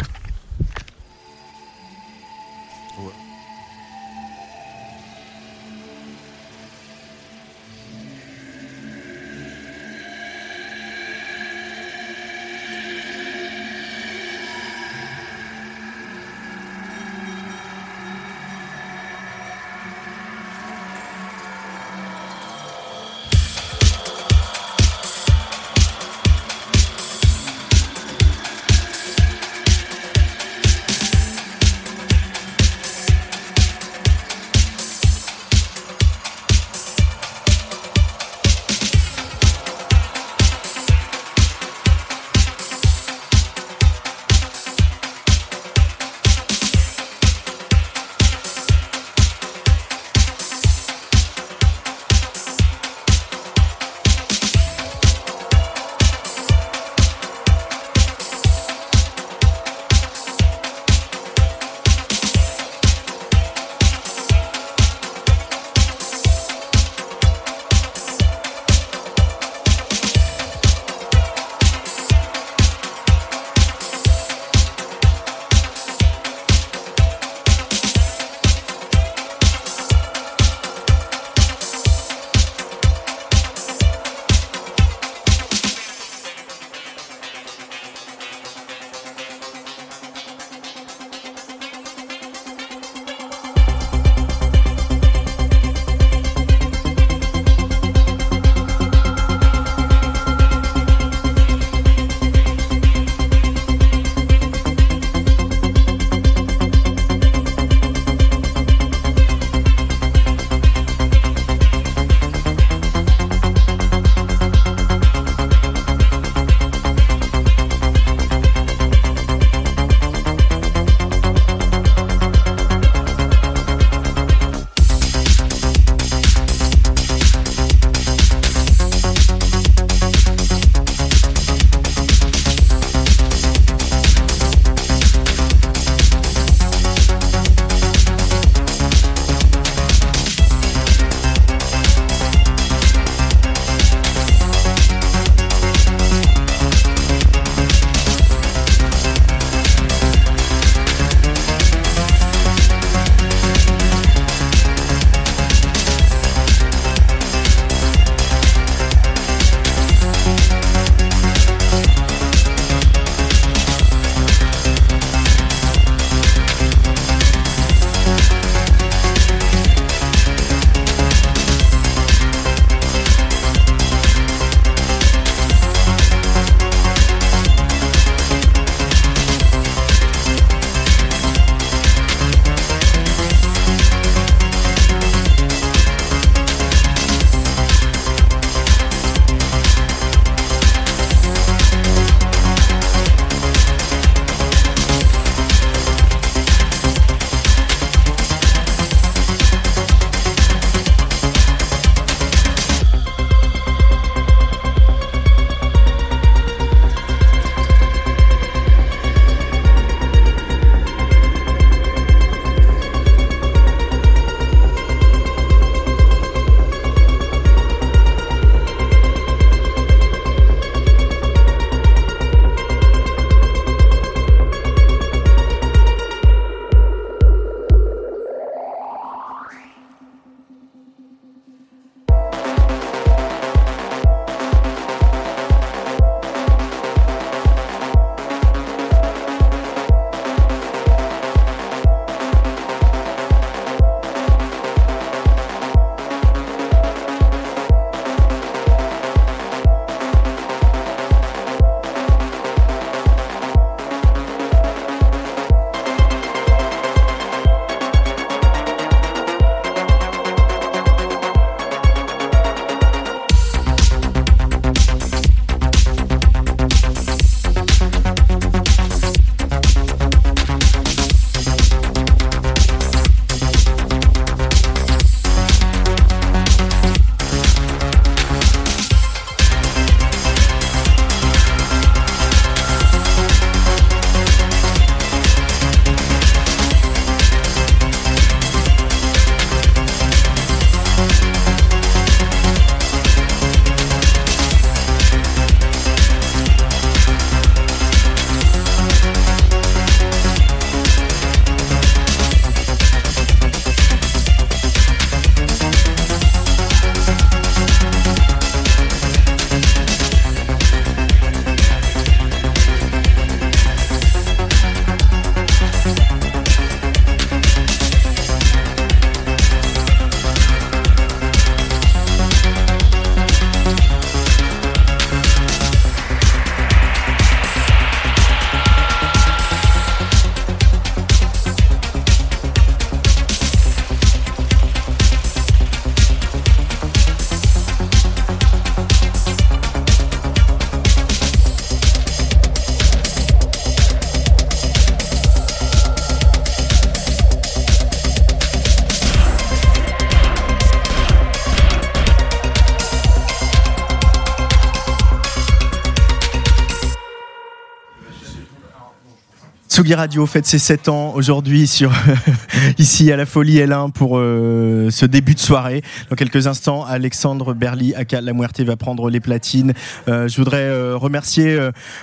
Radio fête ses 7 ans aujourd'hui sur ici à la Folie L1 pour euh, ce début de soirée. Dans quelques instants, Alexandre Berly, aka La Muerte, va prendre les platines. Euh, je voudrais euh, remercier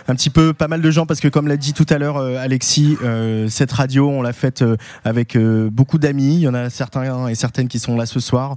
un petit peu pas mal de gens parce que comme l'a dit tout à l'heure Alexis, cette radio on l'a faite avec beaucoup d'amis. Il y en a certains et certaines qui sont là ce soir,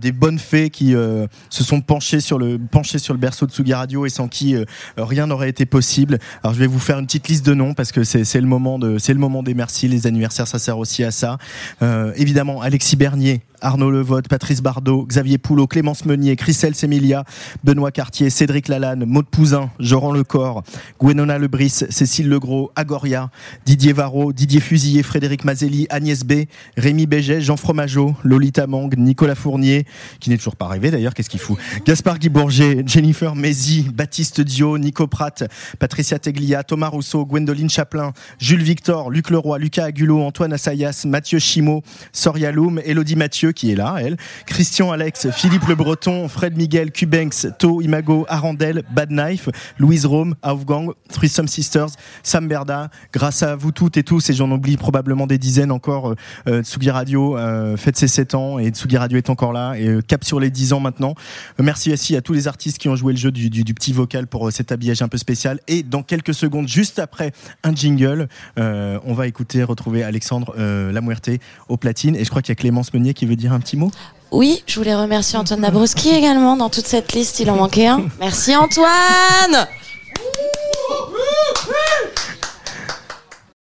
des bonnes fées qui se sont penchées sur le penchées sur le berceau de Tsugi Radio et sans qui rien n'aurait été possible. Alors je vais vous faire une petite liste de noms parce que c'est le moment c'est le moment des merci. Les anniversaires ça sert aussi à ça. Euh, évidemment Alexis Bernier. Arnaud Levotte, Patrice Bardot, Xavier Poulot, Clémence Meunier, Christelle Sémilia, Benoît Cartier, Cédric Lalanne, Maud Pouzin, Joran Lecor, Gwenona Lebris, Cécile Legros, Agoria, Didier Varro, Didier Fusillé, Frédéric Mazelli, Agnès B, Rémi Béget, Jean Fromageau, Lolita Mang, Nicolas Fournier, qui n'est toujours pas arrivé d'ailleurs, qu'est-ce qu'il fout? Gaspard Guy Bourget, Jennifer Mézi, Baptiste Dio, Nico Pratt, Patricia Teglia, Thomas Rousseau, Gwendoline Chaplin, Jules Victor, Luc Leroy, Lucas Agulot, Antoine Assayas, Mathieu Chimot, Soria Loum, Elodie Mathieu qui est là, elle, Christian Alex, Philippe Le Breton, Fred Miguel, Cubanks, To Imago, Arandel, Bad Knife, Louise Rome, Aufgang, Threesome Sisters, Sam Berda. Grâce à vous toutes et tous, et j'en oublie probablement des dizaines encore, euh, euh, Tsugi Radio euh, fête ses 7 ans et Tsugi Radio est encore là et euh, cap sur les 10 ans maintenant. Euh, merci aussi à tous les artistes qui ont joué le jeu du, petit vocal pour cet habillage un peu spécial. Et dans quelques secondes, juste après un jingle, on va écouter, retrouver Alexandre Lamuerte au platine. Et je crois qu'il y a Clémence Meunier qui veut dire un petit mot. Oui, je voulais remercier Antoine Dabrowski également dans toute cette liste, il en manquait un. Merci Antoine